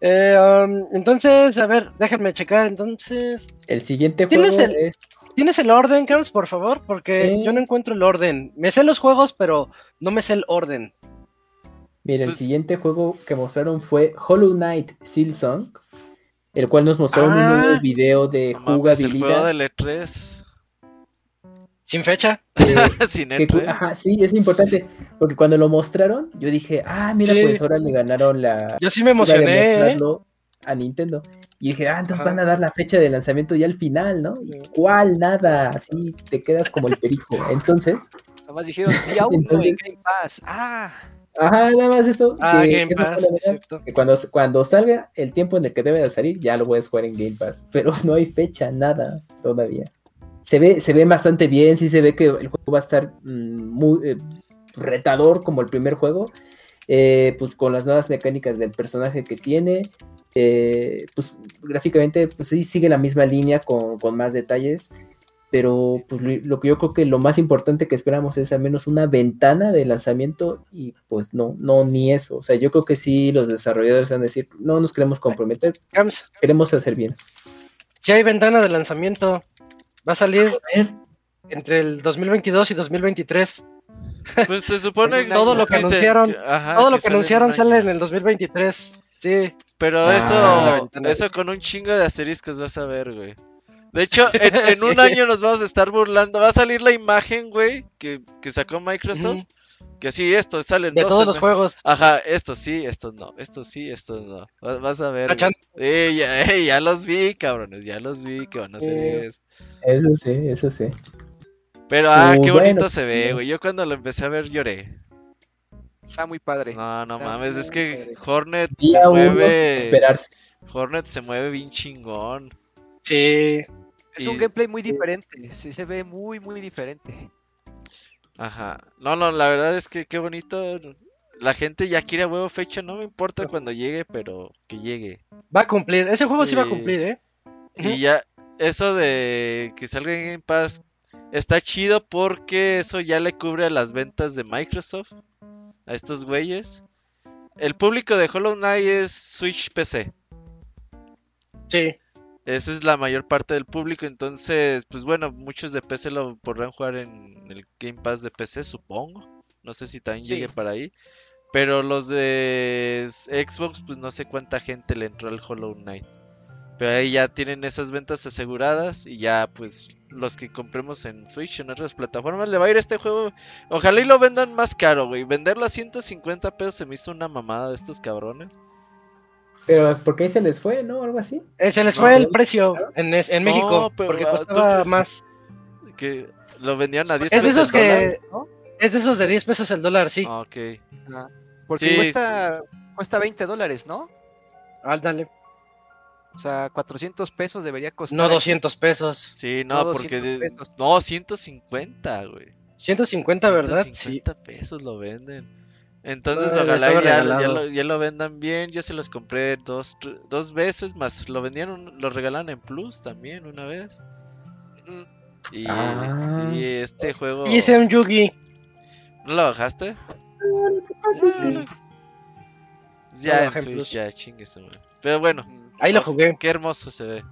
Eh, um, entonces, a ver, déjame checar. Entonces, El siguiente ¿Tienes juego el- es ¿tienes el orden, Carlos, por favor? Porque Sí. yo no encuentro el orden. Me sé los juegos, pero no me sé el orden. Mira, el Pues- siguiente juego que mostraron fue Hollow Knight Silksong, el cual nos mostraron Ah. un nuevo video de No mames, el juego jugabilidad. del E3. Sin fecha. que- (laughs) Sin que E3. ajá, sí, es importante, porque cuando lo mostraron, yo dije, ah, mira, Sí. pues ahora le ganaron la Yo sí me emocioné. ¿eh? a Nintendo. Y dije, ah, entonces Ajá. van a dar la fecha de lanzamiento ya al final, ¿no? ¿Y ¿Cuál? Nada, así te quedas como el perico. (laughs) Entonces, Nada más dijeron día uno Entonces- en Game Pass. Ah, ajá, nada más eso. Ah, que- Game Pass, exacto. que cuando, cuando salga el tiempo en el que debe de salir, ya lo puedes jugar en Game Pass. Pero (laughs) no hay fecha, nada todavía. Se ve, se ve bastante bien, sí se ve que el juego va a estar mm, muy eh, retador como el primer juego. eh, pues con las nuevas mecánicas del personaje que tiene. eh, pues gráficamente, pues sí sigue la misma línea con, con más detalles. Pero pues lo, lo que yo creo que lo más importante que esperamos es al menos una ventana de lanzamiento y pues no, no ni eso. O sea, yo creo que sí los desarrolladores van a decir, no nos queremos comprometer, queremos hacer bien. si hay ventana de lanzamiento, va a salir entre el 2022 y 2023. (laughs) Pues se supone un (laughs) Todo lo que anunciaron- ajá, Todo lo que anunciaron un sale en el 2023. Sí. Pero Ah, eso, eso con un chingo de asteriscos vas a ver, güey. De hecho, en, (laughs) en un Sí. año nos vamos a estar burlando. Va a salir la imagen, güey, que, que sacó Microsoft. Que sí, esto salen De dos todos los juegos. Ajá, estos sí, estos no, estos sí, estos no. Vas, vas a ver. Eh, ya, (laughs) eh, ya los vi, cabrones, ya los vi que van a hacer Sí. eso. eso sí, eso sí. Pero, ah, Uh, qué bueno, bonito se ve, sí. güey. Yo cuando lo empecé a ver lloré. está muy padre. No, no Está mames, es que padre. Hornet se mueve. esperarse. Hornet se mueve bien chingón. Sí. Es un gameplay muy diferente. Sí, se ve muy, muy diferente. Ajá. No, no, la verdad es que qué bonito. La gente ya quiere a huevo fecha, no me importa cuando llegue, pero que llegue. Va a cumplir. Ese juego sí, va a cumplir, ¿eh? Y ya, eso de que salga en Game Pass está chido porque eso ya le cubre a las ventas de Microsoft, a estos güeyes. El público de Hollow Knight es Switch PC. Sí. Esa es la mayor parte del público, entonces, pues bueno, muchos de PC lo podrán jugar en el Game Pass de PC, supongo. No sé si también Sí. llegue para ahí. Pero los de Xbox, pues no sé cuánta gente le entró al Hollow Knight. Pero ahí ya tienen esas ventas aseguradas y ya pues los que compremos en Switch en otras plataformas le va a ir este juego. Ojalá y lo vendan más caro, güey. Venderlo a 150 pesos se me hizo una mamada de estos cabrones. Pero porque ahí se les fue, ¿no? Algo así. Eh, se les fue sí. el precio en, en No, México. pero, porque ah, costaba tú- más. Que lo vendían a 10 Es de pesos esos el que- dólar. ¿no? Es de esos de 10 pesos el dólar, sí. Ah, ok. Porque Sí, cuesta, cuesta 20 dólares, ¿no? Ándale. O sea, 400 pesos debería costar. No aquí. 200 pesos. Sí, no, No, porque 200 de- no, 150, güey. 150, ¿verdad? Sí. 150 pesos lo venden. Entonces, Ah, ojalá ya, ya lo, ya lo vendan bien. Yo se los compré dos, dos veces, más lo vendieron, lo regalan en Plus también una vez. Y Ah. sí, este juego. Y hice un Yugi. ¿No lo bajaste? Sí. Ya Lo en Switch, Plus. ya chingue. Pero bueno, Ahí lo jugué. qué hermoso se ve.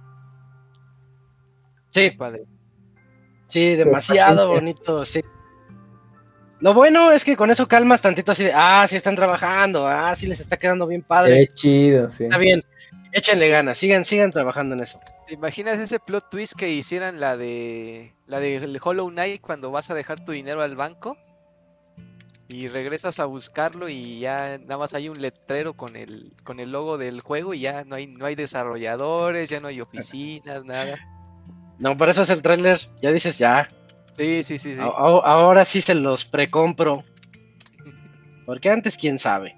Sí, padre. sí, demasiado bonito, sí. Lo bueno es que con eso calmas tantito así de, ah, sí están trabajando, ah, sí les está quedando bien padre, ve chido, sí. está bien. échenle ganas, sigan, sigan trabajando en eso. ¿Te imaginas ese plot twist que hicieran la de la de Hollow Knight cuando vas a dejar tu dinero al banco? Y regresas a buscarlo y ya nada más hay un letrero con el, con el logo del juego y ya no hay, no hay desarrolladores, ya no hay oficinas, nada. No, por eso es el tráiler, ya dices ya. Sí, sí, sí, sí. ahora sí se los precompro. Porque antes quién sabe.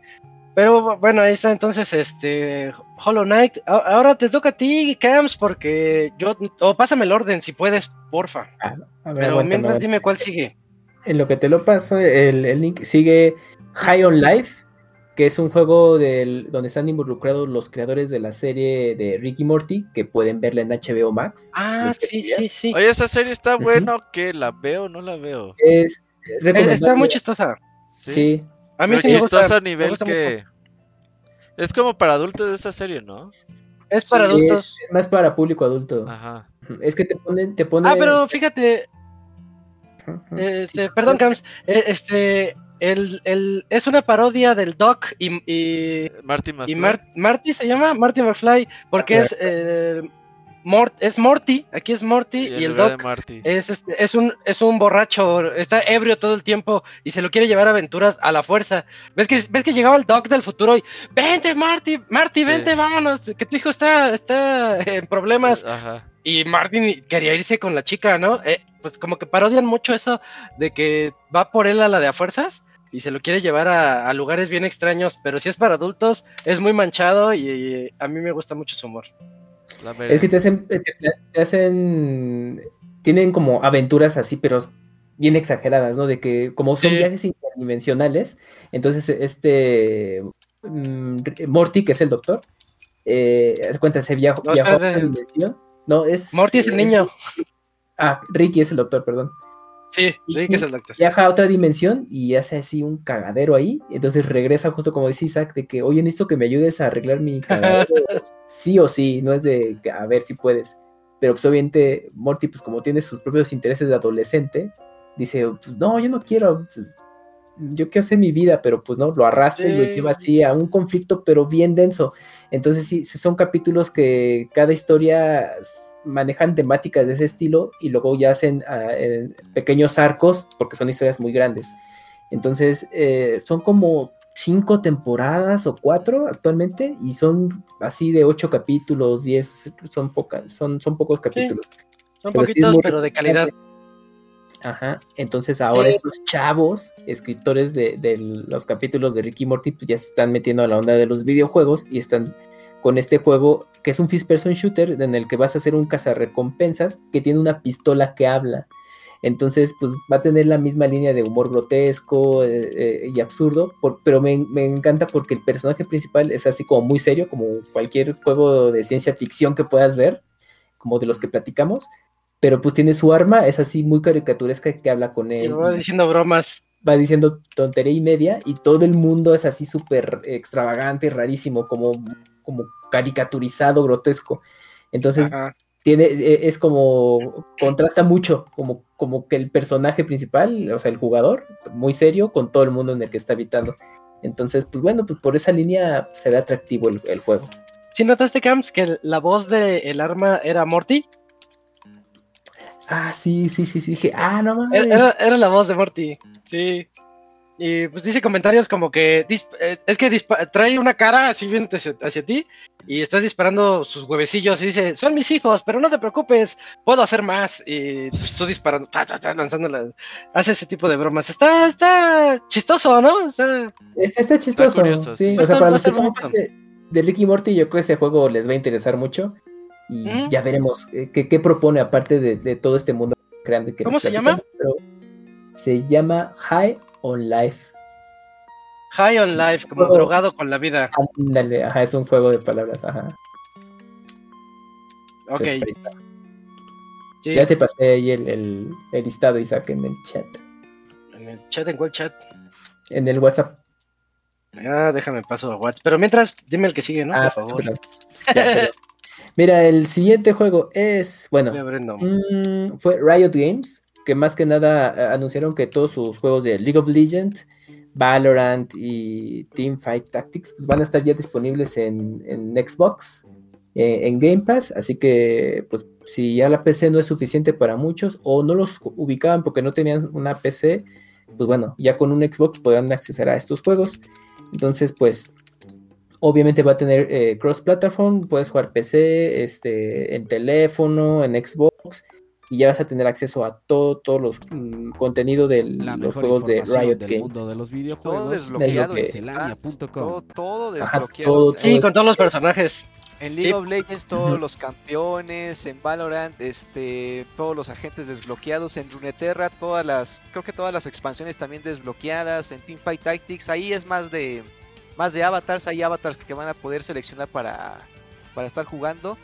Pero bueno, ahí está entonces este Hollow Knight. A- Ahora te toca a ti, Camps, porque yo o pásame el orden si puedes, porfa. A ver, Pero mientras dime cuál sigue. En lo que te lo paso, el, el link sigue High on Life, que es un juego del, donde están involucrados los creadores de la serie de Ricky Morty, que pueden verla en HBO Max. Ah, que sí, sí, sí. Oye, esta serie está buena o qué? ¿La veo o no la veo? Es Eh, recomendable. Está muy chistosa. Sí, A mí Pero sí me gusta. chistosa a nivel gusta que... Es como para adultos de esta serie, ¿no? Es para sí, adultos. Es, es más para público adulto. Ajá. Es que te ponen, te ponen. Ah, pero fíjate, este, perdón, Camps, eh, este, el, el, es una parodia del Doc y, y, Marty y McFly. Mar- Marty se llama Marty McFly porque es eh, Mort, es Morty, aquí es Morty Y y, el Doc Marty. es este, es un es un borracho, está ebrio todo el tiempo y se lo quiere llevar a aventuras a la fuerza. ¿Ves que ves que llegaba el Doc del futuro y vente Marty, Marty, Sí. vente, vámonos, que tu hijo está está en problemas Ajá. y Martin quería irse con la chica, ¿no? Eh, pues como que parodian mucho eso de que va por él a la de a fuerzas y se lo quiere llevar a, a lugares bien extraños, pero si es para adultos es muy manchado y, a mí me gusta mucho su humor. Es que te hacen, te, te hacen, tienen como aventuras así, pero bien exageradas, ¿no? De que como son Sí. viajes interdimensionales, entonces este mm, Morty, que es el doctor, eh, cuenta, se viajó, No, viajó a espérate. otra dimensión. No, es... Morty es el niño. ah, Ricky es el doctor, perdón. Sí, Rick es el doctor. Viaja a otra dimensión y hace así un cagadero ahí. Entonces regresa justo como dice Isaac, de que, oye, necesito que me ayudes a arreglar mi (laughs) cagadero. sí o sí, no es de que, a ver si puedes. Pero pues obviamente Morty, pues como tiene sus propios intereses de adolescente, dice, pues no, yo no quiero, pues, yo quiero hacer mi vida, pero pues no, lo arrastra y lo Sí. lleva así a un conflicto, pero bien denso. Entonces sí, sí son capítulos que cada historia manejan temáticas de ese estilo y luego ya hacen ah, pequeños arcos porque son historias muy grandes. Entonces eh, son como cinco temporadas o cuatro actualmente y son así de ocho capítulos, diez, son pocas, son, son pocos capítulos. Son pero poquitos, pero de calidad. Ajá, entonces ahora Sí. estos chavos, escritores de, de los capítulos de Ricky Morty, pues ya se están metiendo a la onda de los videojuegos y están con este juego que es un first person shooter en el que vas a hacer un cazarrecompensas que tiene una pistola que habla. Entonces, pues va a tener la misma línea de humor grotesco eh, eh, y absurdo, por- pero me, me encanta porque el personaje principal es así como muy serio, como cualquier juego de ciencia ficción que puedas ver, como de los que platicamos, pero pues tiene su arma, es así muy caricaturesca que habla con Y él, me va diciendo bromas. va diciendo tontería y media y todo el mundo es así súper extravagante, rarísimo, como, como caricaturizado, grotesco. Entonces Ajá. tiene, e- es como, contrasta mucho, como, como que el personaje principal, o sea, el jugador, muy serio con todo el mundo en el que está habitando. Entonces, pues bueno, pues por esa línea se ve atractivo el, el juego. ¿Sí notaste, Camps, que la voz del el arma era Morty? Ah, sí, sí, sí, sí, dije, ah, no mames. Era, era- era la voz de Morty, sí. Y pues dice comentarios como que eh, es que trae una cara así viendo hacia, hacia ti y estás disparando sus huevecillos y dice, son mis hijos, pero no te preocupes, puedo hacer más. Y pues, tú disparando, ta, ta, ta, lanzándola. Hace ese tipo de bromas. Está, está chistoso, ¿no? O sea, Está, está chistoso. curioso, sí. sí. O sea, para los que son de, Ricky Morty, yo creo que ese juego les va a interesar mucho. Y ya veremos eh, qué, qué propone aparte de, de todo este mundo creando. y que ¿Cómo se pero se llama High on Life. high on life, como drogado con la vida. Ándale, ajá, es un juego de palabras, ajá. Ok, Entonces, sí. Ya te pasé ahí el, el, el listado, Isaac, en el chat. En el chat, ¿en cuál chat? En el WhatsApp. Ah, déjame paso a WhatsApp. Pero mientras, dime el que sigue, ¿no? Ah, Por favor. Ya. (laughs) Mira, el siguiente juego es, bueno. Mm, fue Riot Games, que más que nada anunciaron que todos sus juegos de League of Legends, Valorant y Teamfight Tactics pues, van a estar ya disponibles en, en Xbox eh, en Game Pass, así que pues si ya la PC no es suficiente para muchos o no los ubicaban porque no tenían una PC, pues bueno, ya con un Xbox podrán acceder a estos juegos. Entonces, pues obviamente va a tener eh, cross platform, puedes jugar PC, este, en teléfono, en Xbox y ya vas a tener acceso a todo, todo los mm, contenido de los juegos de Riot del Games. mundo de los Todo videojuegos. desbloqueado. que- en pixelania.com. Todo, todo Ajá, desbloqueado. todo, o sea, Sí, con todos los personajes. En League Sí. of Legends todos los campeones, en Valorant este todos los agentes desbloqueados, en Runeterra todas las creo que todas las expansiones también desbloqueadas, en Teamfight Tactics ahí es más de más de avatars, hay avatars que van a poder seleccionar para para estar jugando.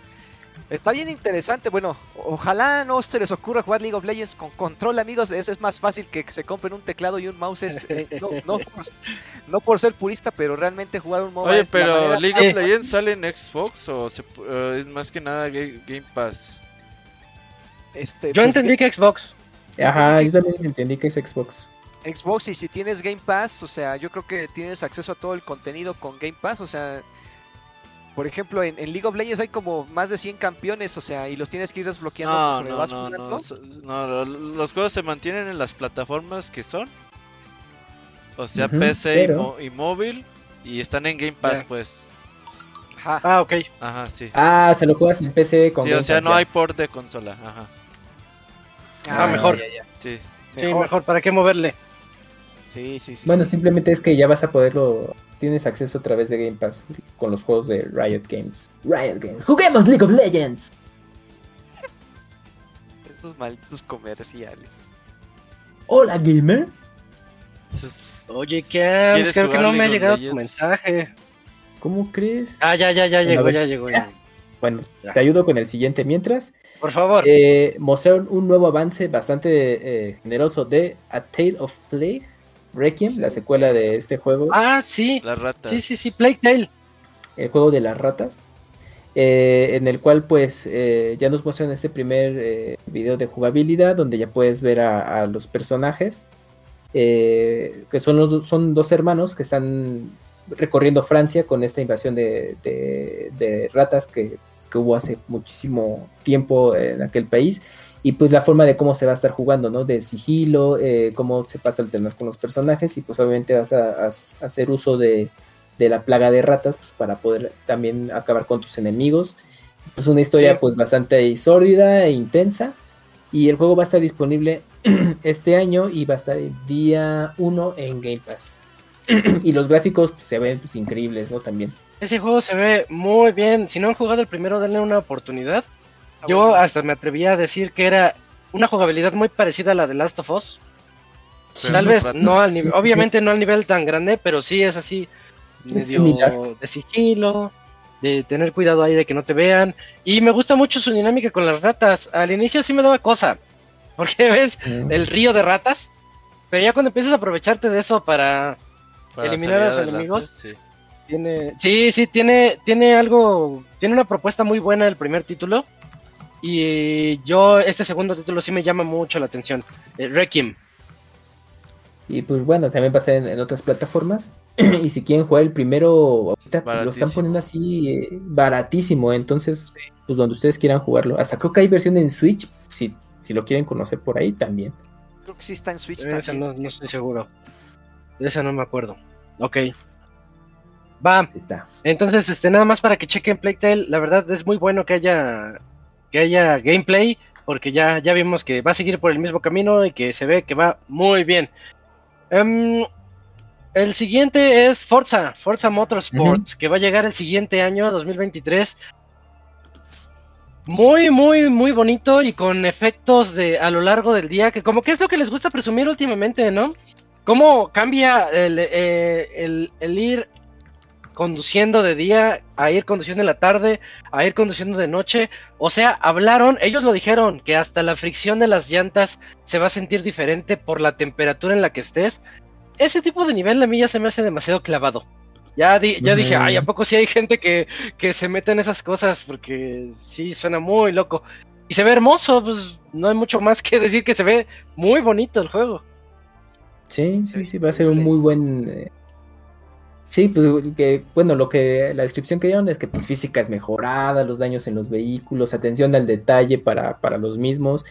Está bien interesante, bueno, ojalá no se les ocurra jugar League of Legends con control, amigos, ese es más fácil que se compren un teclado y un mouse, es, eh, (laughs) no, no por, no por ser purista, pero realmente jugar un MOBA Oye, es pero manera League of Legends sale en Xbox o se eh, es más que nada Ga- Game Pass. este, Yo pues, entendí que Xbox. Ajá, yo también entendí que es Xbox. Xbox y si tienes Game Pass, o sea, yo creo que tienes acceso a todo el contenido con Game Pass, o sea, por ejemplo, en, en League of Legends hay como más de 100 campeones, o sea, y los tienes que ir desbloqueando No, no, vas no, Los juegos se mantienen en las plataformas que son. O sea, PC y pero- mo- y, móvil. Y están en Game Pass, pues. Ajá. Ah, ok. Ajá, sí. Ah, se lo juegas en PC con Sí, o sea, Pass, no ya. hay port de consola. Ajá, Ah, mejor. ya, ya. sí. Sí, mejor. ¿Para qué moverle? Sí, sí, sí. Bueno, sí. simplemente es que ya vas a poderlo. Tienes acceso a través de Game Pass con los juegos de Riot Games. Riot Games. ¡Juguemos League of Legends! Estos malditos comerciales. Hola, gamer. (laughs) Oye, ¿Quieres creo que no me ha League of llegado tu Legends? mensaje. ¿Cómo crees? Ah, ya, ya, ya Bueno, llegó, ya llegó. ya. Bueno, Ya. te ayudo con el siguiente mientras. Por favor. Eh, mostraron un nuevo avance bastante eh, generoso de A Tale of Plague Requiem, la secuela de este juego, Ah, sí. Las ratas. Sí, sí, sí, Plague Tale. el juego de las ratas, eh, en el cual pues eh, ya nos muestran este primer eh, video de jugabilidad donde ya puedes ver a, a los personajes, eh, que son, los, son dos hermanos que están recorriendo Francia con esta invasión de, de- de ratas que, que hubo hace muchísimo tiempo en aquel país. Y pues la forma de cómo se va a estar jugando, ¿no? De sigilo, eh, cómo se pasa a alternar con los personajes y pues obviamente vas a, a- a hacer uso de, de la plaga de ratas pues, para poder también acabar con tus enemigos. Es una historia Sí. pues bastante sórdida e intensa y el juego va a estar disponible (clears throat) este año y va a estar el día 1 en Game Pass. (clears throat) y los gráficos pues, se ven pues, increíbles, ¿no? También. Ese juego se ve muy bien. Si no han jugado el primero, denle una oportunidad. Está Yo bueno. hasta me atrevía a decir que era una jugabilidad muy parecida a la de Last of Us. Pero Tal vez no al nivel, Sí, sí, sí. obviamente no al nivel tan grande, pero sí es así medio similar. de sigilo, de tener cuidado ahí de que no te vean. Y me gusta mucho su dinámica con las ratas. Al inicio sí me daba cosa, (laughs) porque ves el río de ratas, pero ya cuando empiezas a aprovecharte de eso para Para eliminar a los enemigos. sí. tiene, sí, sí tiene, tiene algo, tiene una propuesta muy buena el primer título. Y yo este segundo título sí me llama mucho la atención. Eh, Requiem. Y pues bueno, también va a estar en, en otras plataformas. (clears throat) y si quieren jugar el primero, ahorita, pues, lo están poniendo así eh, baratísimo. Entonces, pues donde ustedes quieran jugarlo. Hasta creo que hay versión en Switch, si, si lo quieren conocer por ahí también. Creo que sí está en Switch Esa también. no, no estoy seguro. De esa no me acuerdo. Ok. Va. Está. Entonces, este, nada más para que chequen Playtale, la verdad es muy bueno que haya que haya gameplay, porque ya, ya vimos que va a seguir por el mismo camino y que se ve que va muy bien. Em, el siguiente es Forza, Forza Motorsport, que va a llegar el siguiente año, 2023. Muy, muy, muy bonito y con efectos de a lo largo del día, que como que es lo que les gusta presumir últimamente, ¿no? Cómo cambia el, eh, el- el ir conduciendo de día, a ir conduciendo en la tarde, a ir conduciendo de noche. O sea, hablaron, ellos lo dijeron, que hasta la fricción de las llantas se va a sentir diferente por la temperatura en la que estés. Ese tipo de nivel a mí ya se me hace demasiado clavado. Ya, di- ya dije, ay, ¿a poco sí hay gente que, que se mete en esas cosas? Porque sí, suena muy loco. Y se ve hermoso, pues no hay mucho más que decir que se ve muy bonito el juego. Sí, sí, sí, va a ser un muy buen. Sí, pues que, bueno, lo que la descripción que dieron es que pues física es mejorada, los daños en los vehículos, atención al detalle para, para los mismos,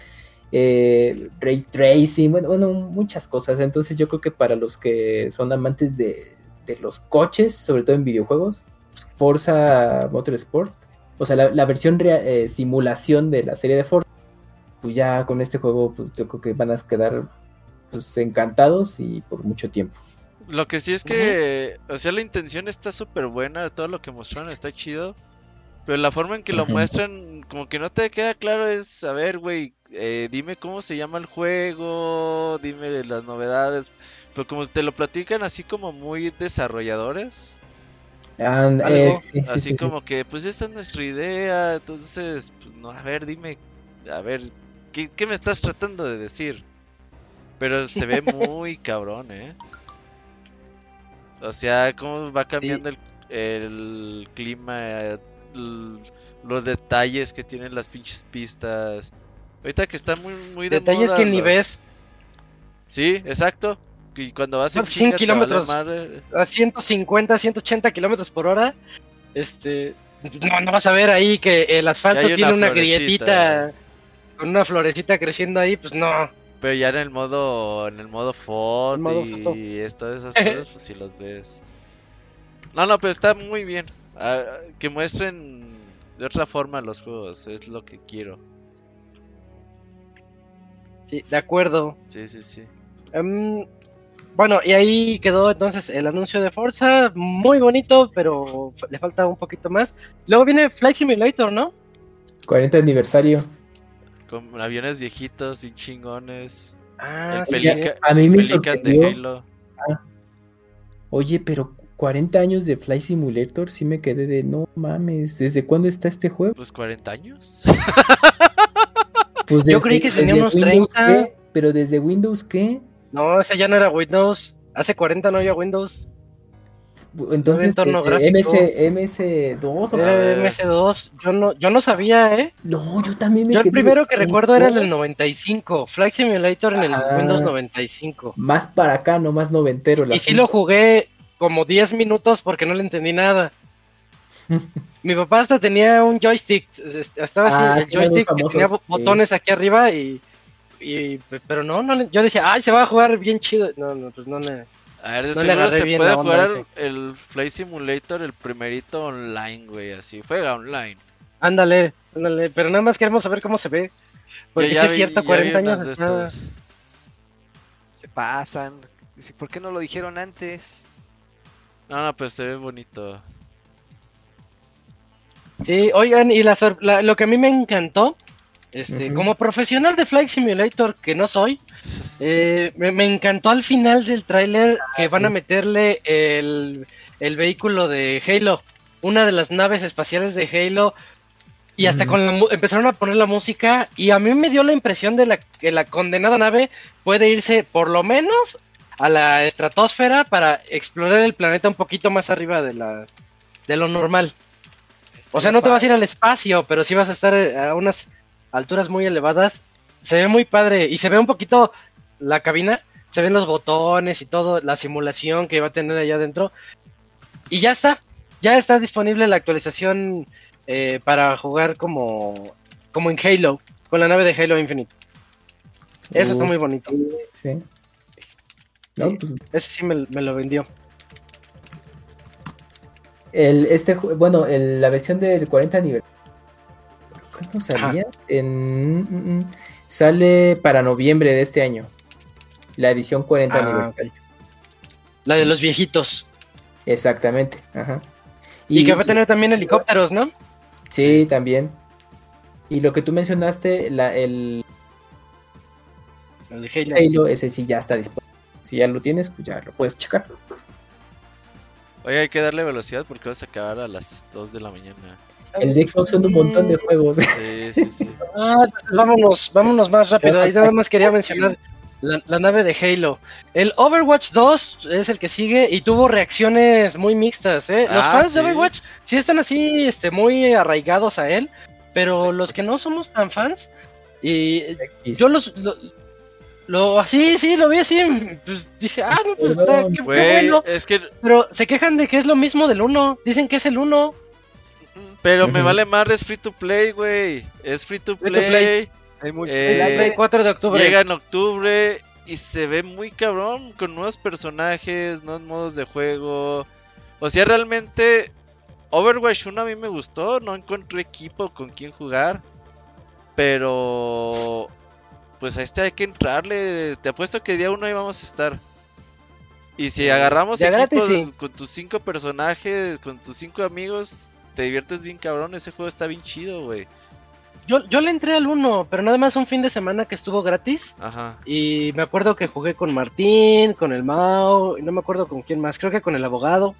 eh, ray tracing, bueno, bueno, muchas cosas. Entonces yo creo que para los que son amantes de, de los coches, sobre todo en videojuegos, Forza Motorsport, o sea, la, la versión eh, simulación de la serie de Forza, pues ya con este juego, pues yo creo que van a quedar pues encantados y por mucho tiempo. Lo que sí es que, o sea, la intención está súper buena, todo lo que mostraron está chido. Pero la forma en que lo muestran, como que no te queda claro, es, a ver, güey, eh, dime cómo se llama el juego, dime las novedades. Pero como te lo platican así como muy desarrolladores. así como que, pues esta es nuestra idea, entonces, pues, no, a ver, dime, a ver, ¿qué, ¿qué me estás tratando de decir? Pero se ve (laughs) muy cabrón, ¿eh? O sea, cómo va cambiando el, clima, los detalles que tienen las pinches pistas. Ahorita que está muy, muy de Detalles que ni ves. Sí, exacto. Y cuando vas en 100 kilómetros a 150, 180 kilómetros por hora, este, no, vas a ver ahí que el asfalto tiene una grietita con una florecita creciendo ahí, pues no. Pero ya en el modo, en el modo foto y todas esas cosas, pues si los ves. No, no, pero está muy bien. Ah, que muestren de otra forma los juegos, es lo que quiero. Sí, de acuerdo. Sí, sí, sí. Em, bueno, y ahí quedó entonces el anuncio de Forza, muy bonito, pero le falta un poquito más. Luego viene Flight Simulator, ¿no? 40 aniversario. Con aviones viejitos y chingones. Ah, a mí me sorprendió. Ah. Oye, pero 40 años de Fly Simulator, sí me quedé de no mames, ¿desde cuándo está este juego? Pues 40 años. pues Yo creí que tenía unos 30. Pero desde Windows, ¿qué? No, ese ya no era Windows. Hace 40 no había Windows. Entonces, eh, MS, MS2 o MS2, yo no, yo no sabía, ¿eh? No, yo también me Yo el primero que recuerdo era el del 95, Flight Simulator en el Windows 95. Más para acá, no más noventero. y sí lo jugué como 10 minutos porque no le entendí nada. (laughs) Mi papá hasta tenía un joystick, estaba así, ah, el joystick que tenía botones aquí arriba y, y, pero no, no, yo decía, ay, se va a jugar bien chido. No, no, pues no me... A ver, de seguro se puede jugar el, Flight Simulator, el primerito online, güey, así, juega online. Ándale, ándale, pero nada más queremos saber cómo se ve. Porque si es cierto, 40 años está... Se pasan. ¿Por qué no lo dijeron antes? No, no, pues se ve bonito. Sí, oigan, y la, lo que a mí me encantó este, Como profesional de Flight Simulator, que no soy, eh, me, encantó al final del tráiler que ah, van a meterle el, vehículo de Halo, una de las naves espaciales de Halo, y hasta con empezaron a poner la música, y a mí me dio la impresión de la, que la condenada nave puede irse por lo menos a la estratosfera para explorar el planeta un poquito más arriba de, la, de lo normal. o sea, no te vas a ir al espacio, pero sí vas a estar a unas alturas muy elevadas. Se ve muy padre y se ve un poquito la cabina, se ven los botones y todo, la simulación que va a tener allá adentro. Y ya está, ya está disponible la actualización eh, para jugar como, como en Halo, con la nave de Halo Infinite. Eso está muy bonito. Sí. Pues, ese sí me, lo vendió. El, este, bueno, la versión del 40 aniversario ¿Cuándo salía? En, mm, mm, sale para noviembre de este año. La edición 40 ah, La de los viejitos. Exactamente. Ajá. Y, que va a tener también helicópteros, ¿no? Sí, también. Y lo que tú mencionaste, la, el, el de Halo. ese sí ya está disponible. Si ya lo tienes, pues ya lo puedes checar. Oye, hay que darle velocidad porque vas a acabar a las 2 de la mañana. El de Xbox son un montón de juegos. Sí, sí, sí. (laughs) ah, vámonos, vámonos más rápido. Ahí nada más quería mencionar la, nave de Halo. El Overwatch 2 es el que sigue y tuvo reacciones muy mixtas. ¿eh? Los ah, fans de Overwatch sí están así este, muy arraigados a él, pero los que no somos tan fans, y yo los, lo así, sí, lo vi así, pues dice, ah, no, pues está, qué, bueno. es que, Pero se quejan de que es lo mismo del 1, dicen que es el 1. Pero me vale más, es free to play, güey. Es free to Free play. to play. Hay mucho- Eh, La Play 4 de octubre. Llega en octubre y se ve muy cabrón con nuevos personajes, nuevos modos de juego. O sea, realmente Overwatch 1 a mí me gustó, no encontré equipo con quien jugar. Pero pues a este hay que entrarle. Te apuesto que día 1 ahí vamos a estar. Y si agarramos Ya equipo gratis, de- sí. con tus cinco personajes, con tus cinco amigos, te diviertes bien cabrón. Ese juego está bien chido, güey. Yo, yo le entré al 1, pero nada más un fin de semana que estuvo gratis. Ajá. Y me acuerdo que jugué con Martín, con el Mao, y no me acuerdo con quién más, creo que con el abogado.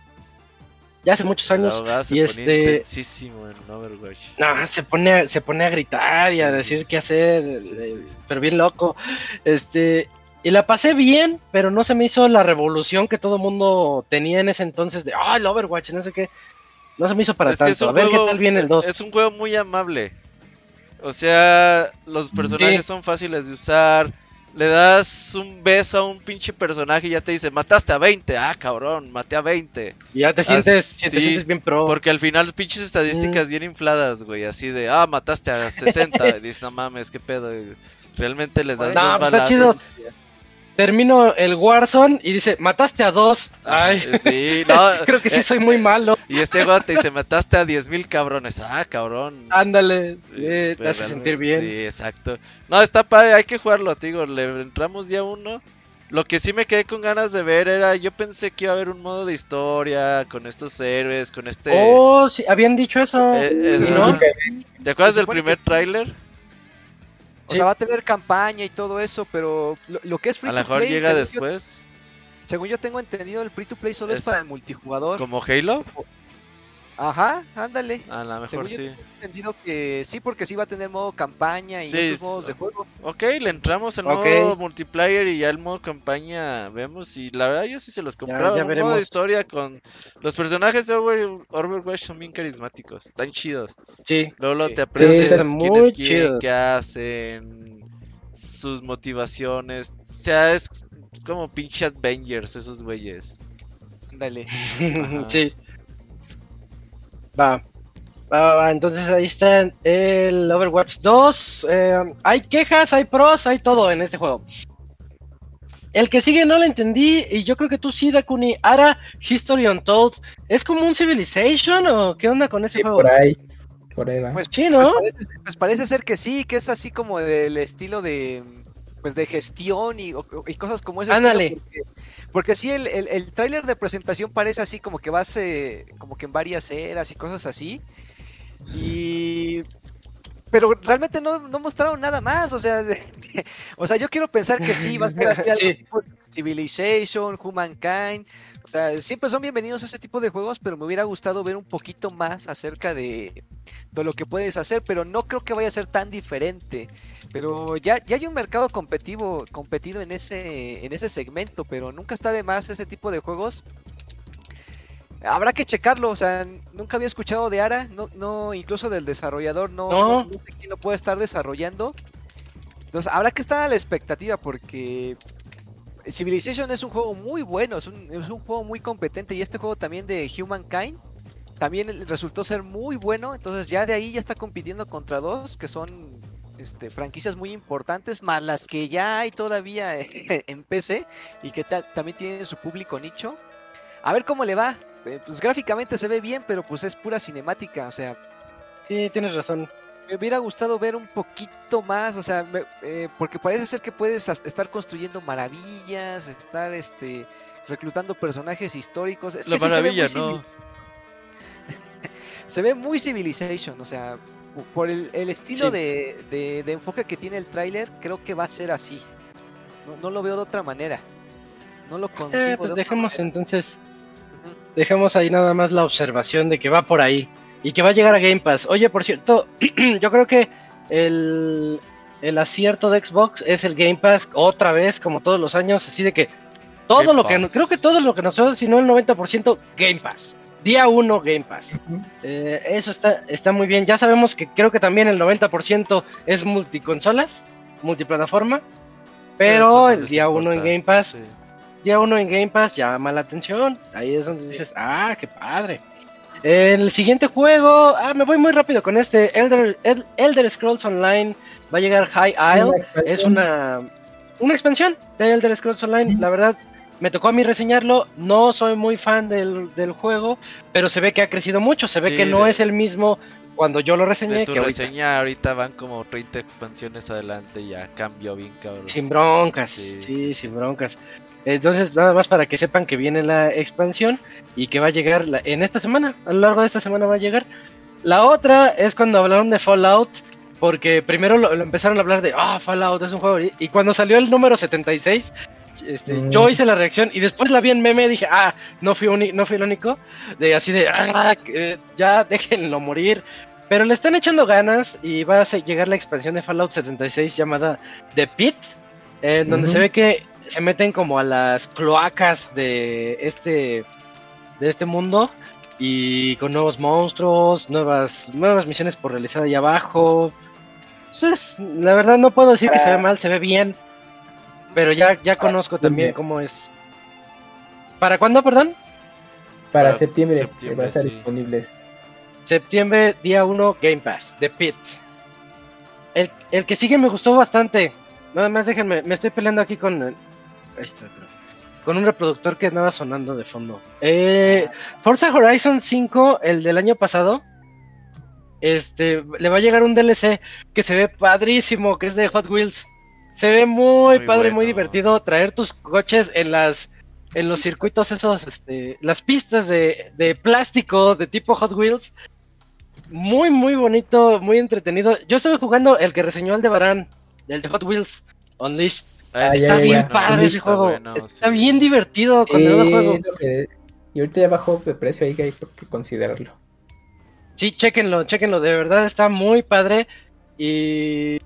Ya hace muchos años. y este- en Overwatch. No, se pone, a- se pone a gritar y a decir qué hacer, Sí, eh, sí, sí. pero bien loco. Este, y la pasé bien, pero no se me hizo la revolución que todo mundo tenía en ese entonces de, ah, el Overwatch, no sé qué. No se me hizo para Es tanto. A ver juego- qué tal viene el 2. Es un juego muy amable. O sea, los personajes Sí. son fáciles de usar. Le das un beso a un pinche personaje y ya te dice, mataste a 20. Ah, cabrón, maté a 20. Y ya te sientes, te sí, sientes bien pro. Porque al final pinches estadísticas bien infladas, güey. Así de, ah, mataste a 60. (laughs) y dices, no mames, qué pedo. y Realmente les das No, pues está chido. Termino el Warzone y dice, mataste a dos. Ay, Sí, no. (laughs) creo que sí soy muy malo. (laughs) Y este güey te dice, mataste a 10 mil cabrones. Ah, cabrón. Ándale, eh, te hace sentir bien. Sí, exacto. No, está padre, hay que jugarlo, te digo, le entramos día uno. Lo que sí me quedé con ganas de ver era, yo pensé que iba a haber un modo de historia con estos héroes, con este... Oh, sí, habían dicho eso. Eh, eh, Sí, ¿no? ¿Te acuerdas del primer sí. tráiler? O Sí. sea, va a tener campaña y todo eso, pero lo, lo que es free A lo to mejor play, llega según después, Yo, según yo tengo entendido, el free to play solo es, Es para el multijugador. como Halo. Ajá, ándale. A lo mejor Según sí. tengo entendido que sí, porque sí va a tener modo campaña y Sí, otros modos de juego. Ok, le entramos al Ok. modo multiplayer y ya el modo campaña vemos y la verdad yo sí se los compraba. ya un modo de historia con... Los personajes de Over- Overwatch son bien carismáticos, están chidos. Sí. Luego Sí. te aprendes Sí, quién es quién, qué hacen, sus motivaciones. O sea, es como pinche Avengers esos güeyes. Ándale. (laughs) Sí. Va. Va, va, va, Entonces ahí está el Overwatch 2. eh, hay quejas, hay pros, hay todo en este juego. El que sigue no lo entendí y yo creo que tú sí, Dakuni. Ara History Untold. ¿Es como un Civilization o qué onda con ese Sí, juego? por ahí. Por ahí va. Pues, Sí, pues ¿no? parece, pues parece ser que sí, que es así como del estilo de pues de gestión y, cosas como ese estilo, Ándale. porque, porque sí el, el, el tráiler de presentación parece así como que vas eh, como que en varias eras y cosas así y pero realmente no, no mostraron nada más, o sea, de- (laughs) o sea, yo quiero pensar que sí, va a ser así (laughs) algo Sí. tipo Civilization, Humankind, o sea, siempre son bienvenidos ese tipo de juegos, pero me hubiera gustado ver un poquito más acerca de, de lo que puedes hacer, pero no creo que vaya a ser tan diferente. Pero ya, ya hay un mercado competitivo, competido en ese, en ese segmento, pero nunca está de más ese tipo de juegos. Habrá que checarlo, o sea, nunca había escuchado de Ara, no, no, incluso del desarrollador, no, No. no, no sé quién lo puede estar desarrollando. Entonces, habrá que estar a la expectativa porque Civilization es un juego muy bueno, es un, es un juego muy competente y este juego también de Humankind también resultó ser muy bueno, entonces ya de ahí ya está compitiendo contra dos que son este, franquicias muy importantes, más las que ya hay todavía (laughs) en PC y que ta- también tienen su público nicho. A ver cómo le va. Eh, Pues gráficamente se ve bien, pero pues es pura cinemática, o sea, Sí, tienes razón. Me hubiera gustado ver un poquito más, o sea, me- eh, porque parece ser que puedes estar construyendo maravillas, estar este reclutando personajes históricos. Es La que sí se ve muy maravilla, civil- ¿no? (laughs) se ve muy Civilization, o sea, po- por el, el estilo Sí. de, de- de enfoque que tiene el tráiler, creo que va a ser así. No, no lo veo de otra manera. No lo consigo. Eh, de pues otra dejemos manera. entonces, Ujú. dejemos ahí nada más la observación de que va por ahí y que va a llegar a Game Pass. Oye, por cierto, (clears throat) yo creo que el, el acierto de Xbox es el Game Pass otra vez, como todos los años, así de que todo Game lo que, creo que todo lo que nosotros, si no el 90%, Game Pass. Día 1 Game Pass. Eh, eso está, está muy bien. Ya sabemos que creo que también el 90% es multiconsolas, multiplataforma. Pero el día uno en importa, Game Pass, sí. día uno en Game Pass llama la atención. Ahí es donde dices, ah, qué padre. El siguiente juego, ah, me voy muy rápido con este. Elder, El- Elder Scrolls Online va a llegar High Isle. Una. Es una, una expansión de Elder Scrolls Online. La verdad, me tocó a mí reseñarlo. No soy muy fan del, del juego, pero se ve que ha crecido mucho. Se ve Sí, que no de- es el mismo cuando yo lo reseñé. De tu que ahorita. reseña ahorita van como 30 expansiones adelante y ya cambió bien cabrón. Sin broncas, Sí, sí, sí, sí. sin broncas. Entonces, nada más para que sepan que viene la expansión y que va a llegar la- en esta semana, a lo largo de esta semana va a llegar. La otra es cuando hablaron de Fallout, porque primero lo, lo empezaron a hablar de, ah, Fallout es un juego, y, y cuando salió el número 76, este, Mm. yo hice la reacción y después la vi en meme y dije, ah, no fui, uni- no fui el único, de así de, ah, ya déjenlo morir. Pero le están echando ganas y va a llegar la expansión de Fallout 76 llamada The Pit, en donde se ve que se meten como a las cloacas de este de este mundo y con nuevos monstruos, nuevas nuevas misiones por realizar ahí abajo. Entonces, la verdad no puedo decir que se ve mal, se ve bien, pero ya ya conozco también cómo es. ¿Para cuándo, perdón? Para Para septiembre, septiembre, va a estar sí. disponible. Septiembre, día 1, Game Pass, The Pit. El, el que sigue me gustó bastante. Nada más déjenme, me estoy peleando aquí con... el- Ahí está, creo. Con un reproductor que andaba sonando de fondo. Eh, Forza Horizon 5, el del año pasado. Este, le va a llegar un DLC que se ve padrísimo, que es de Hot Wheels. Se ve muy, Muy padre, muy bueno. divertido traer tus coches en las en los circuitos esos, este, las pistas de, de plástico de tipo Hot Wheels. Muy, muy bonito, muy entretenido. Yo estuve jugando el que reseñó el de Barán, el de Hot Wheels Unleashed. Ah, Está ya, bien padre ese juego. bueno, está sí. bien divertido cuando lo Eh, juego. que- Y ahorita ya bajó de precio, ahí que hay que considerarlo. Sí, chequenlo, chequenlo, de verdad está muy padre. Y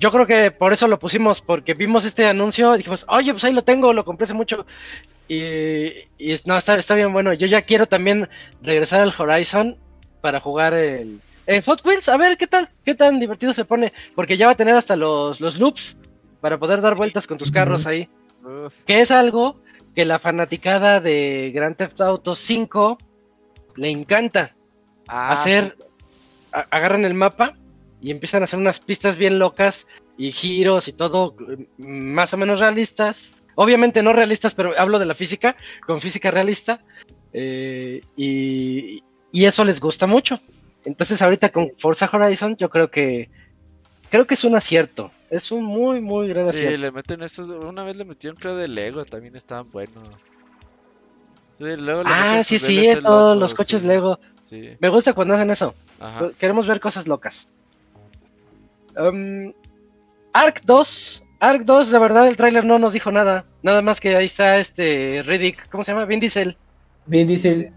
yo creo que por eso lo pusimos, porque vimos este anuncio y dijimos, oye, pues ahí lo tengo, lo compré hace mucho. Y, no, está, está bien bueno. Yo ya quiero también regresar al Horizon para jugar el, el Hot Wheels, a ver qué tal, qué tan divertido se pone, porque ya va a tener hasta los, los loops para poder dar vueltas con tus carros ahí. Uf, Que es algo que la fanaticada de Grand Theft Auto 5 le encanta ah, hacer, sí. a- agarran el mapa y empiezan a hacer unas pistas bien locas y giros y todo eh, más o menos realistas. Obviamente no realistas, pero hablo de la física, con física realista. eh, y, y eso les gusta mucho. Entonces ahorita con Forza Horizon yo creo que creo que es un acierto. Es un muy, muy gran Sí, acierto. le meten esos. Una vez le metieron, creo, de Lego, también estaban buenos. Sí, luego le Ah, sí, sí, todos locos, los coches sí, Lego. Sí, Me gusta cuando hacen eso. ajá. Queremos ver cosas locas. Um, Ark 2. Ark 2, de verdad, el tráiler no nos dijo nada. Nada más que ahí está este Riddick. ¿Cómo se llama? Vin Diesel. Dice Ujú.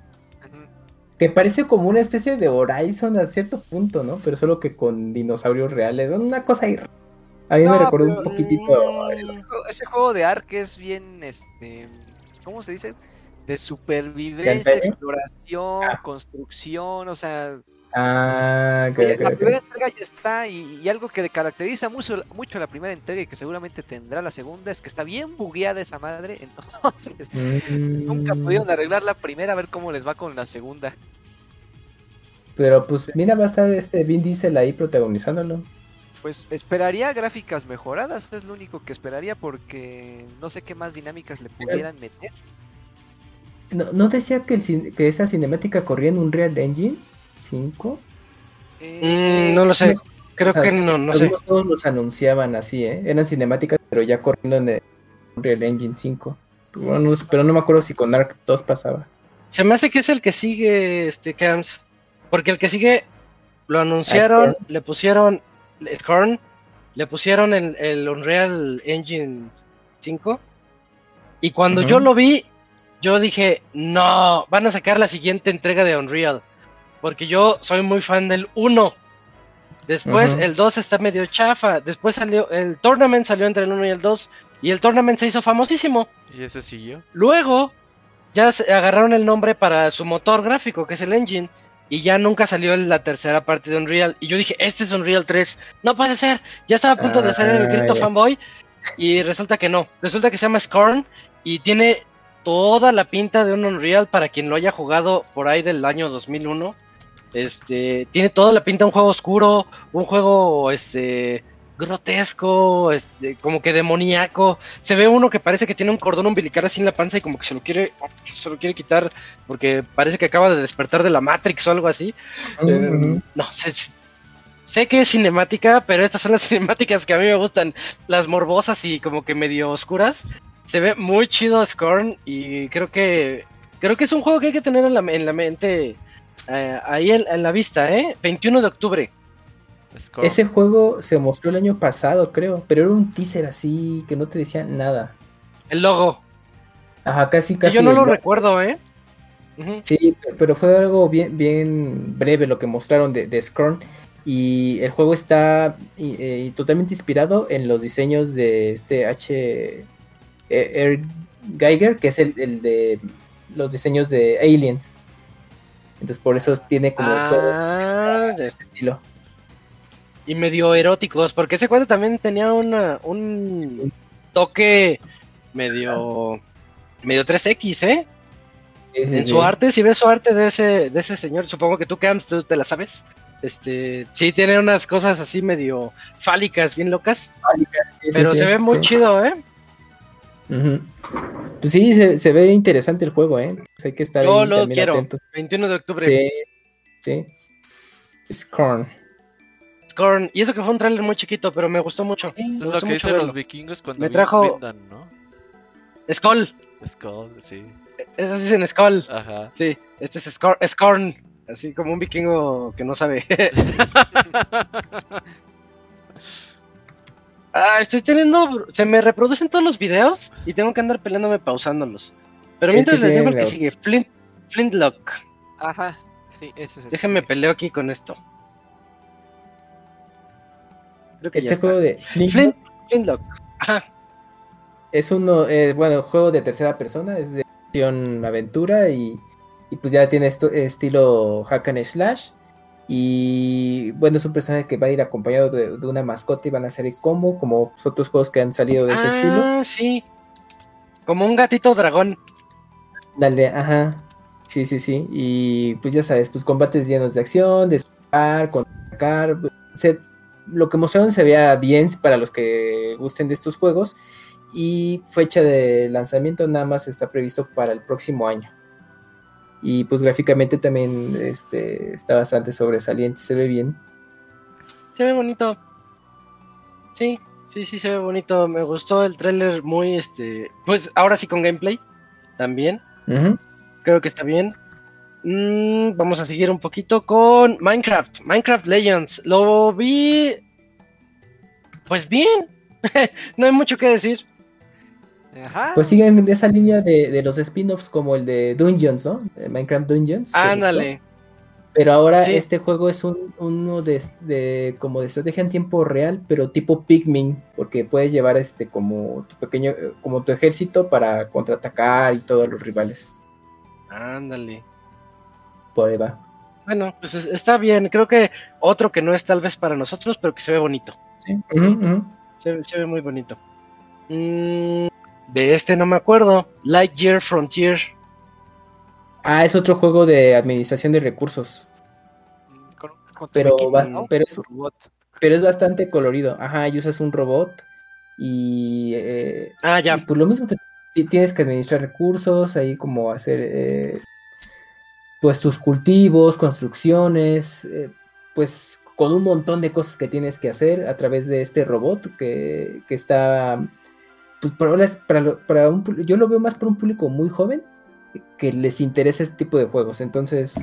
Que parece como una especie de Horizon a cierto punto, ¿no? Pero solo que con dinosaurios reales. Una cosa ahí. A mí me recordó un poquitito. Mm, Ese juego- Ese juego de Ark es bien, este, ¿cómo se dice? De supervivencia, exploración, Ah. construcción, o sea, Ah, ok, oye, ok, la primera entrega ya está y, y algo que caracteriza mucho, mucho la primera entrega y que seguramente tendrá la segunda es que está bien bugueada esa madre, (laughs) entonces Mm, nunca pudieron arreglar la primera a ver cómo les va con la segunda. Pero pues mira, va a estar este Vin Diesel ahí protagonizándolo. Pues esperaría gráficas mejoradas, es lo único que esperaría porque no sé qué más dinámicas le pudieran meter. ¿No, no decía que, el cin- que esa cinemática corría en un Real Engine 5? Eh, mm, no lo sé. Creo o sea, que no, no sé. Todos los anunciaban así, ¿eh? Eran cinemáticas, pero ya corriendo en el Unreal Engine 5. Pero no, pero no me acuerdo si con Ark 2 pasaba. Se me hace que es el que sigue, este Camps. Porque el que sigue lo anunciaron, Scorn. le pusieron Scorn, le pusieron el, el Unreal Engine 5. Y cuando yo lo vi, yo dije, no, van a sacar la siguiente entrega de Unreal. Porque yo soy muy fan del 1. Después el 2 está medio chafa. Después salió, el Tournament salió entre el 1 y el 2. Y el Tournament se hizo famosísimo. ¿Y ese siguió? Luego ya se agarraron el nombre para su motor gráfico, que es el engine, y ya nunca salió la tercera parte de Unreal. Y yo dije, este es Unreal 3. No puede ser. Ya estaba a punto de hacer el Ah, grito fanboy. y resulta que no. Resulta que se llama Scorn y tiene toda la pinta de un Unreal para quien lo haya jugado por ahí del año 2001. Este, tiene toda la pinta de un juego oscuro, un juego este grotesco, este, como que demoníaco. Se ve uno que parece que tiene un cordón umbilical así en la panza y como que se lo quiere, se lo quiere quitar porque parece que acaba de despertar de la Matrix o algo así. Eh, no, sé, sé que es cinemática, pero estas son las (laughs) cinemáticas que a mí me gustan, las morbosas y como que medio oscuras. Se ve muy chido Scorn y creo que creo que es un juego que hay que tener en la, en la mente eh, ahí en, en la vista, ¿eh? 21 de octubre. Ese juego se mostró el año pasado, creo, pero era un teaser así que no te decía nada. El logo. Ajá, casi, casi. yo no lo recuerdo, ¿eh? Sí, pero fue algo bien, bien breve lo que mostraron de, de Scorn. Y el juego está eh, totalmente inspirado en los diseños de este H. Er Geiger, que es el, el, de los diseños de Aliens. Entonces por eso tiene como ah, todo este estilo y medio eróticos, porque ese cuadro también tenía una, un toque medio medio 3X, ¿eh? en su arte, si ves su arte de ese de ese señor, supongo que tú Camps tú te la sabes. Este, sí tiene unas cosas así medio fálicas, bien locas. Fálicas, sí, pero se ve muy chido, ¿eh? Uh -huh. Pues sí, se, se, ve interesante el juego, ¿eh? Pues hay que estar Yo ahí lo quiero. atentos. 21 de octubre. Sí, sí. Scorn. Scorn. Y eso que fue un tráiler muy chiquito, pero me gustó mucho. Me es lo que dicen verlo. los vikingos cuando Me trajo- brindan, ¿no? Skull. Skull, sí. Eso sí dicen Skull. Ajá. Sí, este es Scorn. Scorn. Así como un vikingo que no sabe. (laughs) (laughs) ah, estoy teniendo. Se me reproducen todos los videos y tengo que andar peleándome pausándolos. Pero Sí, mientras es que les digo el que sigue: Flint, Flintlock. Ajá, sí, ese es el Déjenme peleo aquí con esto. Creo que ya Este está. juego de Flint Flint, Flintlock. Ajá. es uno, eh, bueno, juego de tercera persona, es de acción aventura y, y pues ya tiene esto, estilo hack and slash. Y bueno, es un personaje que va a ir acompañado de, de una mascota y van a hacer el combo, como otros juegos que han salido de ese ah, estilo. sí. Como un gatito dragón. Dale, ajá. Sí, sí, sí. Y pues ya sabes, pues combates llenos de acción, de escapar, contraatacar. Se- lo que mostraron se veía bien para los que gusten de estos juegos. Y fecha de lanzamiento nada más está previsto para el próximo año. Y pues gráficamente también este, está bastante sobresaliente, se ve bien. Se ve bonito. Sí, sí, sí, se ve bonito. Me gustó el tráiler muy, este... Pues ahora sí con gameplay. También. Creo que está bien. Mm, vamos a seguir un poquito con Minecraft. Minecraft Legends. Lo vi... Pues bien. (laughs) no hay mucho que decir. Ajá. Pues siguen esa línea de, de los spin-offs como el de Dungeons, ¿no? Minecraft Dungeons. Ándale. Pero ahora Sí. este juego es un, uno de, de- como de estrategia en tiempo real, pero tipo Pikmin, porque puedes llevar este como tu pequeño, como tu ejército para contraatacar y todos los rivales. Ándale. Por ahí va. Bueno, pues es- está bien. Creo que otro que no es tal vez para nosotros, pero que se ve bonito. Sí. Se, ve- se ve muy bonito. Mm, de este no me acuerdo. Lightyear Frontier. Ah, es otro juego de administración de recursos, Con- con pero va- ¿no? pero es- robot. pero es bastante colorido. Ajá, y usas un robot y, eh, Ah, y ya. pues lo mismo que ti- tienes que administrar recursos, ahí como hacer eh, pues tus cultivos, construcciones, eh, pues con un montón de cosas que tienes que hacer a través de este robot que, que está pues para, para, lo- para un yo lo veo más para un público muy joven que les interesa este tipo de juegos, entonces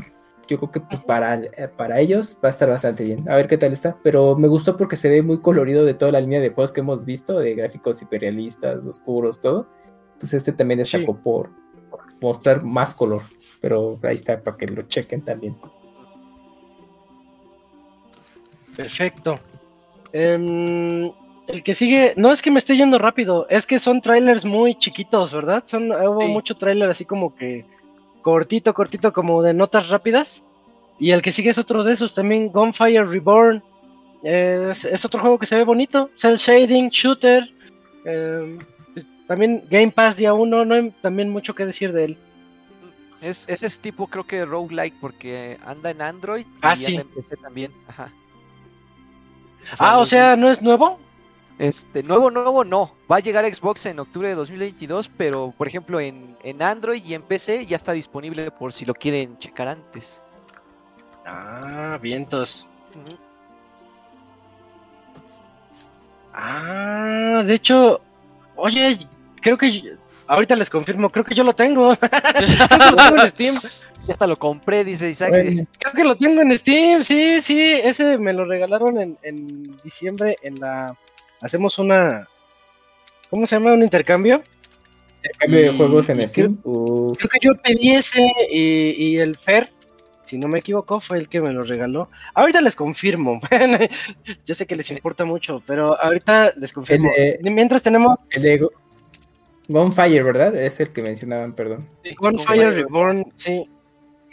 yo creo que pues, para, para ellos va a estar bastante bien. A ver qué tal está. Pero me gustó porque se ve muy colorido de toda la línea de juegos que hemos visto, de gráficos hiperrealistas, oscuros, todo. Pues este también destacó Sí. por, por mostrar más color. Pero ahí está para que lo chequen también. Perfecto. Em, el que sigue, no es que me esté yendo rápido, es que son trailers muy chiquitos, ¿verdad? Son, hubo Sí. mucho trailer así como que cortito, cortito, como de notas rápidas. Y el que sigue es otro de esos también, Gunfire Reborn. Es, es otro juego que se ve bonito, cel shading, shooter. Em, pues, también Game Pass día 1, no hay también mucho que decir de él. Es, ese es tipo, creo que roguelike, porque anda en Android Ah, y sí. anda en PC también. Ajá. Ah, o sea, ¿no es nuevo? Este, nuevo, nuevo no. Va a llegar a Xbox en octubre de 2022, pero por ejemplo en, en Android y en PC ya está disponible por si lo quieren checar antes. Ah, vientos. Ah, de hecho, oye, creo que yo- ahorita les confirmo, creo que yo lo tengo. (laughs) lo tengo en Steam. (laughs) Ya hasta lo compré, dice Isaac. Bueno, Creo que lo tengo en Steam, sí, sí, ese me lo regalaron en, en diciembre en la... Hacemos una... ¿Cómo se llama? ¿Un intercambio? cambio de Y- juegos en Steam. Creo que yo pedí ese y, y el Fer, si no me equivoco, fue el que me lo regaló. Ahorita les confirmo. (laughs) yo sé que les importa mucho, pero ahorita les confirmo. El Mientras tenemos el de Gunfire, ¿verdad? Es el que mencionaban, perdón. Gunfire Reborn, sí.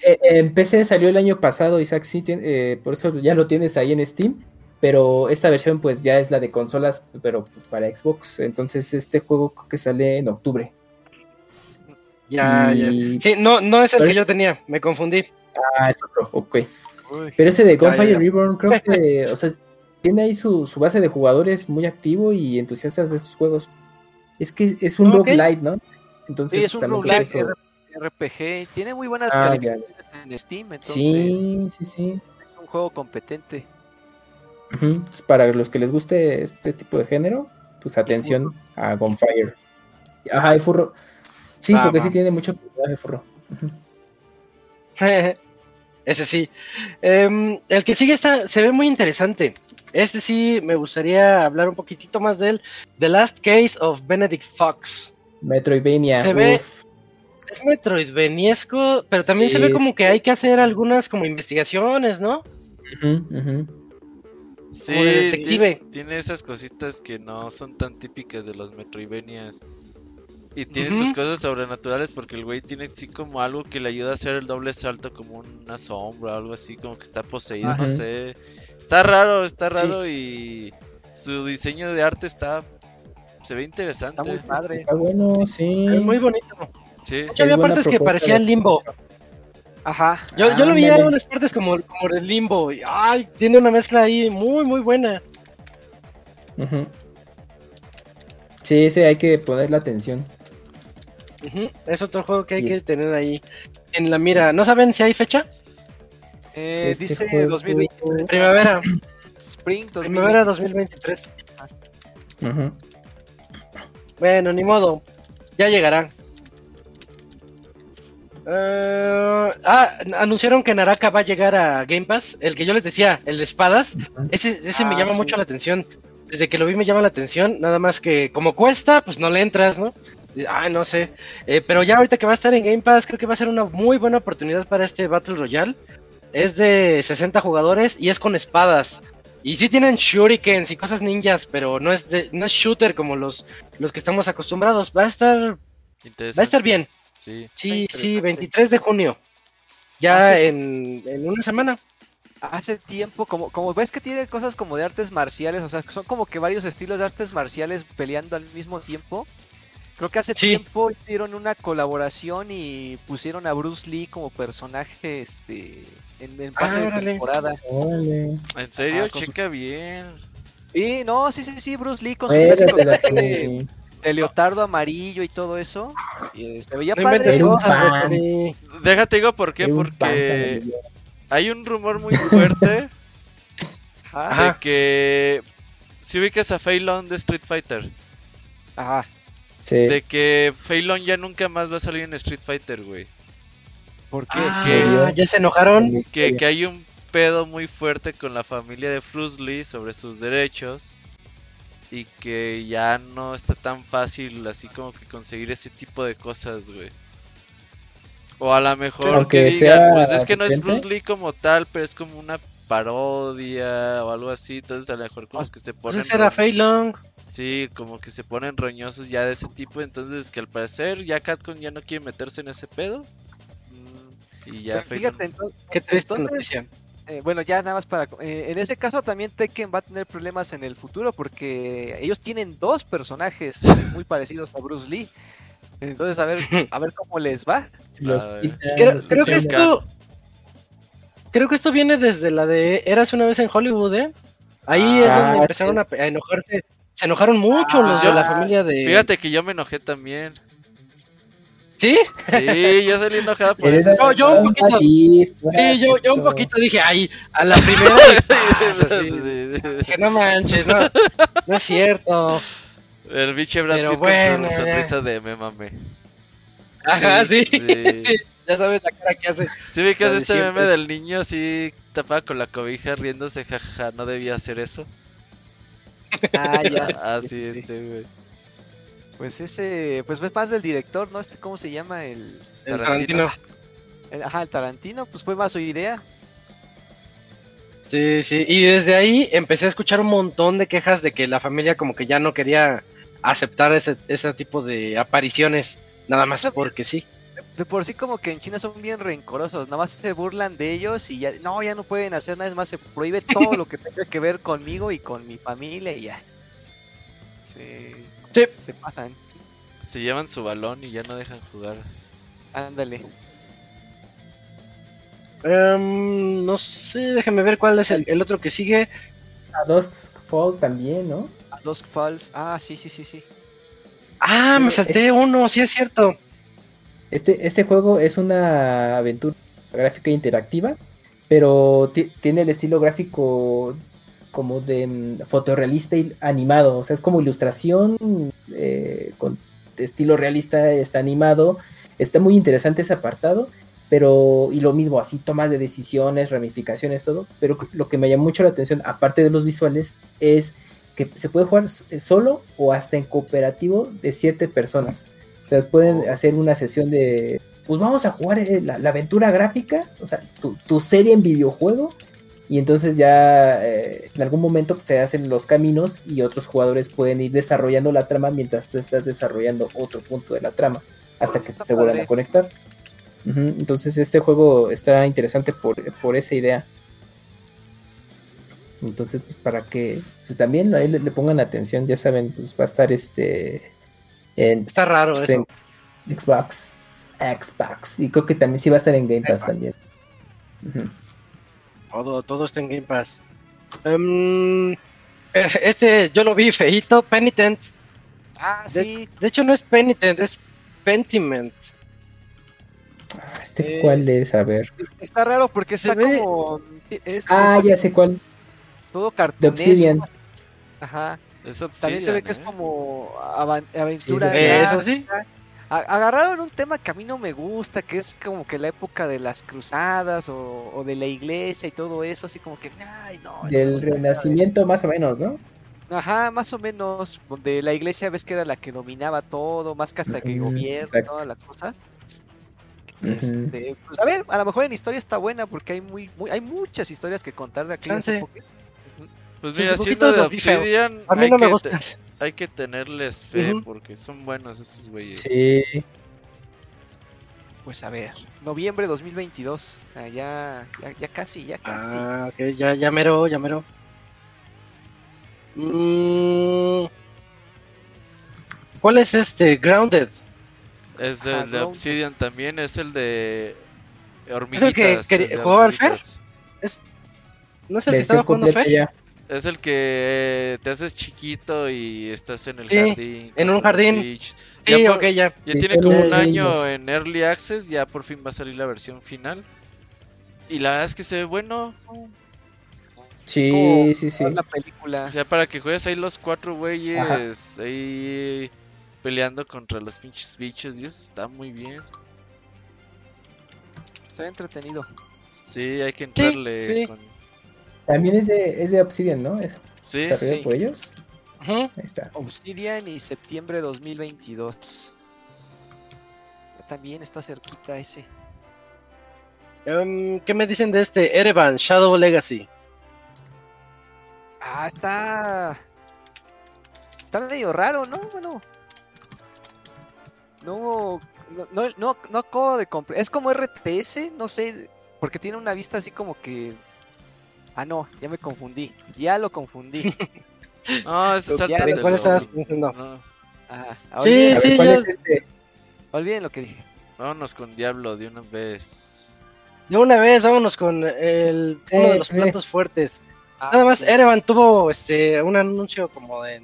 Eh, en PC salió el año pasado, Isaac, sí, eh, por eso ya lo tienes ahí en Steam. Pero esta versión, pues ya es la de consolas, pero pues para Xbox. Entonces, este juego creo que sale en octubre. Ya, ya. Y- Sí, no, no es el ¿Cuál que yo tenía, me confundí. Ah, es otro, ok. Uy. Pero ese de Ya, Gunfire ya, ya. Reborn, creo (laughs) que, o sea, tiene ahí su, su base de jugadores muy activo y entusiastas de estos juegos. Es que es un Ok. roguelite, ¿no? Entonces, Sí, es un eso- RPG. Tiene muy buenas Ah, ya. calificaciones en Steam, entonces Sí, sí, sí. es un juego competente. Para los que les guste este tipo de género, pues atención a Gunfire. Ajá, el furro. Sí, Va, porque sí tiene mucho personaje furro. (laughs) Ese sí. Em, el que sigue está, se ve muy interesante. Este sí me gustaría hablar un poquitito más de él. The Last Case of Benedict Fox. Metroidvania. Se ve-. Es Metroidvaniesco, pero también se ve como que hay que hacer algunas como investigaciones, ¿no? Sí, Como de detective. ti- tiene esas cositas que no son tan típicas de los Metroidvanias. Y tiene sus cosas sobrenaturales porque el güey tiene así como algo que le ayuda a hacer el doble salto como una sombra o algo así, como que está poseído, no sé. Está raro, está raro y su diseño de arte está... Se ve interesante. Está muy padre. Está bueno, sí. Es muy bonito. Sí. De hecho, había partes que parecían de- limbo. Ajá. Yo, yo lo vi en algunas partes como, como de limbo. Y, ay, tiene una mezcla ahí muy, muy buena. Ujú. Sí, ese hay que poner la atención. Es otro juego que hay que tener ahí en la mira. ¿No saben si hay fecha? Eh, Este dice juego- 2023. Primavera. Spring 2023. Primavera 2023. Ujú. Bueno, ni modo. Ya llegará. Eh, ah, anunciaron que Naraka va a llegar a Game Pass. El que yo les decía, el de espadas. Ese, ese me Ah, llama sí. mucho la atención. Desde que lo vi me llama la atención. Nada más que como cuesta, pues no le entras, ¿no? Ah, no sé. Eh, pero ya ahorita que va a estar en Game Pass, creo que va a ser una muy buena oportunidad para este Battle Royale. Es de 60 jugadores y es con espadas. Y sí tienen shurikens y cosas ninjas, pero no es de, no es shooter como los, los que estamos acostumbrados. Va a estar, va a estar bien. Sí. Sí, sí, interesante. 23 de junio. Ya Hace- en, en una semana. Hace tiempo, como, como ves que tiene cosas como de artes marciales, o sea, son como que varios estilos de artes marciales peleando al mismo tiempo. Creo que hace Sí. tiempo hicieron una colaboración y pusieron a Bruce Lee como personaje este en, en pase Ah, de temporada. En serio, Ah, su- checa bien. Sí, no, sí, sí, sí, Bruce Lee con su clásico traje de. De leotardo amarillo y todo eso. Y, eh, se veía No padre. cosas. Déjate digo por qué, porque hay un rumor muy fuerte (laughs) Ajá. De que si ubicas a Fei Long de Street Fighter, Ajá. Sí. de que Fei Long ya nunca más va a salir en Street Fighter, güey. ¿Por qué? Ah, ya se enojaron. Que, que hay un pedo muy fuerte con la familia de Bruce Lee sobre sus derechos y que ya no está tan fácil así como que conseguir ese tipo de cosas, güey. O a lo mejor Aunque que digan, sea pues es que no es. Bruce Lee como tal, pero es como una parodia o algo así, entonces a lo mejor como que se ponen era Long. Sí, como que se ponen roñosos ya de ese tipo, entonces que al parecer ya Capcom ya no quiere meterse en ese pedo. Mm, Y ya Fíjate, entonces, Qué entonces. Eh, bueno, ya nada más para... eh, en ese caso también Tekken va a tener problemas en el futuro porque ellos tienen dos personajes (laughs) muy parecidos a Bruce Lee. Entonces, a ver, a ver cómo les va. Los A ver. quitan, Creo, que esto. Creo que esto viene desde la de Eras una vez en Hollywood, ¿eh? Ahí es Ah, donde empezaron a, a enojarse. Se enojaron mucho los de la Ah, familia de. Fíjate que yo me enojé también. ¿Sí? Sí, yo salí enojada por eso. No, yo un poquito. Sí, Sí, yo, yo un poquito dije, ay, a la primera. así, (laughs) dije, no manches, no, no es cierto. El biche Brad Pero Pitt bueno, con su sonrisa de me mame. Ajá, sí. Sí. sí, (laughs) Ya sabes la cara que hace. Sí, vi que de este siempre. meme del niño así tapado con la cobija riéndose, jajaja, no debía hacer eso. Ah, ya. (laughs) Ah, sí. este, güey. Pues ese, pues es más del director, ¿no? Este, ¿cómo se llama? El, El Tarantino. Tarantino. el- ajá, el Tarantino, pues fue más su idea. Sí, sí. Y desde ahí empecé a escuchar un montón de quejas de que la familia como que ya no quería aceptar ese, ese tipo de apariciones. Nada más porque sí. De por sí como que en China son bien rencorosos, nada más se burlan de ellos y ya, no, ya no pueden hacer nada, es más, se prohíbe todo lo que tenga que ver conmigo y con mi familia y ya. Se, Sí. se pasan, Se llevan su balón y ya no dejan jugar. ándale. Em, no sé, déjame ver cuál es el, el otro que sigue. A Dusk Fall también, ¿no? A Dusk Falls, ah, sí, sí, sí, sí. Ah, me salté uno, sí es cierto. Este, este juego es una aventura gráfica interactiva, pero ti- tiene el estilo gráfico como de mm, fotorrealista y animado, o sea, es como ilustración eh, con estilo realista, está animado, está muy interesante ese apartado, pero y lo mismo, así tomas de decisiones, ramificaciones, todo, pero lo que me llamó mucho la atención, aparte de los visuales, es que se puede jugar s- solo o hasta en cooperativo de siete personas. O sea, pueden hacer una sesión de, pues vamos a jugar eh, la, la aventura gráfica, o sea, tu, tu serie en videojuego, y entonces ya eh, en algún momento pues, se hacen los caminos y otros jugadores pueden ir desarrollando la trama mientras tú estás desarrollando otro punto de la trama, hasta que se vuelvan a conectar. Entonces este juego está interesante por, por esa idea. Entonces, pues para que pues, también ahí le, le pongan atención, ya saben, pues va a estar este en, Está raro pues, eso. en Xbox, Xbox, y creo que también sí va a estar en Game Pass Xbox. también. Ujú. Todo, todo está en Game Pass. Em, eh, este yo lo vi feito, Penitent. Ah, sí, De hecho no es Penitent, es Pentiment. Ah, Este Eh, cuál es, a ver. está raro porque Se está ve- como... Es, Ah, es ya sé cuál. todo. Obsidian. Ajá, Es también se ve que es Obsidian, ¿eh? como aventura. Sí, gráfica. eso sí. Agarraron un tema que a mí no me gusta, que es como que la época de las cruzadas o, o de la iglesia y todo eso, así como que, ay, no. Del de- renacimiento más o menos, ¿no? Ajá, más o menos, donde la iglesia ves que era la que dominaba todo, más que hasta que Ujú, gobierna y exacto. toda la cosa. Este, pues a ver, a lo mejor en historia está buena porque hay muy, muy hay muchas historias que contar de aquellas Chance. épocas. Pues mira, siendo de. Obsidian, A mí no me gusta. Hay que tenerles fe porque son buenos esos güeyes. Sí. Pues a ver, noviembre 2022, ah, ya, ya, ya casi, ya casi. Ah, ok, ya, ya mero, ya mero. Mm, ¿Cuál es este? Grounded. Es Ajá, del de no. Obsidian también, es el de hormiguitas. que el quería- de jugaba al Fer? hormiguitas. ¿No es el que estaba jugando Fer? ya. Es el que te haces chiquito y estás en el Sí, jardín. en un jardín. bichos. Sí, Ya por- ok, ya. Ya Sí, tiene como un año niños. en Early Access, ya por fin va a salir la versión final. Y la verdad es que se ve bueno. Sí, como sí, sí. La película. O sea, para que juegues ahí los cuatro güeyes ahí peleando contra los pinches bichos y eso está muy bien. Se ve entretenido. Sí, hay que entrarle sí. con... También es de, es de Obsidian, ¿no? Es Sí, sí. por ellos. Ujú. Ahí está. Obsidian y septiembre 2022. También está cerquita ese. Em, ¿Qué me dicen de este? Erevan, Shadow Legacy. Ah, está. Está medio raro, ¿no? Bueno. No. No, no, no, no acabo de comprar. Es como RTS, no sé. Porque tiene una vista así como que. Ah, no, ya me confundí. Ya lo confundí. (laughs) No, ya, sáltatelo. ¿En cuál estabas pensando? No. Sí, sí, ¿cuál yo- es este? olviden lo que dije. vámonos con Diablo de una vez. De una vez, vámonos con el, Sí, uno de los sí. platos fuertes. Ah, Nada más, sí. Erevan tuvo este, un anuncio como de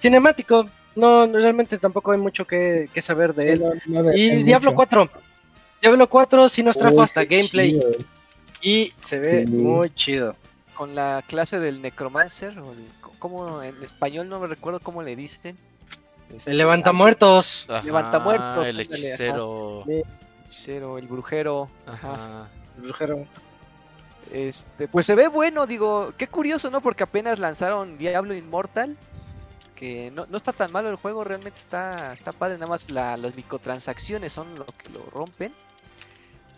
cinemático. No, realmente tampoco hay mucho que, que saber de Sí, él. no, no me Y Diablo mucho. 4. Diablo 4 sí nos trajo hasta gameplay chido. Y se ve Sí. muy chido. Con la clase del Necromancer, o el- ¿cómo en español no me recuerdo cómo le dicen? Este, El levantamuertos. Ajá, Levantamuertos, El ándale, hechicero. el hechicero, el brujero. Ajá. Ajá. El brujero. Este, pues se ve bueno, digo, qué curioso, ¿no? Porque apenas lanzaron Diablo Immortal. Que no, no está tan malo el juego, realmente está, está padre, nada más la- las microtransacciones son lo que lo rompen.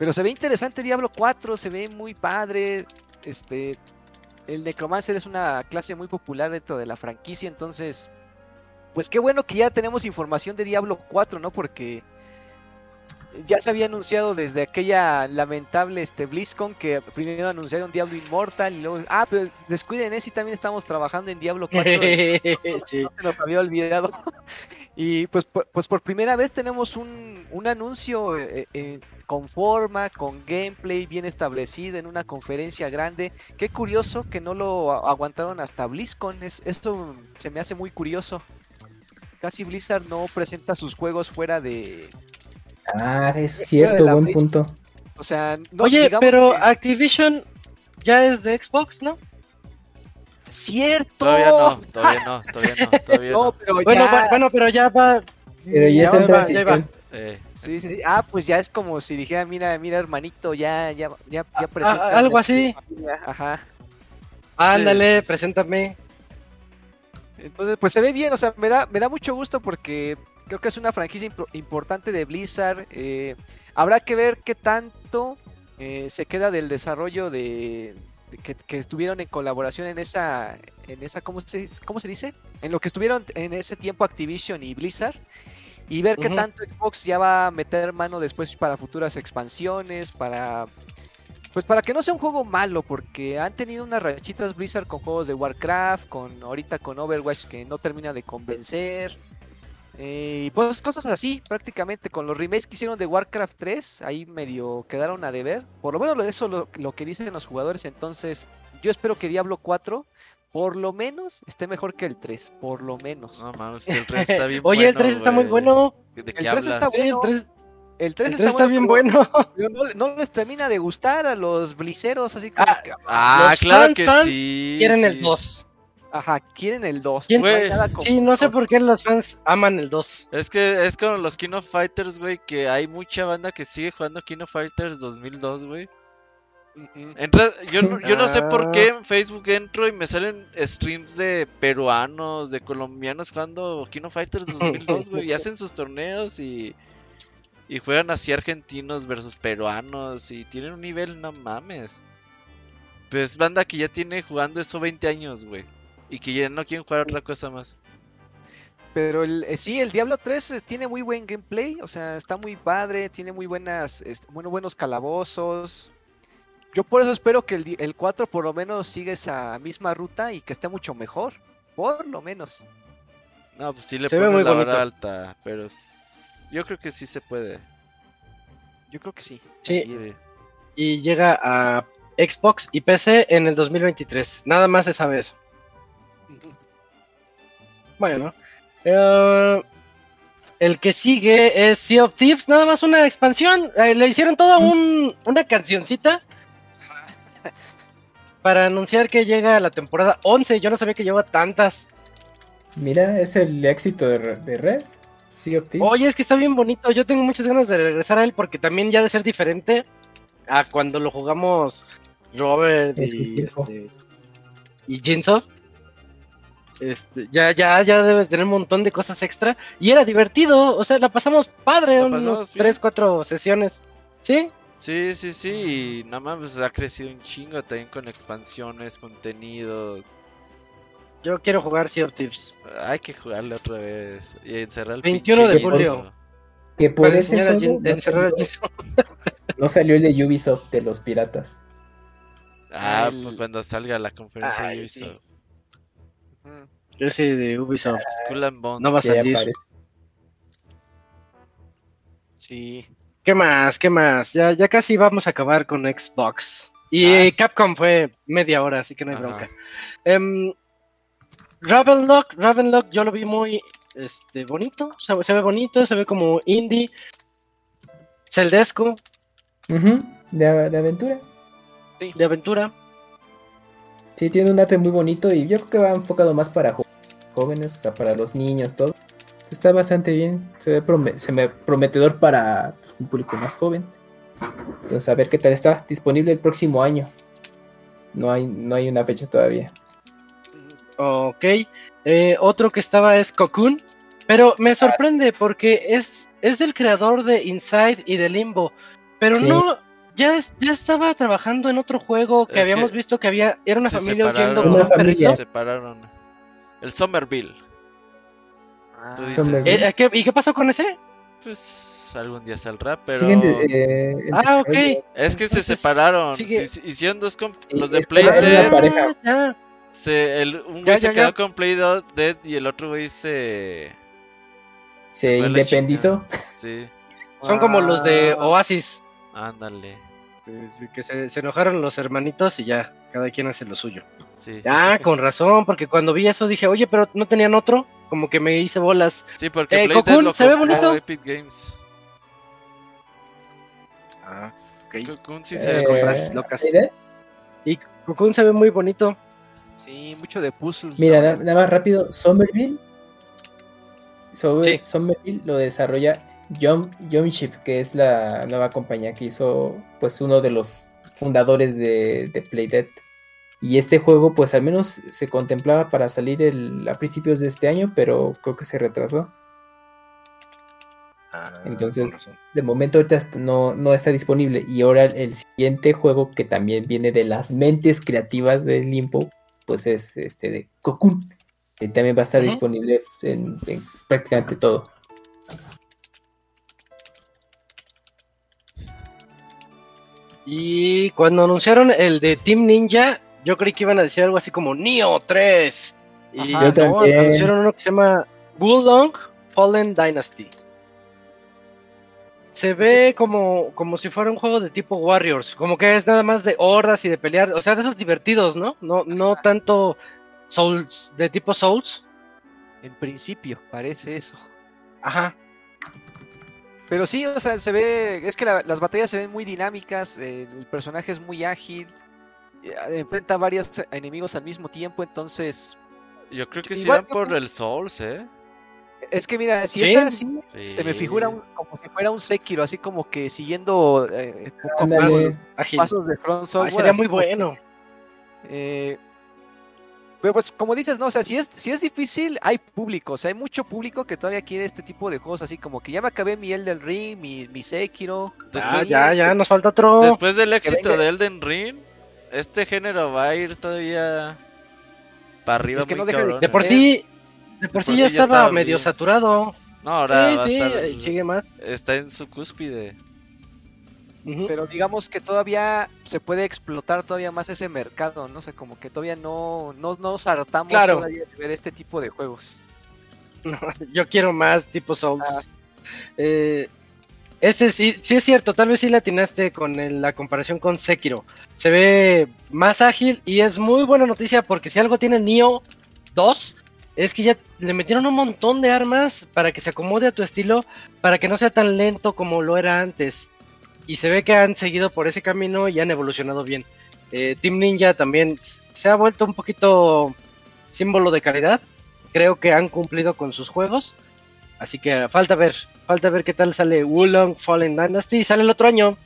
Pero se ve interesante Diablo 4, se ve muy padre. Este, el Necromancer es una clase muy popular dentro de la franquicia, entonces, pues qué bueno que ya tenemos información de Diablo 4, ¿no? Porque ya se había anunciado desde aquella lamentable este BlizzCon que primero anunciaron Diablo Immortal y luego, ah, pero descuiden ese, también estamos trabajando en Diablo 4. (laughs) sí. no se nos había olvidado. (laughs) Y pues, por- pues por primera vez tenemos un, un anuncio eh, eh, con forma, con gameplay bien establecido en una conferencia grande. Qué curioso que no lo aguantaron hasta BlizzCon. Es, esto se me hace muy curioso. Casi Blizzard no presenta sus juegos fuera de... Ah, es cierto, buen punto. O sea, no, Oye, pero que- Activision ya es de Xbox, ¿no? ¡Cierto! Todavía no, todavía no, todavía no, (laughs) todavía No, no. pero Bueno, ya... va- bueno, pero ya va. Pero ya, ya va, ya va. Eh, Sí, sí, sí. Ah, pues ya es como si dijera, mira, mira, hermanito, ya, ya, ya, ya Ah, presenta. algo así. Ajá. Ándale, Sí, sí, sí. preséntame. Entonces, pues se ve bien, o sea, me da, me da mucho gusto porque creo que es una franquicia impor- importante de Blizzard. eh, habrá que ver qué tanto eh, se queda del desarrollo de, de que, que estuvieron en colaboración en esa, en esa, ¿cómo se, cómo se dice? En lo que estuvieron en ese tiempo Activision y Blizzard. Y ver qué Ujú. tanto Xbox ya va a meter mano después para futuras expansiones, para pues para que no sea un juego malo, porque han tenido unas rachitas Blizzard con juegos de Warcraft, con ahorita con Overwatch que no termina de convencer. eh, y pues cosas así, prácticamente con los remakes que hicieron de Warcraft 3, ahí medio quedaron a deber. Por lo menos eso lo, lo que dicen los jugadores, entonces yo espero que Diablo 4 por lo menos esté mejor que el 3, por lo menos. no mames, el 3 está (laughs) bien Oye, el bueno, 3 está muy bueno. ¿De qué El 3 está hablas? Sí, el Bueno, 3, el 3 el 3 está bien pero- bueno. pero no, no les termina de gustar a los bliceros, así como Ah, que, Ah, Los claro fans, que fans sí. Quieren el sí. 2. ajá, quieren el 2. ¿Quién- Güey, Sí, no sé por qué los fans aman el 2. Es que es como los King of Fighters, güey, que hay mucha banda que sigue jugando King of Fighters 2002, güey. Entra- yo, no- yo no sé por qué en Facebook entro y me salen streams de peruanos, de colombianos jugando King of Fighters (laughs) 2002, güey, y hacen sus torneos y, y juegan así argentinos versus peruanos y tienen un nivel, no mames. Pues banda que ya tiene jugando eso 20 años, güey, y que ya no quieren jugar otra cosa más. Pero el, eh, sí, el Diablo 3 eh, tiene muy buen gameplay, o sea, está muy padre, tiene muy buenas, este, bueno, buenos calabozos. Yo por eso espero que el, el 4 por lo menos siga esa misma ruta y que esté mucho mejor, por lo menos. No, pues sí le muy la vara alta, pero yo creo que sí se puede. Yo creo que sí. Sí, Sí. y llega a Xbox y PC en el 2023. Nada más se sabe eso. Bueno, eh, el que sigue es Sea of Thieves, nada más una expansión. Eh, le hicieron toda un, una cancioncita para anunciar que llega la temporada 11. Yo no sabía que lleva tantas. Mira, es el éxito de, Re- de Red. Thieves. Oye, es que está bien bonito. Yo tengo muchas ganas de regresar a él porque también ya de ser diferente a cuando lo jugamos Robert En su y, este, y Jinsoft. Este, ya, ya, ya debes tener un montón de cosas extra. Y era divertido, o sea, la pasamos padre, La unos pasamos bien. 3, 4 sesiones. ¿Sí? Sí, sí, sí, y nada más pues, ha crecido un chingo también con expansiones, contenidos. Yo quiero jugar Sea of Thieves. Hay que jugarle otra vez y encerrar el 21 pinche de julio. que por ese juego no encerrar a salió, (laughs) no salió el de Ubisoft de los piratas. Ah, El- pues cuando salga la conferencia Ay, de sí. Ubisoft. Ujú. Ese de Ubisoft. Skull and Bones. No va a Sí, salir. Sí. ¿Qué más? ¿Qué más? Ya, ya casi vamos a acabar con Xbox. Y Ah. Capcom fue media hora, así que no hay Ajá. bronca. Em, Ravenlock, Ravenlock yo lo vi muy este, bonito, se, se ve bonito, se ve como indie. Celdesco, Ujú, de, de aventura. de aventura. Sí, tiene un arte muy bonito y yo creo que va enfocado más para jóvenes, o sea, para los niños, todo. Está bastante bien, se ve, prome- se ve prometedor para un público más joven. Entonces, a ver qué tal está. Disponible el próximo año. No hay, no hay una fecha todavía. Ok. Eh, otro que estaba es Cocoon. Pero Ah, me sorprende porque es, es del creador de Inside y de Limbo. Pero Sí. no, ya, es- ya estaba trabajando en otro juego que Es habíamos que visto que había, era una se familia separaron. huyendo con Una un familia. perrito. Se separaron. El Somerville. Ah, Tú dices- Somerville. Eh, ¿qué- ¿Y qué pasó con ese? Pues algún día saldrá, pero. Siguen eh, Ah, ok. Es que se separaron. sigue- hicieron dos comp- Sí, los de Play Dead. Ah. Se, el, un Ya, güey se ya, quedó ya. con Play Dead y el otro güey se. Se independizó. Sí, Son como los de Ah. Oasis. ándale. Que se, se enojaron los hermanitos y ya, cada quien hace lo suyo. Sí. Ah, con razón, porque cuando vi eso dije, oye, pero no tenían otro. Como que me hice bolas. Sí, porque Eh, Play Dead Cocoon, lo ¿se ve bonito? Epic Games. Ah, ok. Cocoon sí Eh, se ve compras locas. Y Cocoon se ve muy bonito. Sí, mucho de puzzles. Mira, la na- verdad. nada más rápido, Somerville. Sobre, Sí. Somerville lo desarrolla Jump, Jumpship, que es la nueva compañía que hizo pues uno de los fundadores de, de Playdead. Y este juego pues al menos se contemplaba para salir el- a principios de este año, pero creo que se retrasó. Entonces- con razón. De momento ahorita no, no está disponible. Y ahora el siguiente juego que también viene de las mentes creativas de Limbo, pues es este de Cocoon. Que también va a estar disponible en, en prácticamente todo. Y cuando anunciaron el de Team Ninja, yo creí que iban a decir algo así como Neo 3. Y Ajá. Yo no, también. anunciaron uno que se llama Wulong Fallen Dynasty. Se ve como, como si fuera un juego de tipo Warriors, como que es nada más de hordas y de pelear, o sea, de esos divertidos, ¿no? No, no tanto Souls, de tipo Souls. En principio, parece eso. Ajá. Pero sí, o sea, se ve. Es que la- las batallas se ven muy dinámicas. eh, el personaje es muy ágil. Eh, Enfrenta a varios enemigos al mismo tiempo. Entonces, Yo creo que Igual van por creo- el Souls, ¿eh? es que mira, si ¿Sí? es así, se me figura un- como si fuera un Sekiro, así como que siguiendo eh, poco Más pasos de Front Ay, Software. sería muy bueno. Eh, pero pues como dices, no, o sea, si es, si es difícil, hay público, o sea, hay mucho público que todavía quiere este tipo de juegos, así como que ya me acabé mi Elden Ring, mi, mi Sekiro. Ah, Después, ya, ya, nos falta otro. después del éxito de Elden Ring, este género va a ir todavía para arriba Es que muy no deja de- cabrón. De por sí, de por sí ya sí ya estaba estaba medio bien. saturado. No, ahora sí, va a estar. sigue más. Está en su cúspide. Pero digamos que todavía se puede explotar todavía más ese mercado, ¿no? O sea, como que todavía no, no, no nos hartamos Claro. todavía de ver este tipo de juegos. No, (laughs) yo quiero más tipo Souls. Ah. Eh, ese sí, sí es cierto, tal vez sí le atinaste con la comparación con Sekiro. Se ve más ágil y es muy buena noticia porque si algo tiene Nioh 2 es que ya le metieron un montón de armas para que se acomode a tu estilo, para que no sea tan lento como lo era antes. Y se ve que han seguido por ese camino y han evolucionado bien. Eh, Team Ninja también se ha vuelto un poquito símbolo de calidad creo que han cumplido con sus juegos. Así que falta ver, falta ver qué tal sale Wulong Fallen Dynasty. Sale el otro año.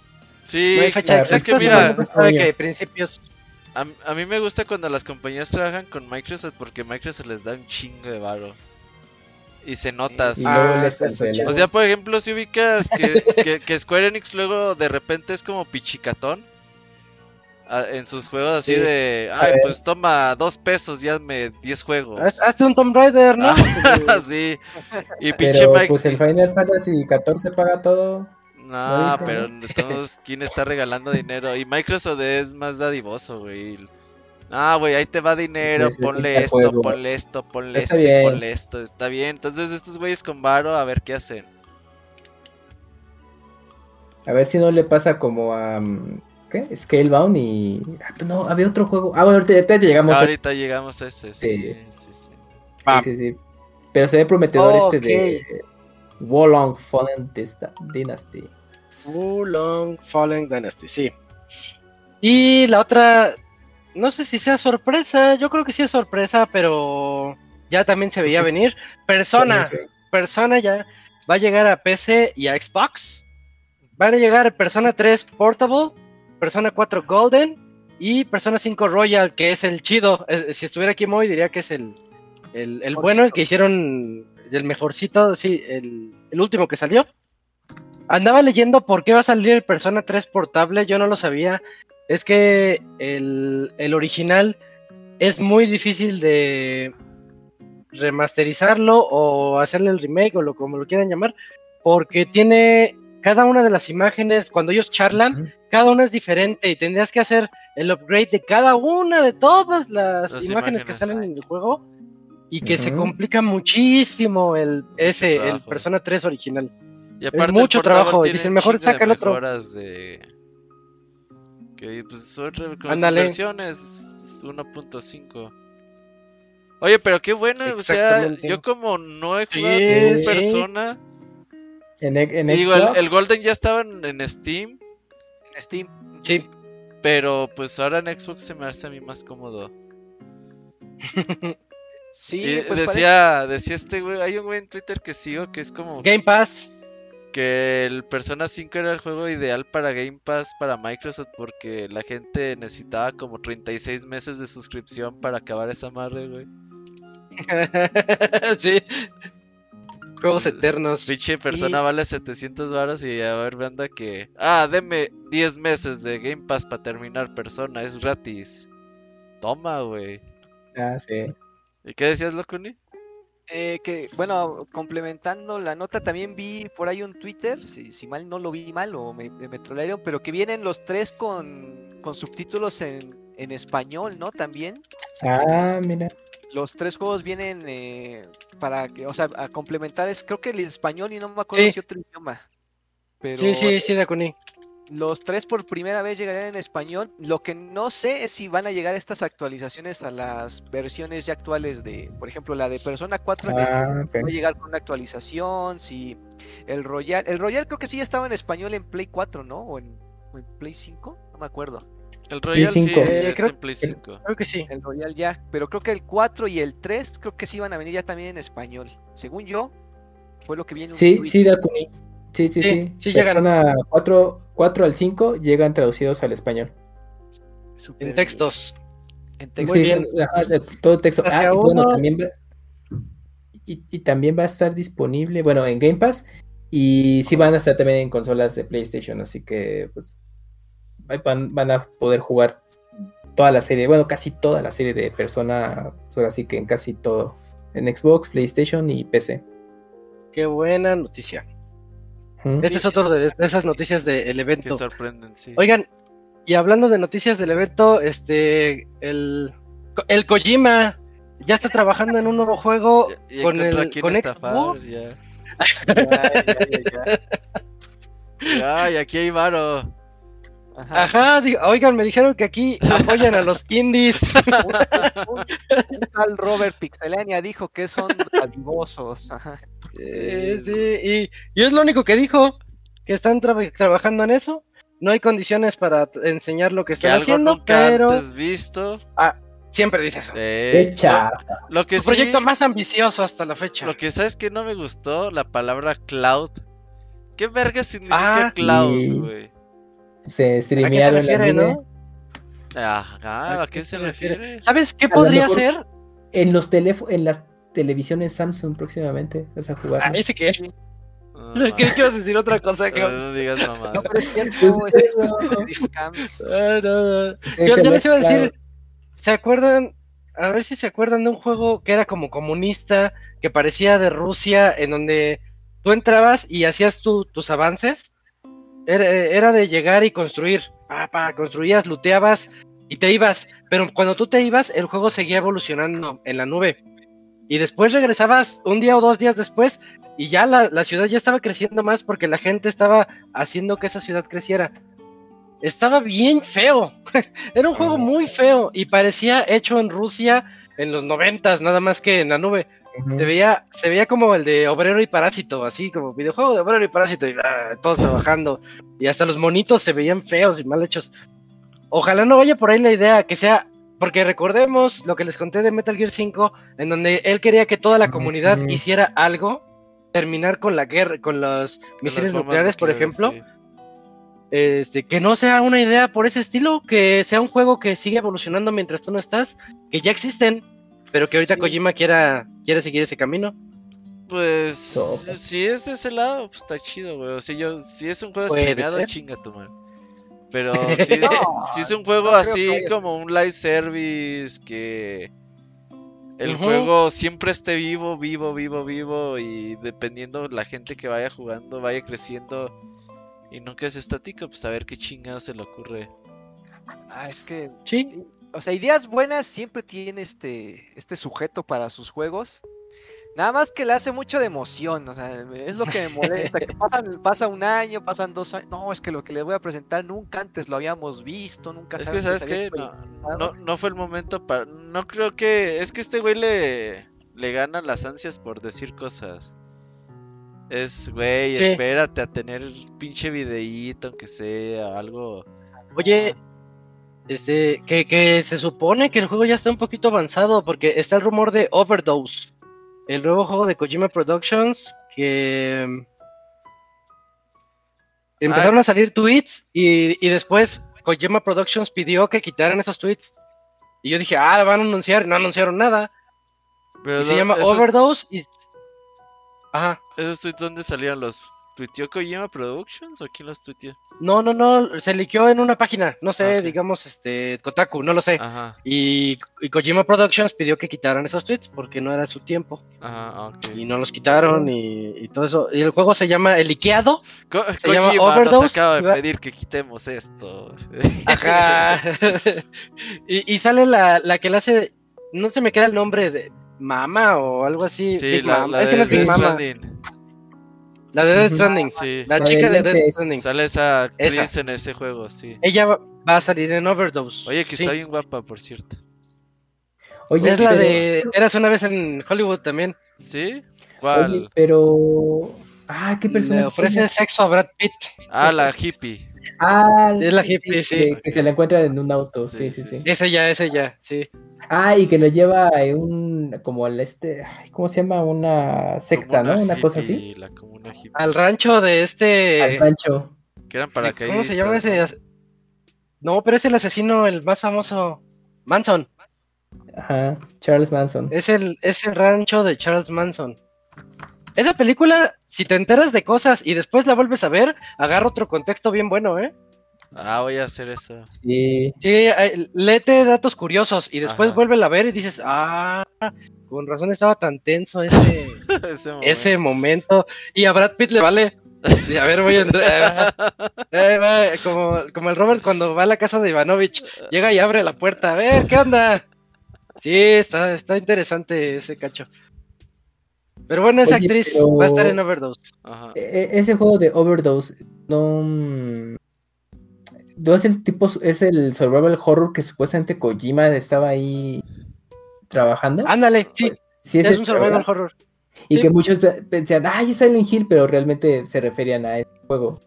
Sí, no hay fecha claro, es que mira, sabe que principios. a, a mí me gusta cuando las compañías trabajan con Microsoft porque Microsoft les da un chingo de varo. Y se nota. Sí. Ah. O sea, por ejemplo, si ubicas que, que, que Square Enix luego de repente es como pichicatón en sus juegos así Sí. de, ay, ver. pues toma dos pesos y hazme 10 juegos. Haz- Hazte un Tomb Raider, ¿no? Ah, (laughs) (laughs) sí. Y pinche Pero Mike. pues el Final Fantasy 14 paga todo. No, pero ¿no? de (laughs) todos, ¿quién está regalando dinero? Y Microsoft es más dadivoso, güey. Ah, güey, ahí te va dinero, Necesita ponle esto, ponle esto, ponle Está esto, bien. ponle esto. Está bien. Entonces estos güeyes con varo, a ver qué hacen. A ver si no le pasa como a. mm, ¿Qué? Scalebound y. ah, pues no, había otro juego. Ah, bueno, ahorita, ahorita llegamos a. Ahorita llegamos a ese, sí, Sí. sí, sí. Va. Sí, sí, sí. Pero se ve prometedor este Ok. de. Wolong Fallen Dynasty. Long Fallen Dynasty, sí. Y la otra, no sé si sea sorpresa, yo creo que sí es sorpresa, pero ya también se veía (laughs) venir. Persona, Persona ya va a llegar a PC y a Xbox. Van a llegar Persona 3 Portable, Persona 4 Golden y Persona 5 Royal, que es el chido. Es- si estuviera aquí Moy diría que es el, el, el bueno, el que hicieron el mejorcito, sí, el, el último que salió. Andaba leyendo por qué va a salir el Persona 3 portable, yo no lo sabía. Es que el, el original es muy difícil de remasterizarlo o hacerle el remake o lo como lo quieran llamar, porque tiene cada una de las imágenes, cuando ellos charlan, cada una es diferente y tendrías que hacer el upgrade de cada una de todas las, Las imágenes, que salen en el juego y que se complica muchísimo el ese el. Persona 3 original. Y aparte el mucho trabajo, dicen, mejor saca el otro. de... Que pues son con sus versiones 1.5. Oye, pero qué bueno, o sea, yo como no he jugado Sí, sí. persona, En, en digo, el, Golden ya estaba en, en Steam, En Steam. Sí, pero pues ahora en Xbox se me hace a mí más cómodo. (laughs) Sí, Y pues parece- decía, decía este güey, hay un güey en Twitter que sigo que es como Game Pass. que el Persona 5 era el juego ideal para Game Pass para Microsoft porque la gente necesitaba como 36 meses de suscripción para acabar esa madre, güey. (laughs) sí. Juegos eternos. Pinche Persona vale 700 varos y a ver, banda que... Ah, deme 10 meses de Game Pass para terminar Persona, es gratis. Toma, güey. Ah, sí. ¿Y qué decías, Locuni? Eh, que, bueno, complementando la nota, también vi por ahí un Twitter, si, si mal no lo vi mal o me, me trolearon, pero que vienen los tres con, con subtítulos en, en español, ¿no? También. O sea, que Ah, mira. Los tres juegos vienen eh, para que, o sea, a complementar, es creo que el español y no me acuerdo Sí. si otro idioma. Pero Sí, sí, sí, Dakuni. los tres por primera vez llegarían en español. Lo que no sé es si van a llegar estas actualizaciones a las versiones ya actuales de, por ejemplo, la de Persona 4 en Ah, este ok. va a llegar con una actualización, si el Royal, el Royal creo que sí ya estaba en español en Play 4, ¿no? O en, o en Play 5, no me acuerdo. El Royal sí, Eh, creo- en Play 5. Creo que sí. El Royal ya, pero creo que el 4 y el 3 creo que sí van a venir ya también en español. Según yo, fue lo que vi en un Sí, sí, Dakuni. Sí, sí, Sí, sí. sí llegan. Persona 4, 4 al 5 llegan traducidos al español. Súper En textos. En Sí, texto. Muy bien. ajá, de- todo texto. Hacia Ah, y bueno, uno. también va, y, y también va a estar disponible, bueno, en Game Pass. Y sí van a estar también en consolas de PlayStation, así que pues van, van a poder jugar toda la serie, bueno, casi toda la serie de Persona, ahora sí que en casi todo, en Xbox, PlayStation y PC. Qué buena noticia. Ujú. Este es otro de, de esas noticias del Que evento. sorprenden, sí. Oigan, y hablando de noticias del evento, este, el, el Kojima ya está trabajando en un nuevo juego (laughs) Ya- ya con el con estafar, Xbox. ya. Ya, ya, ya, ya. Ay, aquí hay varo. Ajá. Ajá, oigan, me dijeron que aquí apoyan a los indies. Un, (laughs) un tal Robert Pixelania dijo que son adivosos. Ajá. Sí, sí, y, y es lo único que dijo, que están traba- trabajando en eso. No hay condiciones para enseñar lo que Que están algo haciendo, nunca pero antes visto. siempre dice eso. Eh, lo, lo que sí, proyecto más ambicioso hasta la fecha. lo que sabes que no me gustó, la palabra cloud. ¿Qué verga significa Ah, cloud, y- güey? Se ¿A streamearon se en la refiere, no? Ajá, ¿a qué se refiere? ¿Sabes qué podría ser? En los teléfonos, en las televisiones Samsung próximamente vas a jugar. Ah, ese que No, ¿Qué (laughs) que ibas a decir otra cosa? que no, no digas mamá. No, pero es cierto, Pues es. (laughs) Ah, no, no. Es Yo, les iba a decir. ¿se acuerdan? A ver si se acuerdan de un juego que era como comunista, que parecía de Rusia, en donde tú entrabas y hacías tu- tus avances Era, era de llegar y construir. Construías, looteabas y te ibas. Pero cuando tú te ibas, el juego seguía evolucionando en la nube. Y después regresabas un día o dos días después y ya la, la ciudad ya estaba creciendo más porque la gente estaba haciendo que esa ciudad creciera. Estaba bien feo. (laughs) Era un juego muy feo y parecía hecho en Rusia en los noventas, nada más que en la nube. Veía, se veía como el de Obrero y Parásito, así como videojuego de Obrero y Parásito, y ah, todos trabajando. Y hasta los monitos se veían feos y mal hechos. Ojalá no vaya por ahí la idea que sea. Porque recordemos lo que les conté de Metal Gear 5, en donde él quería que toda la comunidad hiciera algo, terminar con la guerra, con los misiles Con nucleares, por ejemplo. sí. Este, que no sea una idea por ese estilo, que sea un juego que sigue evolucionando mientras tú no estás, que ya existen, pero que ahorita Sí. Kojima quiera, quiere seguir ese camino. Pues Sopas. si es de ese lado, pues está chido, güey. O sea, yo, si es un juego streameado, chinga tu madre. Pero (laughs) si es, No, si es un juego no así que como un live service que el juego siempre esté vivo, vivo, vivo, vivo y dependiendo la gente que vaya jugando vaya creciendo y nunca es estático, pues a ver qué chingado se le ocurre. Ah, es que, Sí, o sea, ideas buenas siempre tiene este, este sujeto para sus juegos. Nada más que le hace mucho de emoción, o sea, es lo que me molesta, que pasan, (laughs) pasa un año, pasan dos años, no, es que lo que les voy a presentar nunca antes lo habíamos visto, nunca Es se- que, ¿sabes qué? No, no, no fue el momento para... No creo que... Es que este güey le, le gana las ansias por decir cosas. Es, güey, espérate a tener pinche videíto, aunque sea algo... oye, este, que, que se supone que el juego ya está un poquito avanzado, porque está el rumor de Overdose, el nuevo juego de Kojima Productions, que empezaron a salir tweets y, y después Kojima Productions pidió que quitaran esos tweets. Y yo dije, ah, van a anunciar, no anunciaron nada. Pero Y se llama esos- Overdose y... Ajá. ¿Esos tweets dónde salían los... ¿Tuiteó Kojima Productions o quién los tuiteó? No, no, no, se liqueó en una página, no sé, Ah, digamos, este, Kotaku, no lo sé. Ajá, Y, y Kojima Productions pidió que quitaran esos tweets porque no era su tiempo. ajá, ok. Y no los quitaron y, y todo eso. Y el juego se llama El Liqueado. Co- se llama Kojima nos Overdose, acaba de pedir que quitemos esto. Ajá. (laughs) y, y sale la, la que le hace, no se me queda el nombre de Mama o algo así. Sí, Big la, Mama. la es que no es Big Mama. Stranding. La de Death. Stranding. Sí, La La chica de de Death. Stranding. sale esa actriz Esa. en ese juego, sí. Ella va, a salir en Overdose. Oye, que Sí. está bien guapa, por cierto. Oye, Es la pero- de Eras una vez en Hollywood también. ¿Sí? ¿Cuál? Oye, pero. Ah, qué personaje. Le ofrece sexo a Brad Pitt. Ah, la hippie. Ah, Es la hippie, sí. Que, que se la encuentra en un auto, sí, Sí, sí, sí, sí. sí. Es ella, es ella, sí. Ah, y que lo lleva en un. Como al este. ay, ¿Cómo se llama? Una secta, Como ¿no? Una cosa así. La comuna Al rancho de Al este. rancho. Que eran ¿Cómo se llama ese? No, pero es el asesino, el más famoso. Manson. Ajá. Charles Manson. Es el, es el rancho de Charles Manson. Esa película, si te enteras de cosas y después la vuelves a ver, agarra otro contexto bien bueno, ¿eh? Ah, voy a hacer eso. Sí. Sí, eh, léete datos curiosos y después vuelve a ver y dices, ah, con razón estaba tan tenso ese, (laughs) ese momento. ese momento. Y a Brad Pitt le vale. A ver, voy a entrar. Eh, como, como el Robert cuando va a la casa de Ivanovich, llega y abre la puerta. A ver, ¿qué onda? Sí, está, está interesante ese cacho. Pero bueno, esa Oye, actriz pero- va a estar en Overdose. Ajá. E- e- ese juego de Overdose no. Es el tipo. Es el survival horror que supuestamente Kojima estaba ahí trabajando. Ándale, sí, sí, es ese, un survival horror. Y Sí. que muchos pensaban, ay, es Silent Hill, pero realmente se referían a ese juego.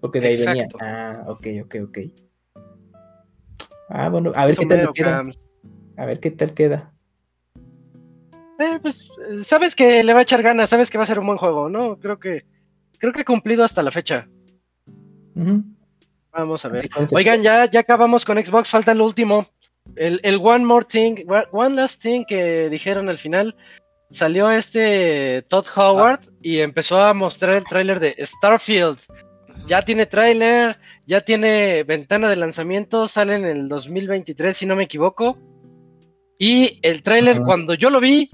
Porque de ahí venía. Exacto. Ah, ok, ok, ok. Ah, bueno, a ver qué tal queda. Cams. A ver qué tal queda. Eh, pues sabes que le va a echar ganas, sabes que va a ser un buen juego, ¿no? Creo que creo que ha cumplido hasta la fecha. Ujú. Vamos a ver. Oigan, ya, ya acabamos con Xbox, falta lo último. El, el One More Thing, One Last Thing que dijeron al final. Salió este Todd Howard y empezó a mostrar el tráiler de Starfield. Ya tiene tráiler, ya tiene ventana de lanzamiento, sale en el 2023 si no me equivoco. Y el tráiler, cuando yo lo vi,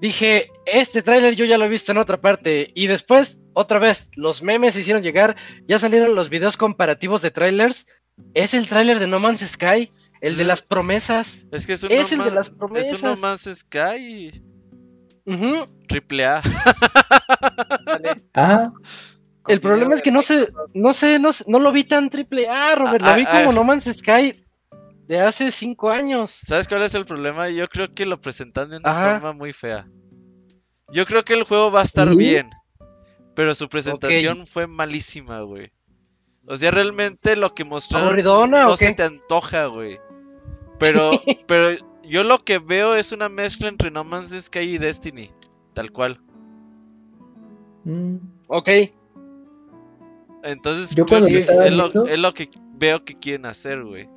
dije, este tráiler yo ya lo he visto en otra parte. Y después otra vez, los memes se hicieron llegar, ya salieron los videos comparativos de trailers. Es el trailer de No Man's Sky, el de las promesas. Es que es un Es No el de las Es un promesas. No Man's Sky. Triple A. Ajá. El problema es que no sé, no sé, no, sé- no lo vi tan triple A, Robert, lo Ah, vi ah, como ah. No Man's Sky de hace cinco años. ¿Sabes cuál es el problema? Yo creo que lo presentan de una Ajá. forma muy fea. Yo creo que el juego va a estar ¿Sí? bien. Pero su presentación fue malísima, güey. O sea, realmente lo que mostraron ¿Aburridona no se te antoja, güey. Pero, (laughs) pero yo lo que veo es una mezcla entre No Man's Sky y Destiny. Tal cual. Mm. Ok, Entonces, Yo creo cuando que lo es, lo, es lo que veo que quieren hacer, güey.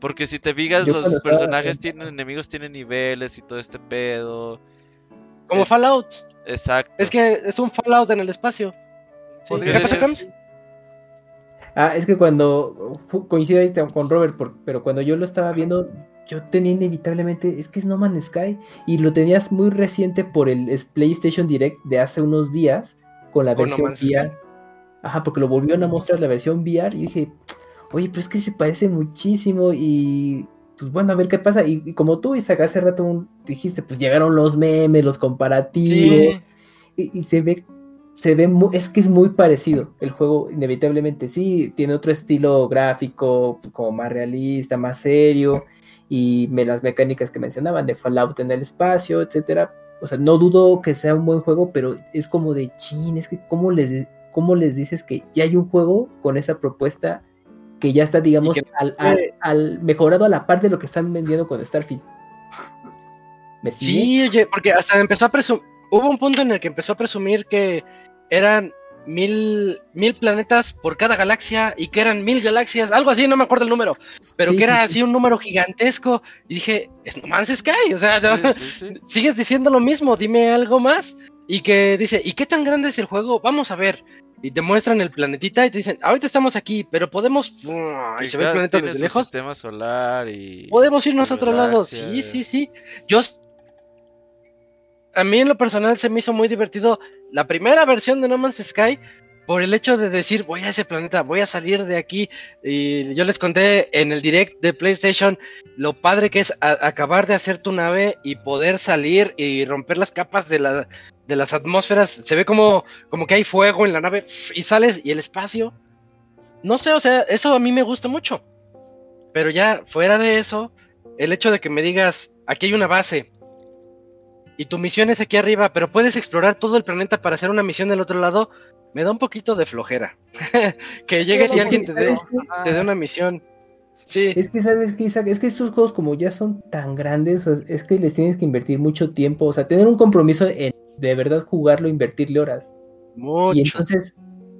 Porque si te fijas, Yo los estaba personajes tienen enemigos, tienen niveles y todo este pedo. como Eh, Fallout. Exacto. Es que es un Fallout en el espacio. Sí. Ah, es que cuando coincido ahí con Robert, por- pero cuando yo lo estaba viendo, yo tenía inevitablemente, es que es No Man's Sky, y lo tenías muy reciente por el PlayStation Direct de hace unos días, con la ¿Con No versión VR. Ajá, porque lo volvieron a mostrar la versión VR y dije, oye, pero es que se parece muchísimo y pues bueno, a ver qué pasa. Y, y como tú, Isaac, hace rato un- dijiste, pues llegaron los memes, los comparativos, Sí. y, y se ve, se ve, mu- es que es muy parecido el juego, inevitablemente. Sí, tiene otro estilo gráfico, pues, como más realista, más serio, y me, las mecánicas que mencionaban de Fallout en el espacio, etcétera. O sea, no dudo que sea un buen juego, pero es como de chin, es que cómo les, cómo les dices que ya hay un juego con esa propuesta que ya está, digamos, que- al, al- al- mejorado a la par de lo que están vendiendo con Starfield. Sí, oye, porque hasta empezó a presumir. Hubo un punto en el que empezó a presumir que eran mil, mil planetas por cada galaxia y que eran mil galaxias, algo así, no me acuerdo el número, pero Sí, que sí, era sí. así un número gigantesco. Y dije, es No Man's Sky, o sea, Sí, (laughs) sí, sí. sigues diciendo lo mismo, dime algo más. Y que dice, ¿y qué tan grande es el juego? Vamos a ver. Y te muestran el planetita y te dicen, ahorita estamos aquí, pero podemos. Y se ve el planeta desde lejos. sistema solar y. Podemos irnos a otro lado. Sí, sí, sí. Yo. A mí en lo personal se me hizo muy divertido la primera versión de No Man's Sky por el hecho de decir, voy a ese planeta, voy a salir de aquí. Y yo les conté en el direct de PlayStation lo padre que es acabar de hacer tu nave y poder salir y romper las capas de, la, de las atmósferas. Se ve como, como que hay fuego en la nave y sales y el espacio. No sé, o sea, eso a mí me gusta mucho. Pero ya fuera de eso, el hecho de que me digas, aquí hay una base y tu misión es aquí arriba, pero puedes explorar todo el planeta para hacer una misión del otro lado, me da un poquito de flojera. (laughs) que llegues y alguien te dé, una misión. Sí, Es que sabes que Isaac, es que estos juegos como ya son tan grandes, es que les tienes que invertir mucho tiempo, o sea, tener un compromiso en de verdad jugarlo, invertirle horas. mucho. Y entonces,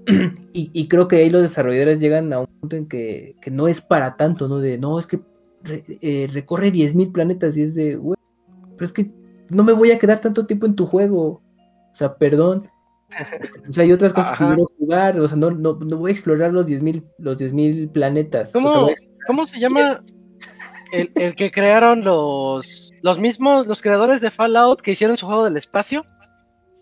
(clears throat) y, y creo que ahí los desarrolladores llegan a un punto en que, que no es para tanto, ¿no? De, no, es que re- eh, recorre 10.000 planetas y es de, güey, pero es que no me voy a quedar tanto tiempo en tu juego. O sea, perdón. (laughs) O sea, hay otras cosas que quiero jugar, o sea, no, no, no voy a explorar los 10.000 los 10.000 planetas. O sea, ¿Cómo, ¿Cómo se llama el, el que crearon los, los mismos, los creadores de Fallout que hicieron su juego del espacio?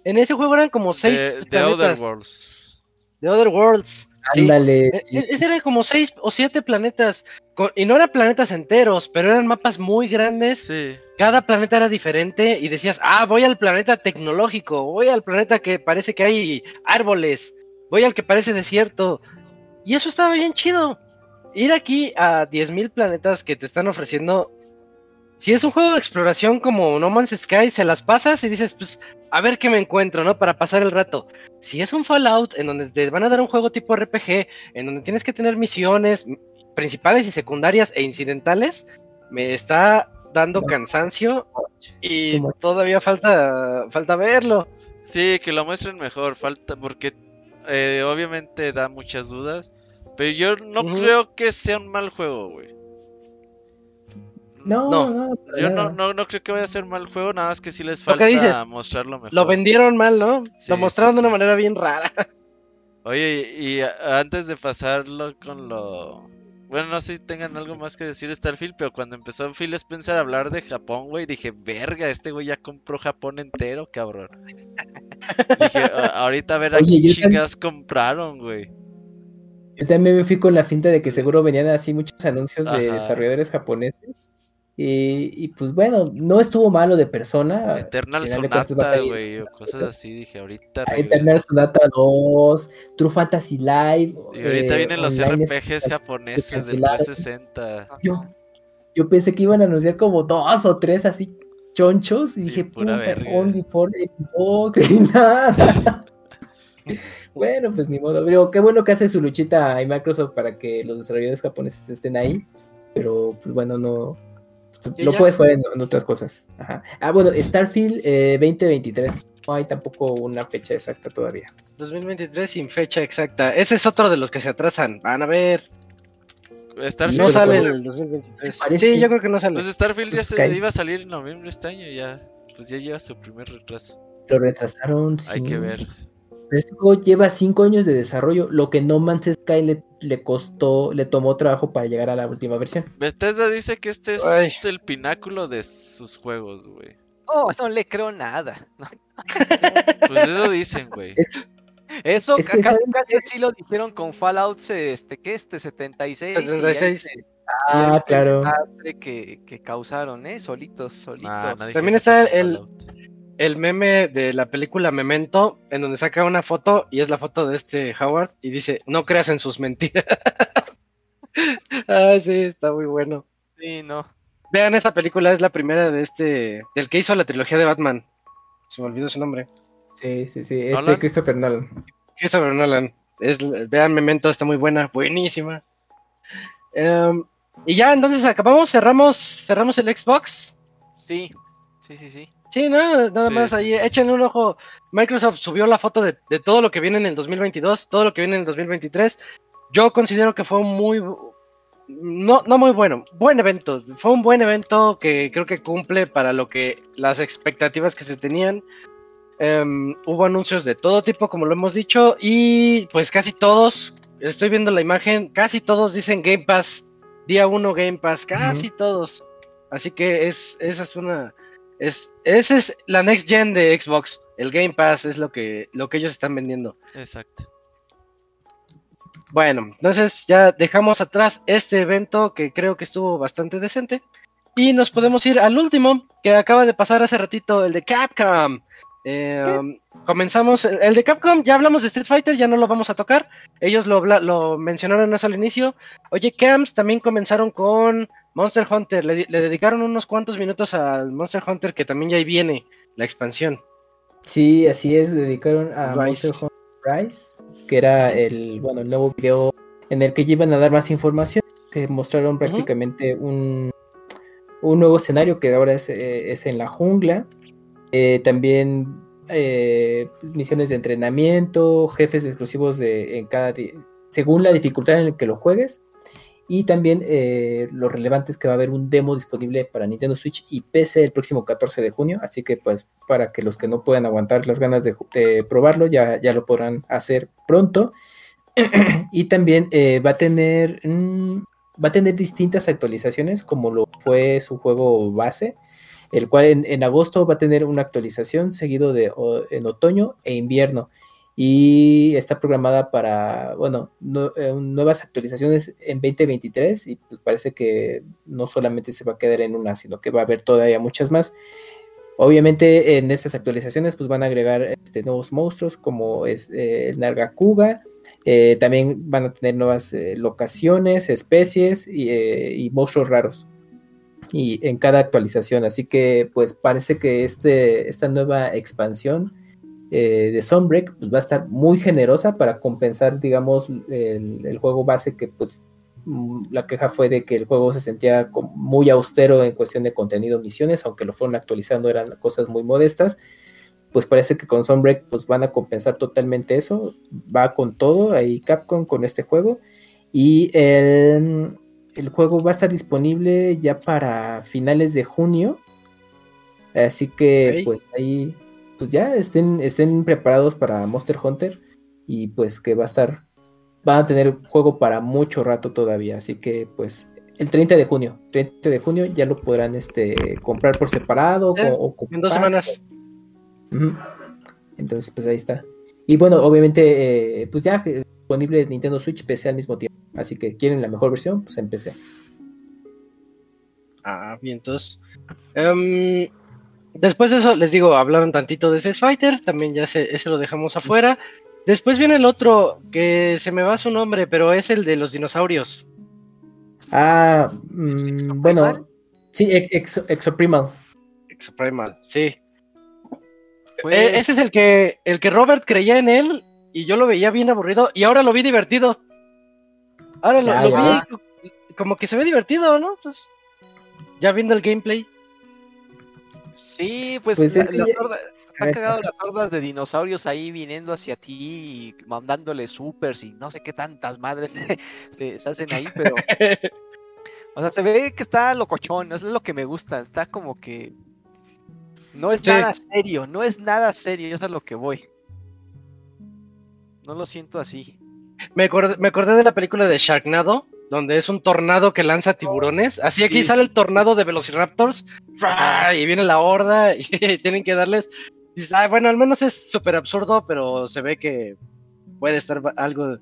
En ese juego eran como seis De, de planetas. Other Worlds. The Other Worlds. Ándale. E- e- Ese eran como seis o siete planetas. con- y no eran planetas enteros, pero eran mapas muy grandes. Sí. Cada planeta era diferente. Y decías, ah, voy al planeta tecnológico. Voy al planeta que parece que hay árboles. Voy al que parece desierto. Y eso estaba bien chido. Ir aquí a 10.000 planetas que te están ofreciendo. Si es un juego de exploración como No Man's Sky, se las pasas y dices, pues, a ver qué me encuentro, ¿no? Para pasar el rato. Si es un Fallout en donde te van a dar un juego tipo RPG, en donde tienes que tener misiones principales y secundarias e incidentales, me está dando cansancio y todavía falta falta verlo. Sí, que lo muestren mejor. Falta. Porque eh, obviamente da muchas dudas. Pero yo no creo que sea un mal juego, güey. No, No. no, Yo no, no, no creo que vaya a ser mal juego, nada más que sí les falta dices, mostrarlo mejor. Lo vendieron mal, ¿no? Sí, lo mostraron sí, de una manera bien rara. Oye, y, antes de pasarlo con lo... Bueno, no sé si tengan algo más que decir de Starfield, pero cuando empezó Phil Spencer a hablar de Japón, güey, dije, verga, este güey ya compró Japón entero, cabrón. (laughs) Dije, "A- ahorita a ver a qué chingas compraron, güey. Yo también me fui con la finta de que seguro venían así muchos anuncios de desarrolladores japoneses. Y, y, pues bueno, no estuvo malo de persona. Eternal a Sonata, güey, o cosas así. Dije, ahorita Ah. Eternal Sonata 2, True Fantasy Live. Y ahorita eh, vienen los RPGs es- japoneses del cancelaron. 360. Yo, yo pensé que iban a anunciar como dos o tres así chonchos y Y dije, puta, verga. Only for Xbox (laughs) y nada. bueno, pues ni modo. Pero qué bueno que hace su luchita ahí Microsoft para que los desarrolladores japoneses estén ahí. Pero pues bueno, no. Lo ya. puedes jugar en, en otras cosas. Ajá. Ah, bueno, Starfield eh, 2023. No hay tampoco una fecha exacta todavía. 2023 sin fecha exacta. Ese es otro de los que se atrasan. Van a ver. Starfield, No sale en bueno, el 2023. parece- Sí, yo creo que no sale. pues Starfield ya Pues se iba a salir en noviembre este año, ya. Pues ya lleva su primer retraso. Lo retrasaron. Hay que ver. Pero este juego lleva cinco años de desarrollo, lo que No Man's Sky le, le costó, le tomó trabajo para llegar a la última versión. Bethesda dice que este es Ay. el pináculo de sus juegos, güey. Oh, no le creo nada. Pues eso dicen, güey. Es Eso Es ca- que, casi, ¿saben casi lo dijeron con Fallout, este, ¿qué? Este 76. y ya 76. este- y Ah, este claro. desastre que, que causaron, ¿eh? Solitos, solitos. Ah, no También está el-. El meme de la película Memento, en donde saca una foto y es la foto de este Howard y dice, no creas en sus mentiras. (laughs) ah, sí, está muy bueno. Sí, no. Vean esa película, es la primera de este, del que hizo la trilogía de Batman. Se me olvidó su nombre. Sí, sí, sí. Este ¿Nolan? Christopher Nolan. Christopher Nolan. Es, vean Memento, está muy buena, buenísima. Em, y ya, entonces acabamos, cerramos, cerramos el Xbox. Sí, sí, sí, sí. Sí, no, nada Sí, más ahí, sí. échenle un ojo. Microsoft subió la foto de, de todo lo que viene en el 2022, todo lo que viene en el 2023. Yo considero que fue un muy, no, no muy bueno, buen evento. Fue un buen evento que creo que cumple para lo que las expectativas que se tenían. Em, hubo anuncios de todo tipo, como lo hemos dicho, y pues casi todos, estoy viendo la imagen, casi todos dicen Game Pass, día 1 Game Pass, casi todos. Así que es, esa es una, es, esa es la next gen de Xbox. El Game Pass es lo que, lo que ellos están vendiendo. Exacto. Bueno, entonces ya dejamos atrás este evento que creo que estuvo bastante decente. Y nos podemos ir al último, que acaba de pasar hace ratito, el de Capcom. Eh, um, comenzamos, el de Capcom, ya hablamos de Street Fighter, ya no lo vamos a tocar. Ellos lo, mencionaron eso al inicio. Oye, Camps también comenzaron con Monster Hunter, le, di- le dedicaron unos cuantos minutos al Monster Hunter, que también ya ahí viene la expansión. Sí, así es, le dedicaron a Rise. Monster Hunter Rise, que era el, bueno, el nuevo video en el que ya iban a dar más información, que mostraron prácticamente un, un nuevo escenario que ahora es, eh, es en la jungla. Eh, también eh, misiones de entrenamiento, jefes exclusivos de, en cada según la dificultad en la que lo juegues. Y también eh, lo relevante es que va a haber un demo disponible para Nintendo Switch y PC el próximo 14 de junio. Así que pues para que los que no puedan aguantar las ganas de, probarlo ya, ya lo podrán hacer pronto. (clears throat) y también va a tener mm, va a tener distintas actualizaciones como lo fue su juego base el cual en, agosto va a tener una actualización seguido de en otoño e invierno y está programada para, bueno, no- eh, nuevas actualizaciones en 2023 y pues parece que no solamente se va a quedar en una, sino que va a haber todavía muchas más. Obviamente en estas actualizaciones pues van a agregar este, nuevos monstruos como es eh, el Nargacuga, eh, también van a tener nuevas locaciones, especies y monstruos raros y en cada actualización. Así que pues parece que este, esta nueva expansión eh, de Sunbreak pues, va a estar muy generosa para compensar, digamos, el, el juego base que pues mm, la queja fue de que el juego se sentía muy austero en cuestión de contenido, misiones, aunque lo fueron actualizando, eran cosas muy modestas. Pues parece que con Sunbreak pues van a compensar totalmente eso. Va con todo ahí Capcom con este juego. Y el, el juego va a estar disponible ya para finales de junio. Así que pues ahí pues ya estén, estén preparados para Monster Hunter. Y pues que va a estar. Van a tener juego para mucho rato todavía. Así que pues el 30 de junio. 30 de junio ya lo podrán este, comprar por separado. Eh, o- o En dos semanas. Entonces, pues ahí está. Y bueno, obviamente, eh, pues ya eh, disponible Nintendo Switch, PC al mismo tiempo. Así que quieren la mejor versión, pues en PC. Ah, bien, entonces. em, después de eso, les digo, hablaron tantito de Street Fighter, también ya se, ese lo dejamos afuera. Después viene el otro, que se me va su nombre, pero es el de los dinosaurios. Ah, mm, bueno, sí, ex- Exo, Exoprimal. Exoprimal, sí. Pues, Eh, ese es el que, el que Robert creía en él y yo lo veía bien aburrido y ahora lo vi divertido. Ahora lo, Ya, lo ya. vi co- como que se ve divertido, ¿no? Pues ya viendo el gameplay. Sí, pues, Pues la- es que las ya- hordas- A están cagados las hordas de dinosaurios ahí viniendo hacia ti y mandándole supers y no sé qué tantas madres (laughs) se, se hacen ahí, pero o sea, se ve que está locochón, es lo que me gusta, está como que no es Sí. nada serio, no es nada serio, eso es a lo que voy. No lo siento así. Me acordé, me acordé de la película de Sharknado, donde es un tornado que lanza tiburones. Así aquí Sí. sale el tornado de Velociraptors y viene la horda y (laughs) tienen que darles. "Ay, bueno, al menos es súper absurdo, pero se ve que puede estar algo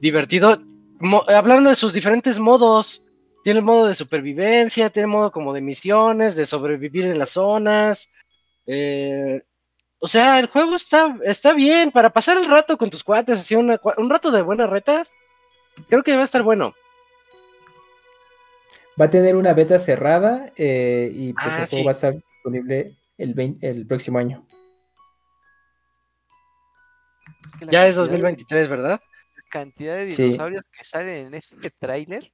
divertido. Mo- hablando de sus diferentes modos, tiene el modo de supervivencia, tiene modo como de misiones, de sobrevivir en las zonas. eh, o sea, el juego está, está bien para pasar el rato con tus cuates, así una un rato de buenas retas. Creo que va a estar bueno. Va a tener una beta cerrada eh, y pues Ah, el juego sí. va a estar disponible el, 20 el próximo año. Es que la Ya es cantidad de- 2023, ¿verdad? la cantidad de Sí. dinosaurios que salen en este tráiler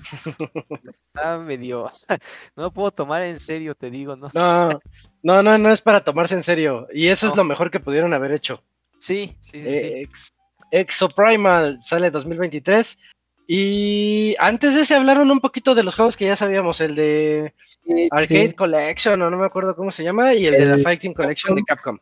(laughs) está medio (laughs) no lo puedo tomar en serio, te digo, ¿no? No, no, no, no es para tomarse en serio. Y eso es lo mejor que pudieron haber hecho. Sí, sí, sí, sí. Eh, Ex- Exoprimal sale 2023. Y antes de ese hablaron un poquito de los juegos que ya sabíamos, el de Arcade Sí, Collection, o no me acuerdo cómo se llama, y el, de la Fighting Collection de Capcom.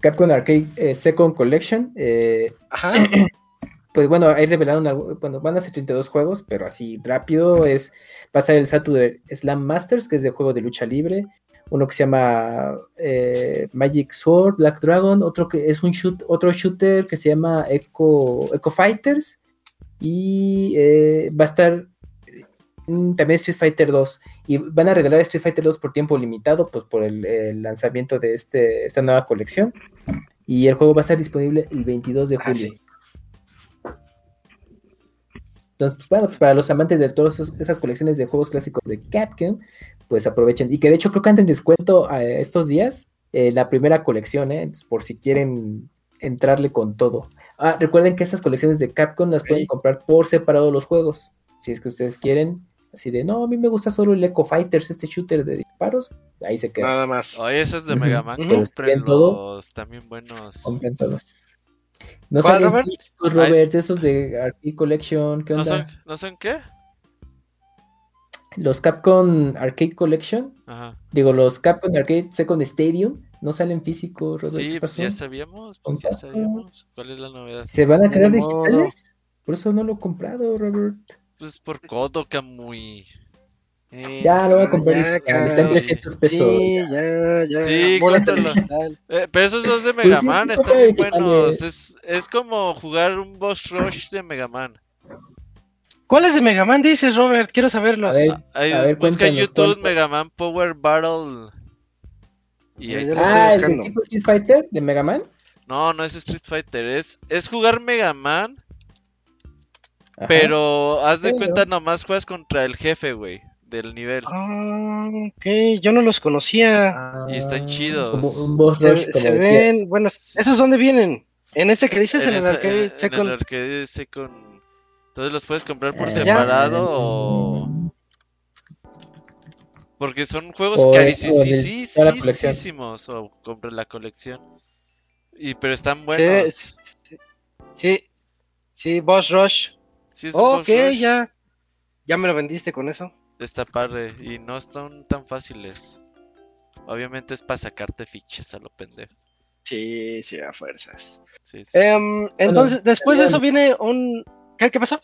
Capcom Arcade eh, Second Collection. eh, Ajá. (clears throat) pues bueno, ahí revelaron, bueno, van a ser 32 juegos, pero así rápido es, va a ser el Saturday Slam Masters, que es de juego de lucha libre, uno que se llama eh, Magic Sword, Black Dragon, otro que es un shoot, otro shooter que se llama Echo, Echo Fighters, y eh, va a estar mm, también Street Fighter 2, y van a regalar Street Fighter 2 por tiempo limitado, pues por el, el lanzamiento de este, esta nueva colección, y el juego va a estar disponible el 22 de Ah, julio. sí. Entonces, pues bueno, pues para los amantes de todas esas colecciones de juegos clásicos de Capcom, pues aprovechen. Y que de hecho creo que anda en descuento eh, estos días eh, la primera colección, ¿eh? Entonces, por si quieren entrarle con todo. Ah, recuerden que estas colecciones de Capcom las pueden comprar por separado los juegos. Si es que ustedes quieren, así de, no, a mí me gusta solo el Echo Fighters, este shooter de disparos, ahí se queda. Nada más. Oye, esos de Ujú. Mega Man, todo, cómprenlos, también buenos. compren todos. No ¿Cuál, salen Robert? físicos, Robert, esos de Arcade Collection, ¿qué ¿No onda? son, ¿No son qué? Los Capcom Arcade Collection, Ajá. digo, los Capcom Arcade Second Stadium, no salen físicos, Robert. Sí, ¿qué pues ya sabíamos, pues ya sabíamos. ¿Cuál es la novedad? ¿Se van a quedar digitales? Por eso no lo he comprado, Robert. Pues por codo, Camuy. Eh, Ya lo voy a Ah, comprar ya, está en caray. 300 pesos. Sí, ya, ya. Sí. Eh, pero esos dos de Mega sí, Man sí, están digitales. buenos. Es, es como jugar un boss rush de Mega Man. ¿Cuáles de Mega Man dices, Robert? Quiero saberlos. A ver, Ahí, A ver, busca en cuéntanos, YouTube ¿cuál- Mega Man Power Battle. Y ahí. Ah, el de tipo Street Fighter de Mega Man. No, no es Street Fighter, es, es jugar Mega Man, Ajá. pero haz de Pero- cuenta nomás juegas contra el jefe, güey, del nivel. Ah, ok, yo no los conocía. Ah, y están chidos. Como un boss se se ven, bueno, ¿esos dónde vienen? ¿En este que dices? En, el arcade en- en Second. el arcade Second. Entonces los puedes comprar por Eh, separado o... Porque son juegos en- en carísimos o compras la colección. Y pero están buenos. Sí, sí, sí, sí, Boss Rush. Sí, es un ok, boss rush. ya. Ya me lo vendiste con eso. Está padre y no son tan fáciles. Obviamente es para sacarte fichas a lo pendejo. Sí, sí, a fuerzas. Sí, sí, sí. Em, entonces, después de eso también- viene un... ¿Qué, qué pasó?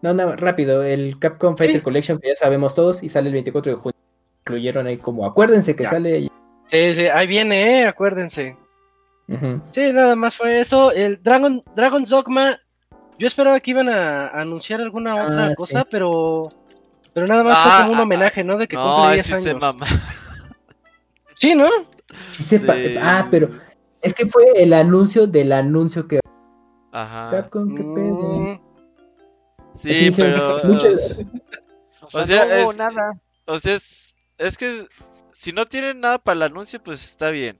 No, no, rápido. El Capcom Fighter Sí. Collection, que ya sabemos todos, y sale el 24 de junio. Incluyeron ahí como, acuérdense que Ya. sale. Sí, sí, ahí viene, eh, acuérdense. Sí, nada más fue eso. El Dragon, Dragon's Dogma, yo esperaba que iban a anunciar alguna otra Ah, cosa, sí. pero pero nada más Ah, fue como un ah, homenaje, ¿no? De que No, cumple 10 ese se años. mama. (laughs) Sí, ¿no? Sí se Sí. Ah, pero es que fue el anuncio del anuncio que Ajá. Capcom, qué pedo. Mm, Sí, pero. muchas- O sea, O sea, no hubo es- nada. O sea, es, es que si no tienen nada para el anuncio, pues está bien.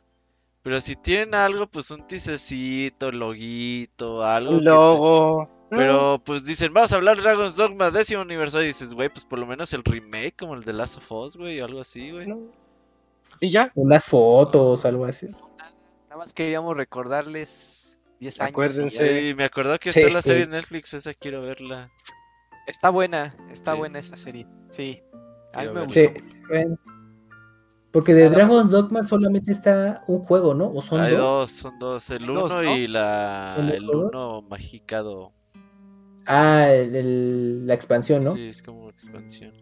Pero si tienen algo, pues un tisecito, loguito, algo. que un te- logo. Pero pues dicen, vamos a hablar Dragon's Dogma décimo aniversario. Y dices, güey, pues por lo menos el remake, como el de Last of Us, güey, o algo así, güey. Y ya, unas fotos o algo así. Nada más queríamos recordarles 10 años. Acuérdense. Y me acordó que Sí, está la sí. serie en Netflix, esa quiero verla. Está buena, está Sí. buena esa serie. Sí. A mí me gustó. Sí, bueno. Porque de Nada Dragon's Dogma solamente está un juego, ¿no? ¿O son Hay dos? dos, son dos, el Dos, uno ¿no? y la ¿Son dos el uno magicado. Ah, el- el- la expansión, ¿no? Sí, es como expansión.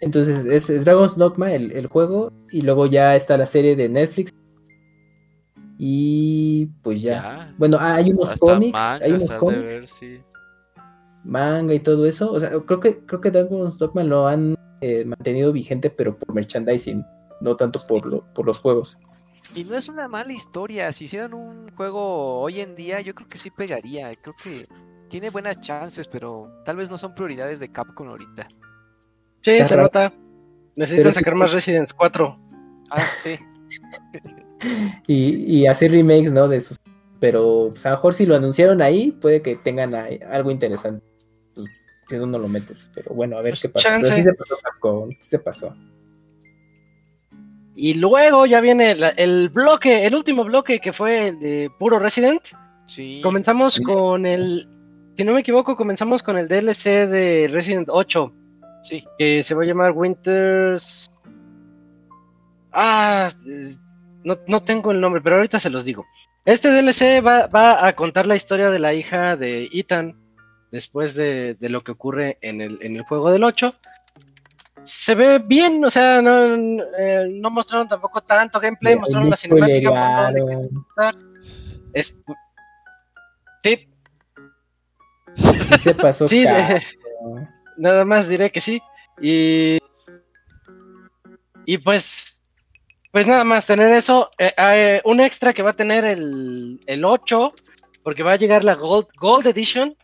Entonces es, es Dragon's Dogma, el, el juego, y luego ya está la serie de Netflix. Y pues ya. Ya. Bueno, ah, hay unos Hasta cómics, hay unos cómics, ver, sí. manga y todo eso. O sea, creo que creo que Dragon's Dogma lo han eh, mantenido vigente, pero por merchandising, no tanto por, lo- por los juegos. Y no es una mala historia. Si hicieran un juego hoy en día, yo creo que sí pegaría. Creo que tiene buenas chances, pero tal vez no son prioridades de Capcom ahorita. Sí, Está se raro. nota. Necesitan Pero sí- sacar más Resident 4. Ah, sí. Y, y hacer remakes, ¿no? De sus. Pero pues, a lo mejor si lo anunciaron ahí, puede que tengan ahí algo interesante. Pues, si no, no lo metes. Pero bueno, a ver Pues, qué pasa. Pero sí se pasó Capcom, sí se pasó. Y luego ya viene la- el bloque, el último bloque que fue el de puro Resident. Sí. Comenzamos Sí. con el, si no me equivoco, comenzamos con el DLC de Resident 8, Sí. que se va a llamar Winters. Ah, no, no tengo el nombre, pero ahorita se los digo. Este DLC va, va a contar la historia de la hija de Ethan después de, de lo que ocurre en el, en el juego del 8. Se ve bien, o sea, no, eh, no mostraron tampoco tanto gameplay, mostraron la cinemática. por donde Spoilerearon. es- Sí, se pasó. Sí, de- Capcom. nada más diré que sí. Y, y pues, pues nada más tener eso. Eh, eh, un extra que va a tener el, el 8, porque va a llegar la Gold, Gold Edition,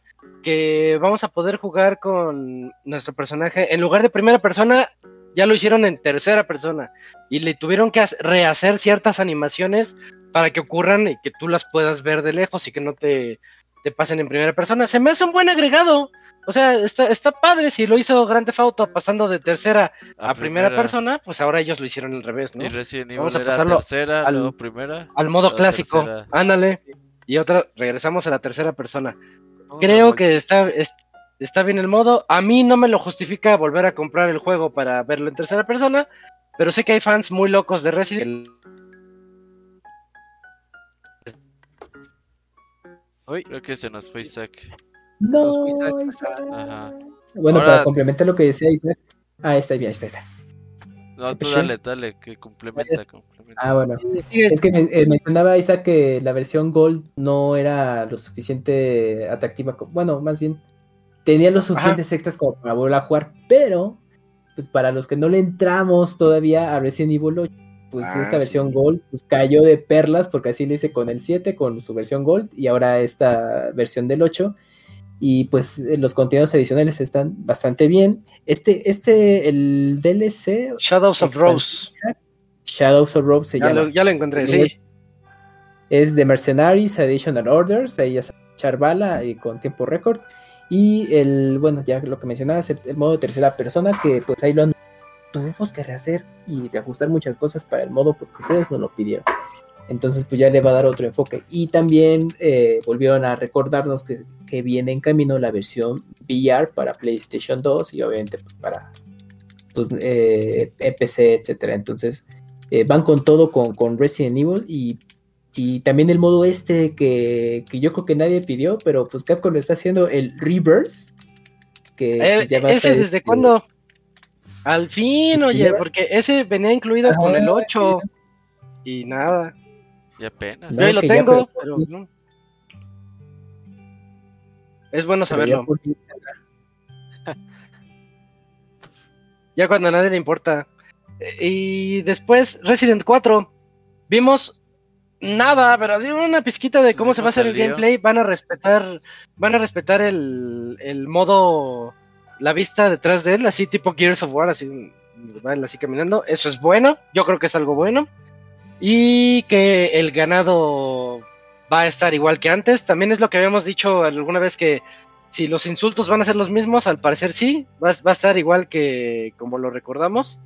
que vamos a poder jugar con nuestro personaje. En lugar de primera persona, ya lo hicieron en tercera persona. Y le tuvieron que hacer- rehacer ciertas animaciones para que ocurran y que tú las puedas ver de lejos y que no te, te pasen en primera persona. Se me hace un buen agregado. O sea, está, está padre. Si lo hizo Grand Theft Auto pasando de tercera a, primera, persona, pues ahora ellos lo hicieron al revés, ¿no? Y Resident Evil Vamos a era pasarlo tercera, al- luego primera. Al modo clásico. tercera. Ándale. Y otra, regresamos a la tercera persona. Creo no, que está, es- está bien el modo. A mí no me lo justifica volver a comprar el juego para verlo en tercera persona. Pero sé que hay fans muy locos de Resident Creo que se nos fue Isaac. No, Los fuiste a- Isaac. Ajá. Bueno, Ahora- para complementar lo que decía Isaac. Ah, está bien, ahí está, está. No, tú dale, dale, que complementa, complementa. Ah, bueno. Es que me- eh, mencionaba Isaac que la versión Gold no era lo suficiente atractiva. Bueno, más bien tenía los suficientes extras como para volver a jugar, pero pues para los que no le entramos todavía a Resident Evil 8, pues Ah, esta sí. versión Gold pues, cayó de perlas porque así le hice con el 7, con su versión Gold y ahora esta versión del 8. Y pues eh, los contenidos adicionales están bastante bien. Este, este, el DLC Shadows of Rose. Shadows of Rose se Ya llama. lo, ya lo encontré, sí. Es- Es de Mercenaries, Additional Orders, ahí ya bala y con tiempo récord. Y el, bueno, ya lo que mencionabas, el, el modo de tercera persona, que pues ahí lo han tuvimos que rehacer y reajustar muchas cosas para el modo porque ustedes nos lo pidieron. Entonces, pues ya le va a dar otro enfoque. Y también eh, volvieron a recordarnos que, que viene en camino la versión VR para PlayStation 2 y obviamente pues para pues, eh, PC, etcétera. Entonces, eh, van con todo con, con Resident Evil y, y también el modo este que, que yo creo que nadie pidió, pero pues Capcom lo está haciendo el Reverse. Que Eh, ya va a ¿Ese estar, desde este, cuándo? Al fin, oye, porque ese venía incluido con el 8 y nada. Y apenas. No, Yo ahí lo ya, tengo, pero- pero no. Es bueno ya saberlo. Ya cuando a nadie le importa. Y después, Resident 4. Vimos nada, pero así una pizquita de cómo se va a hacer el gameplay. Van a respetar, van a respetar el, el modo, la vista detrás de él, así tipo Gears of War, así, así caminando. Eso es bueno, yo creo que es algo bueno. Y que el ganado va a estar igual que antes. También es lo que habíamos dicho alguna vez que si los insultos van a ser los mismos, al parecer sí, va a estar igual que como lo recordamos.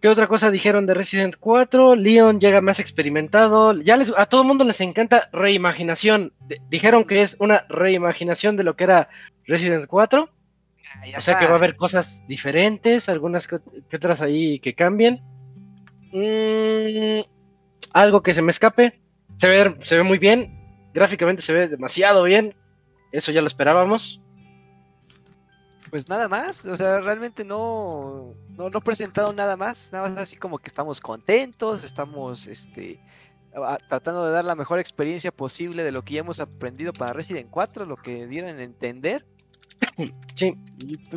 ¿Qué otra cosa dijeron de Resident 4? Leon llega más experimentado. Ya les, a todo el mundo les encanta reimaginación. Dijeron que es una reimaginación de lo que era Resident 4. O sea que va a haber cosas diferentes, algunas que, que otras ahí que cambien. Mm, algo que se me escape. Se ve, se ve muy bien. Gráficamente se ve demasiado bien. Eso ya lo esperábamos. Pues nada más, o sea, realmente no, no, no presentaron nada más, nada más así como que estamos contentos, estamos este, a- tratando de dar la mejor experiencia posible de lo que ya hemos aprendido para Resident 4, lo que dieron a entender. (clears throat) Sí.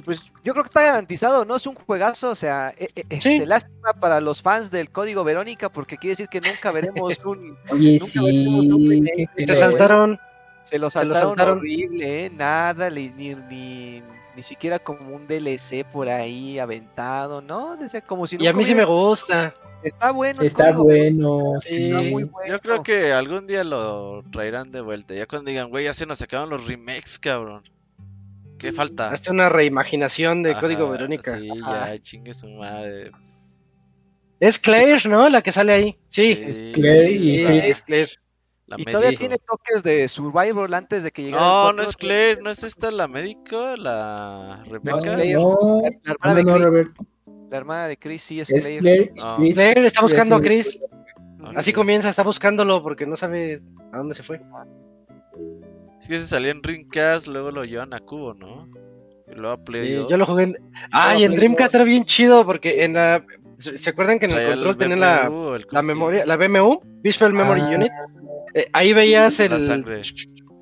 Pues yo creo que está garantizado, ¿no? Es un juegazo, o sea, e- e- este, Sí. lástima para los fans del código Verónica, porque quiere decir que nunca veremos (laughs) un... Oye, Nunca veremos un Se saltaron. Se lo Se lo saltaron, horrible, ¿eh? Nada, ni, ni, ni siquiera como un DLC por ahí aventado, ¿no? Como si Y a mí sí me gusta. Está bueno. Está bueno. Sí. está sí. muy bueno. Yo creo que algún día lo traerán de vuelta. Ya cuando digan, güey, ya se nos acaban los remakes, cabrón. ¿Qué falta? Hasta una reimaginación de Ajá, Código Verónica. Sí, Ajá. ya, chingue su madre. pues. Es Claire, ¿no? La que sale ahí. Sí. Sí, Claire sí, y Sí, la- Chris. es Claire. La Y todavía tiene toques de Survival antes de que llegara. el No, no es Claire, no es esta la médico, la No, Rebeca. Claire. no, La hermana no, de no, Chris. La hermana de Chris sí es, Es Claire. Claire. No. Chris. Claire está buscando a Chris. Así comienza, está buscándolo porque no sabe a dónde se fue. Es que se salió en Dreamcast, luego lo llevan a Cubo, ¿no? Y luego a Play Sí, 2. yo lo jugué en... Ah, y en Dreamcast era bien chido porque en la... ¿Se acuerdan que en el control tenía la, la memoria, la BMU, Visual Memory Ah, Unit? Eh, ahí veías el,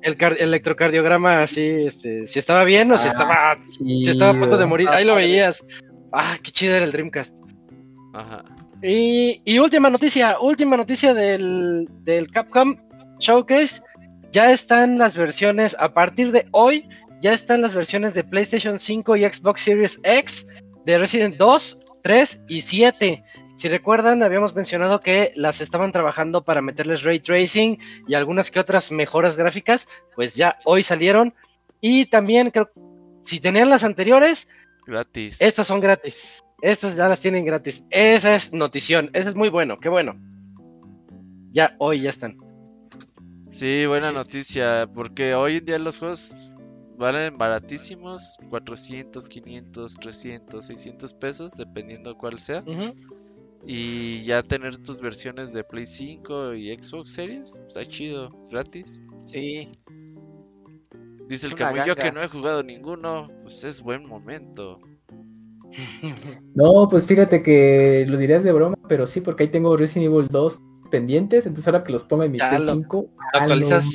el car- electrocardiograma así, este, si estaba bien o si Ah, estaba, si estaba a punto de morir. Ahí lo veías. Ah, qué chido era el Dreamcast. Ajá. Y, y última noticia, última noticia del, del Capcom Showcase. Ya están las versiones, a partir de hoy, ya están las versiones de PlayStation 5 y Xbox Series X de Resident 2, 3 y 7. Si recuerdan, habíamos mencionado que las estaban trabajando para meterles ray tracing y algunas que otras mejoras gráficas, pues ya hoy salieron. Y también creo, si tenían las anteriores, Gratis. estas son gratis. Estas ya las tienen gratis. Esa es notición. Eso es muy bueno. Qué bueno. Ya, hoy ya están. Sí, buena Sí. noticia, porque hoy en día los juegos valen baratísimos, 400, 500, 300, 600 pesos, dependiendo cuál sea. Y ya tener tus versiones de Play 5 y Xbox Series, está chido, gratis. Sí. Dice el Camuy, yo que no he jugado ninguno, pues es buen momento. (laughs) No, pues fíjate que lo dirías de broma, pero sí, porque ahí tengo Resident Evil 2 pendientes, entonces ahora que los ponga en mi Ya Play lo- 5, lo ah, actualizas.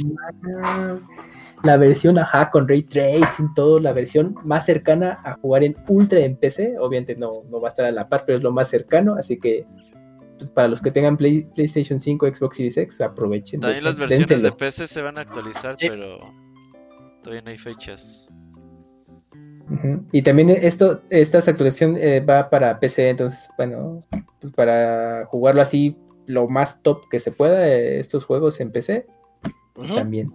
La versión, ajá, con Ray Tracing, todo, la versión más cercana a jugar en Ultra en PC, obviamente no, no va a estar a la par, pero es lo más cercano, así que pues para los que tengan Play- PlayStation 5, Xbox Series X, aprovechen. También las versiones de. PC se van a actualizar, Sí. pero todavía no hay fechas. Y también esto, esta actualización eh, va para PC, entonces, bueno, pues para jugarlo así lo más top que se pueda, eh, estos juegos en PC, pues también.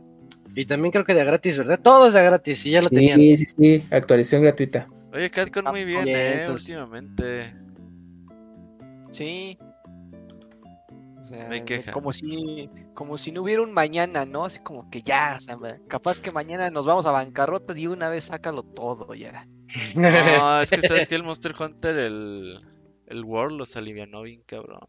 Y también creo que de gratis, ¿verdad? Todo es de gratis y ya lo tenían. Sí, sí, sí, actualización gratuita. Oye, Catcon muy bien, eh, últimamente. Sí. O sea, queja. como si como si no hubiera un mañana, ¿no? Así como que ya, o sea, capaz que mañana nos vamos a bancarrota y una vez sácalo todo ya. (laughs) No, es que sabes que el Monster Hunter, el, el World los alivianó bien, cabrón.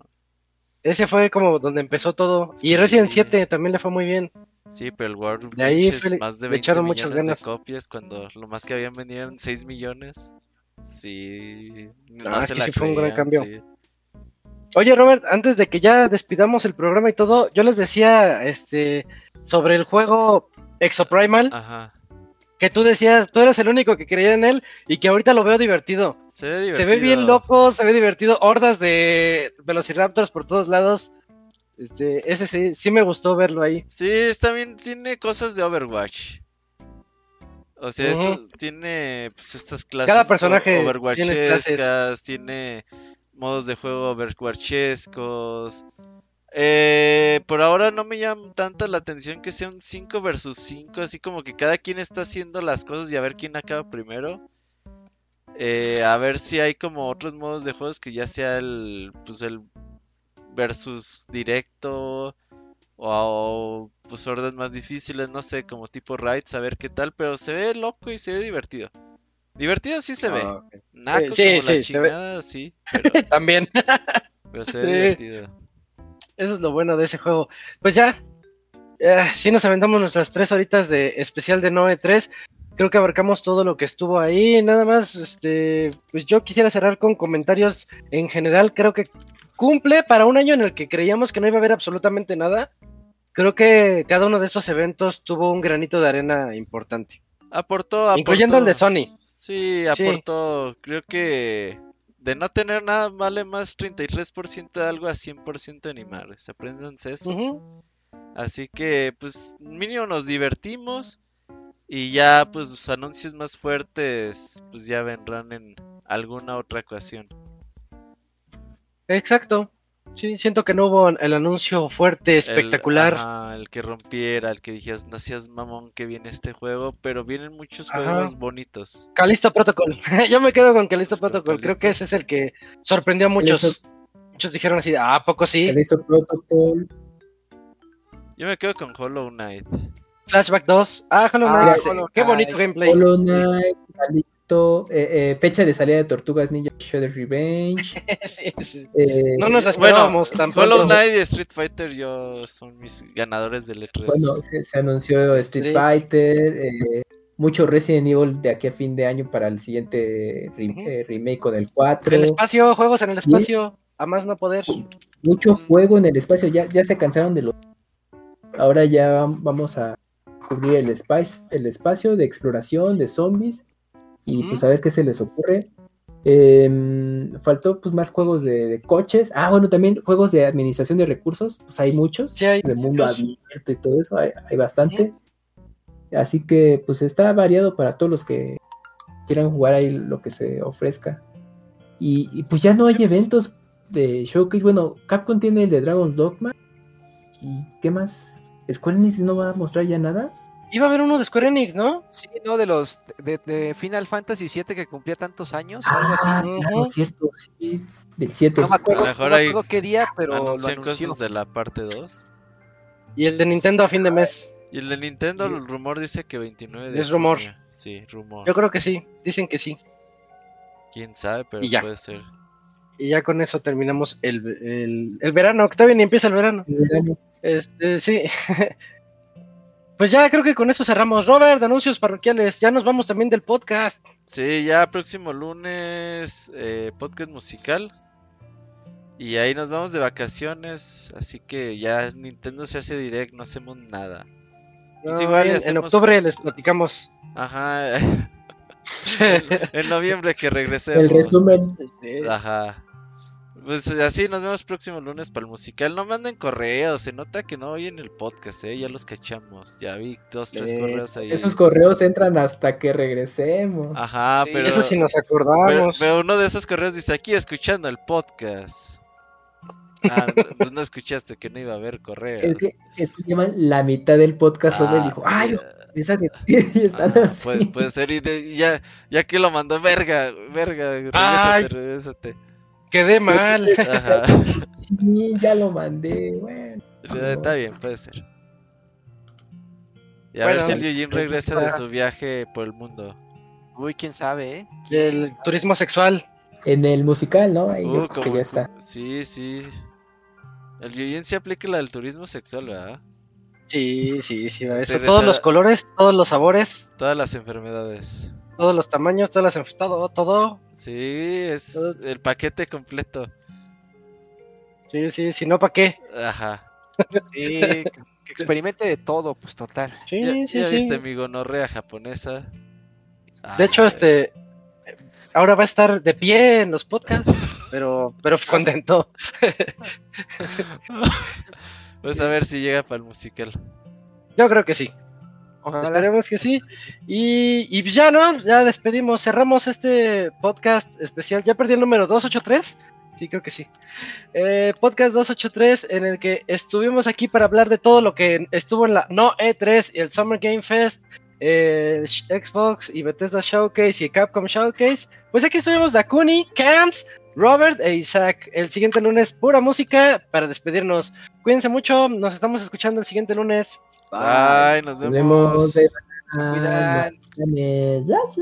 Ese fue como donde empezó todo. Y Sí. Resident 7 también le fue muy bien. Sí, pero el World De ahí pinches fue- más de le 20 echaron muchas millones de ganas. copias cuando lo más que habían vendido eran 6 millones. Sí, no Ah, se la sí fue un gran cambio. sí. Oye, Robert, antes de que ya despidamos el programa y todo, yo les decía este sobre el juego Exoprimal, Ajá. que tú decías, tú eres el único que creía en él y que ahorita lo veo divertido. Se ve divertido. Se ve bien loco, se ve divertido, hordas de Velociraptors por todos lados. Este, ese sí, sí me gustó verlo ahí. Sí, también tiene cosas de Overwatch. O sea, esto tiene pues, estas clases Cada personaje o- tiene overwatchescas, tiene modos de juego overwatchescos. Eh, por ahora no me llama tanto la atención que sea un 5 versus 5, así como que cada quien está haciendo las cosas y a ver quién acaba primero. Eh, a ver si hay como otros modos de juegos que ya sea el, pues el versus directo o, pues hordas más difíciles, no sé, como tipo raids, a ver qué tal, pero se ve loco y se ve divertido. Divertido sí se ve. Ok. Naco Sí, como sí, la sí, chingada, sí, pero, (laughs) También, pero se ve (laughs) Sí. divertido. eso es lo bueno de ese juego. Pues ya, eh, sí nos aventamos nuestras tres horitas de especial de Noe 3. Creo que abarcamos todo lo que estuvo ahí. Nada más, este, pues yo quisiera cerrar con comentarios en general. Creo que cumple para un año en el que creíamos que no iba a haber absolutamente nada. Creo que cada uno de esos eventos tuvo un granito de arena importante, Aportó, aportó. incluyendo el de Sony. Sí, Sí. aportó. Creo que de no tener nada vale más 33% de algo a 100% animar. Apréndanse eso. Así que, pues, mínimo nos divertimos. Y ya, pues, los anuncios más fuertes, pues ya vendrán en alguna otra ocasión. Exacto. Sí, siento que no hubo el anuncio fuerte, El- espectacular. ajá, El, que rompiera, el que dijeras, no seas mamón que viene este juego, pero vienen muchos Ajá. juegos bonitos. Calisto Protocol. (laughs) Yo me quedo con Calisto Protocol. Creo que ese es el que sorprendió a muchos. Muchos dijeron así, ah, ¿a poco sí? Callisto Protocol. Yo me quedo con Hollow Knight. Flashback 2. Ah, Hollow Ah, Knight. Hollow Qué bonito gameplay. Hollow Knight, Callisto, eh, eh, fecha de salida de Tortugas Ninja Shredder Revenge. (laughs) Sí, sí. eh, No nos la Bueno, esperábamos tan Hollow. Knight y Street Fighter yo son mis ganadores del E3. Bueno, se, se anunció Street Sí. Fighter, eh, mucho Resident Evil de aquí a fin de año para el siguiente re- Ujú. eh, remake con el 4. El espacio, juegos en el espacio. A más no poder. Mucho juego en el espacio, ya, ya se cansaron de los... Ahora ya vam- vamos a cubrir el, espacio, el espacio de exploración, de zombies, y pues a ver qué se les ocurre. Em, faltó pues más juegos de, de coches. Ah, bueno, también juegos de administración de recursos, pues hay muchos. Sí, hay de mundo abierto y todo eso, hay, hay bastante. Así que pues está variado para todos los que quieran jugar ahí lo que se ofrezca. Y, y, pues ya no hay eventos de showcase. Bueno, Capcom tiene el de Dragon's Dogma. ¿Y qué más? ¿Square Enix no va a mostrar ya nada? Iba a haber uno de Square Enix, ¿no? Sí, no, de los de, de Final Fantasy VII que cumplía tantos años, algo así. Ah, claro, cierto, sí. Del 7. No me acuerdo, A mejor no me acuerdo qué día, pero lo anunció. cosas de la parte 2. Y el de Nintendo a fin de mes. Y el de Nintendo, el rumor dice que 29 de Es rumor. Sí, rumor. Yo creo que sí. Dicen que sí. Quién sabe, pero puede ser. Y ya con eso terminamos el, el, el verano. Que todavía ni empieza el verano. Este, sí. (laughs) pues ya creo que con eso cerramos. Robert, anuncios parroquiales. Ya nos vamos también del podcast. Sí, ya próximo lunes, eh, podcast musical. Y ahí nos vamos de vacaciones. Así que ya Nintendo se hace direct, no hacemos nada. Pues No, igual en, en octubre les platicamos. Ajá. (laughs) (laughs) en noviembre que regresemos. El resumen. Ajá. Pues así nos vemos próximo lunes para el musical. No manden correos, se nota que no oyen el podcast, eh. Ya los cachamos. Ya vi dos, tres Eh, correos ahí. Esos correos entran hasta que regresemos. Ajá, Sí, pero. Eso sí nos acordamos. pero uno de esos correos dice aquí escuchando el podcast. Ah, (laughs) pues no escuchaste que no iba a haber correos. Es que, es que llevan la mitad del podcast. Robert Ah, dijo, ¡ay! mensajes! (laughs) y están Ajá, así. puede, puede ser, y, de- y ya, ya que lo mandó, verga, verga, regrésate, Ay. regrésate. Quedé mal. (laughs) Ajá. Sí, ya lo mandé. Bueno. Está bien, puede ser. Y a Bueno, ver si el Yujin regresa de su viaje por el mundo. Uy, quién sabe, ¿eh? El turismo sexual. En el musical, ¿no? Ahí Uh, que ya está. Sí, sí. El Yujin sí aplica la del turismo sexual, ¿verdad? Sí, sí, sí. va Eso. Todos los colores, todos los sabores, Todas las enfermedades. Todos los tamaños, todas las todo, todo. Sí, es Todo- el paquete completo. Sí, sí, si no, ¿para qué? Ajá. Sí, que, que experimente de todo, pues total. Sí, Ya, sí, ya sí. viste mi gonorrea japonesa. De hecho, Ay, este. Ahora va a estar de pie en los podcasts, pero, pero (laughs) contento. (laughs) Vamos a ver si llega para el musical. Yo creo que sí. Ojalá. Esperemos que sí. Y, y ya no, ya despedimos, cerramos este podcast especial. Ya perdí el número 283. Sí, creo que sí. Eh, podcast 283 en el que estuvimos aquí para hablar de todo lo que estuvo en la No E3 y el Summer Game Fest, eh, Xbox y Bethesda Showcase y Capcom Showcase. Pues aquí estuvimos Dakuni, Camps, Robert e Isaac. El siguiente lunes, pura música para despedirnos. Cuídense mucho, nos estamos escuchando el siguiente lunes. Bye. Nos Nos vemos. Cuidan. Ya se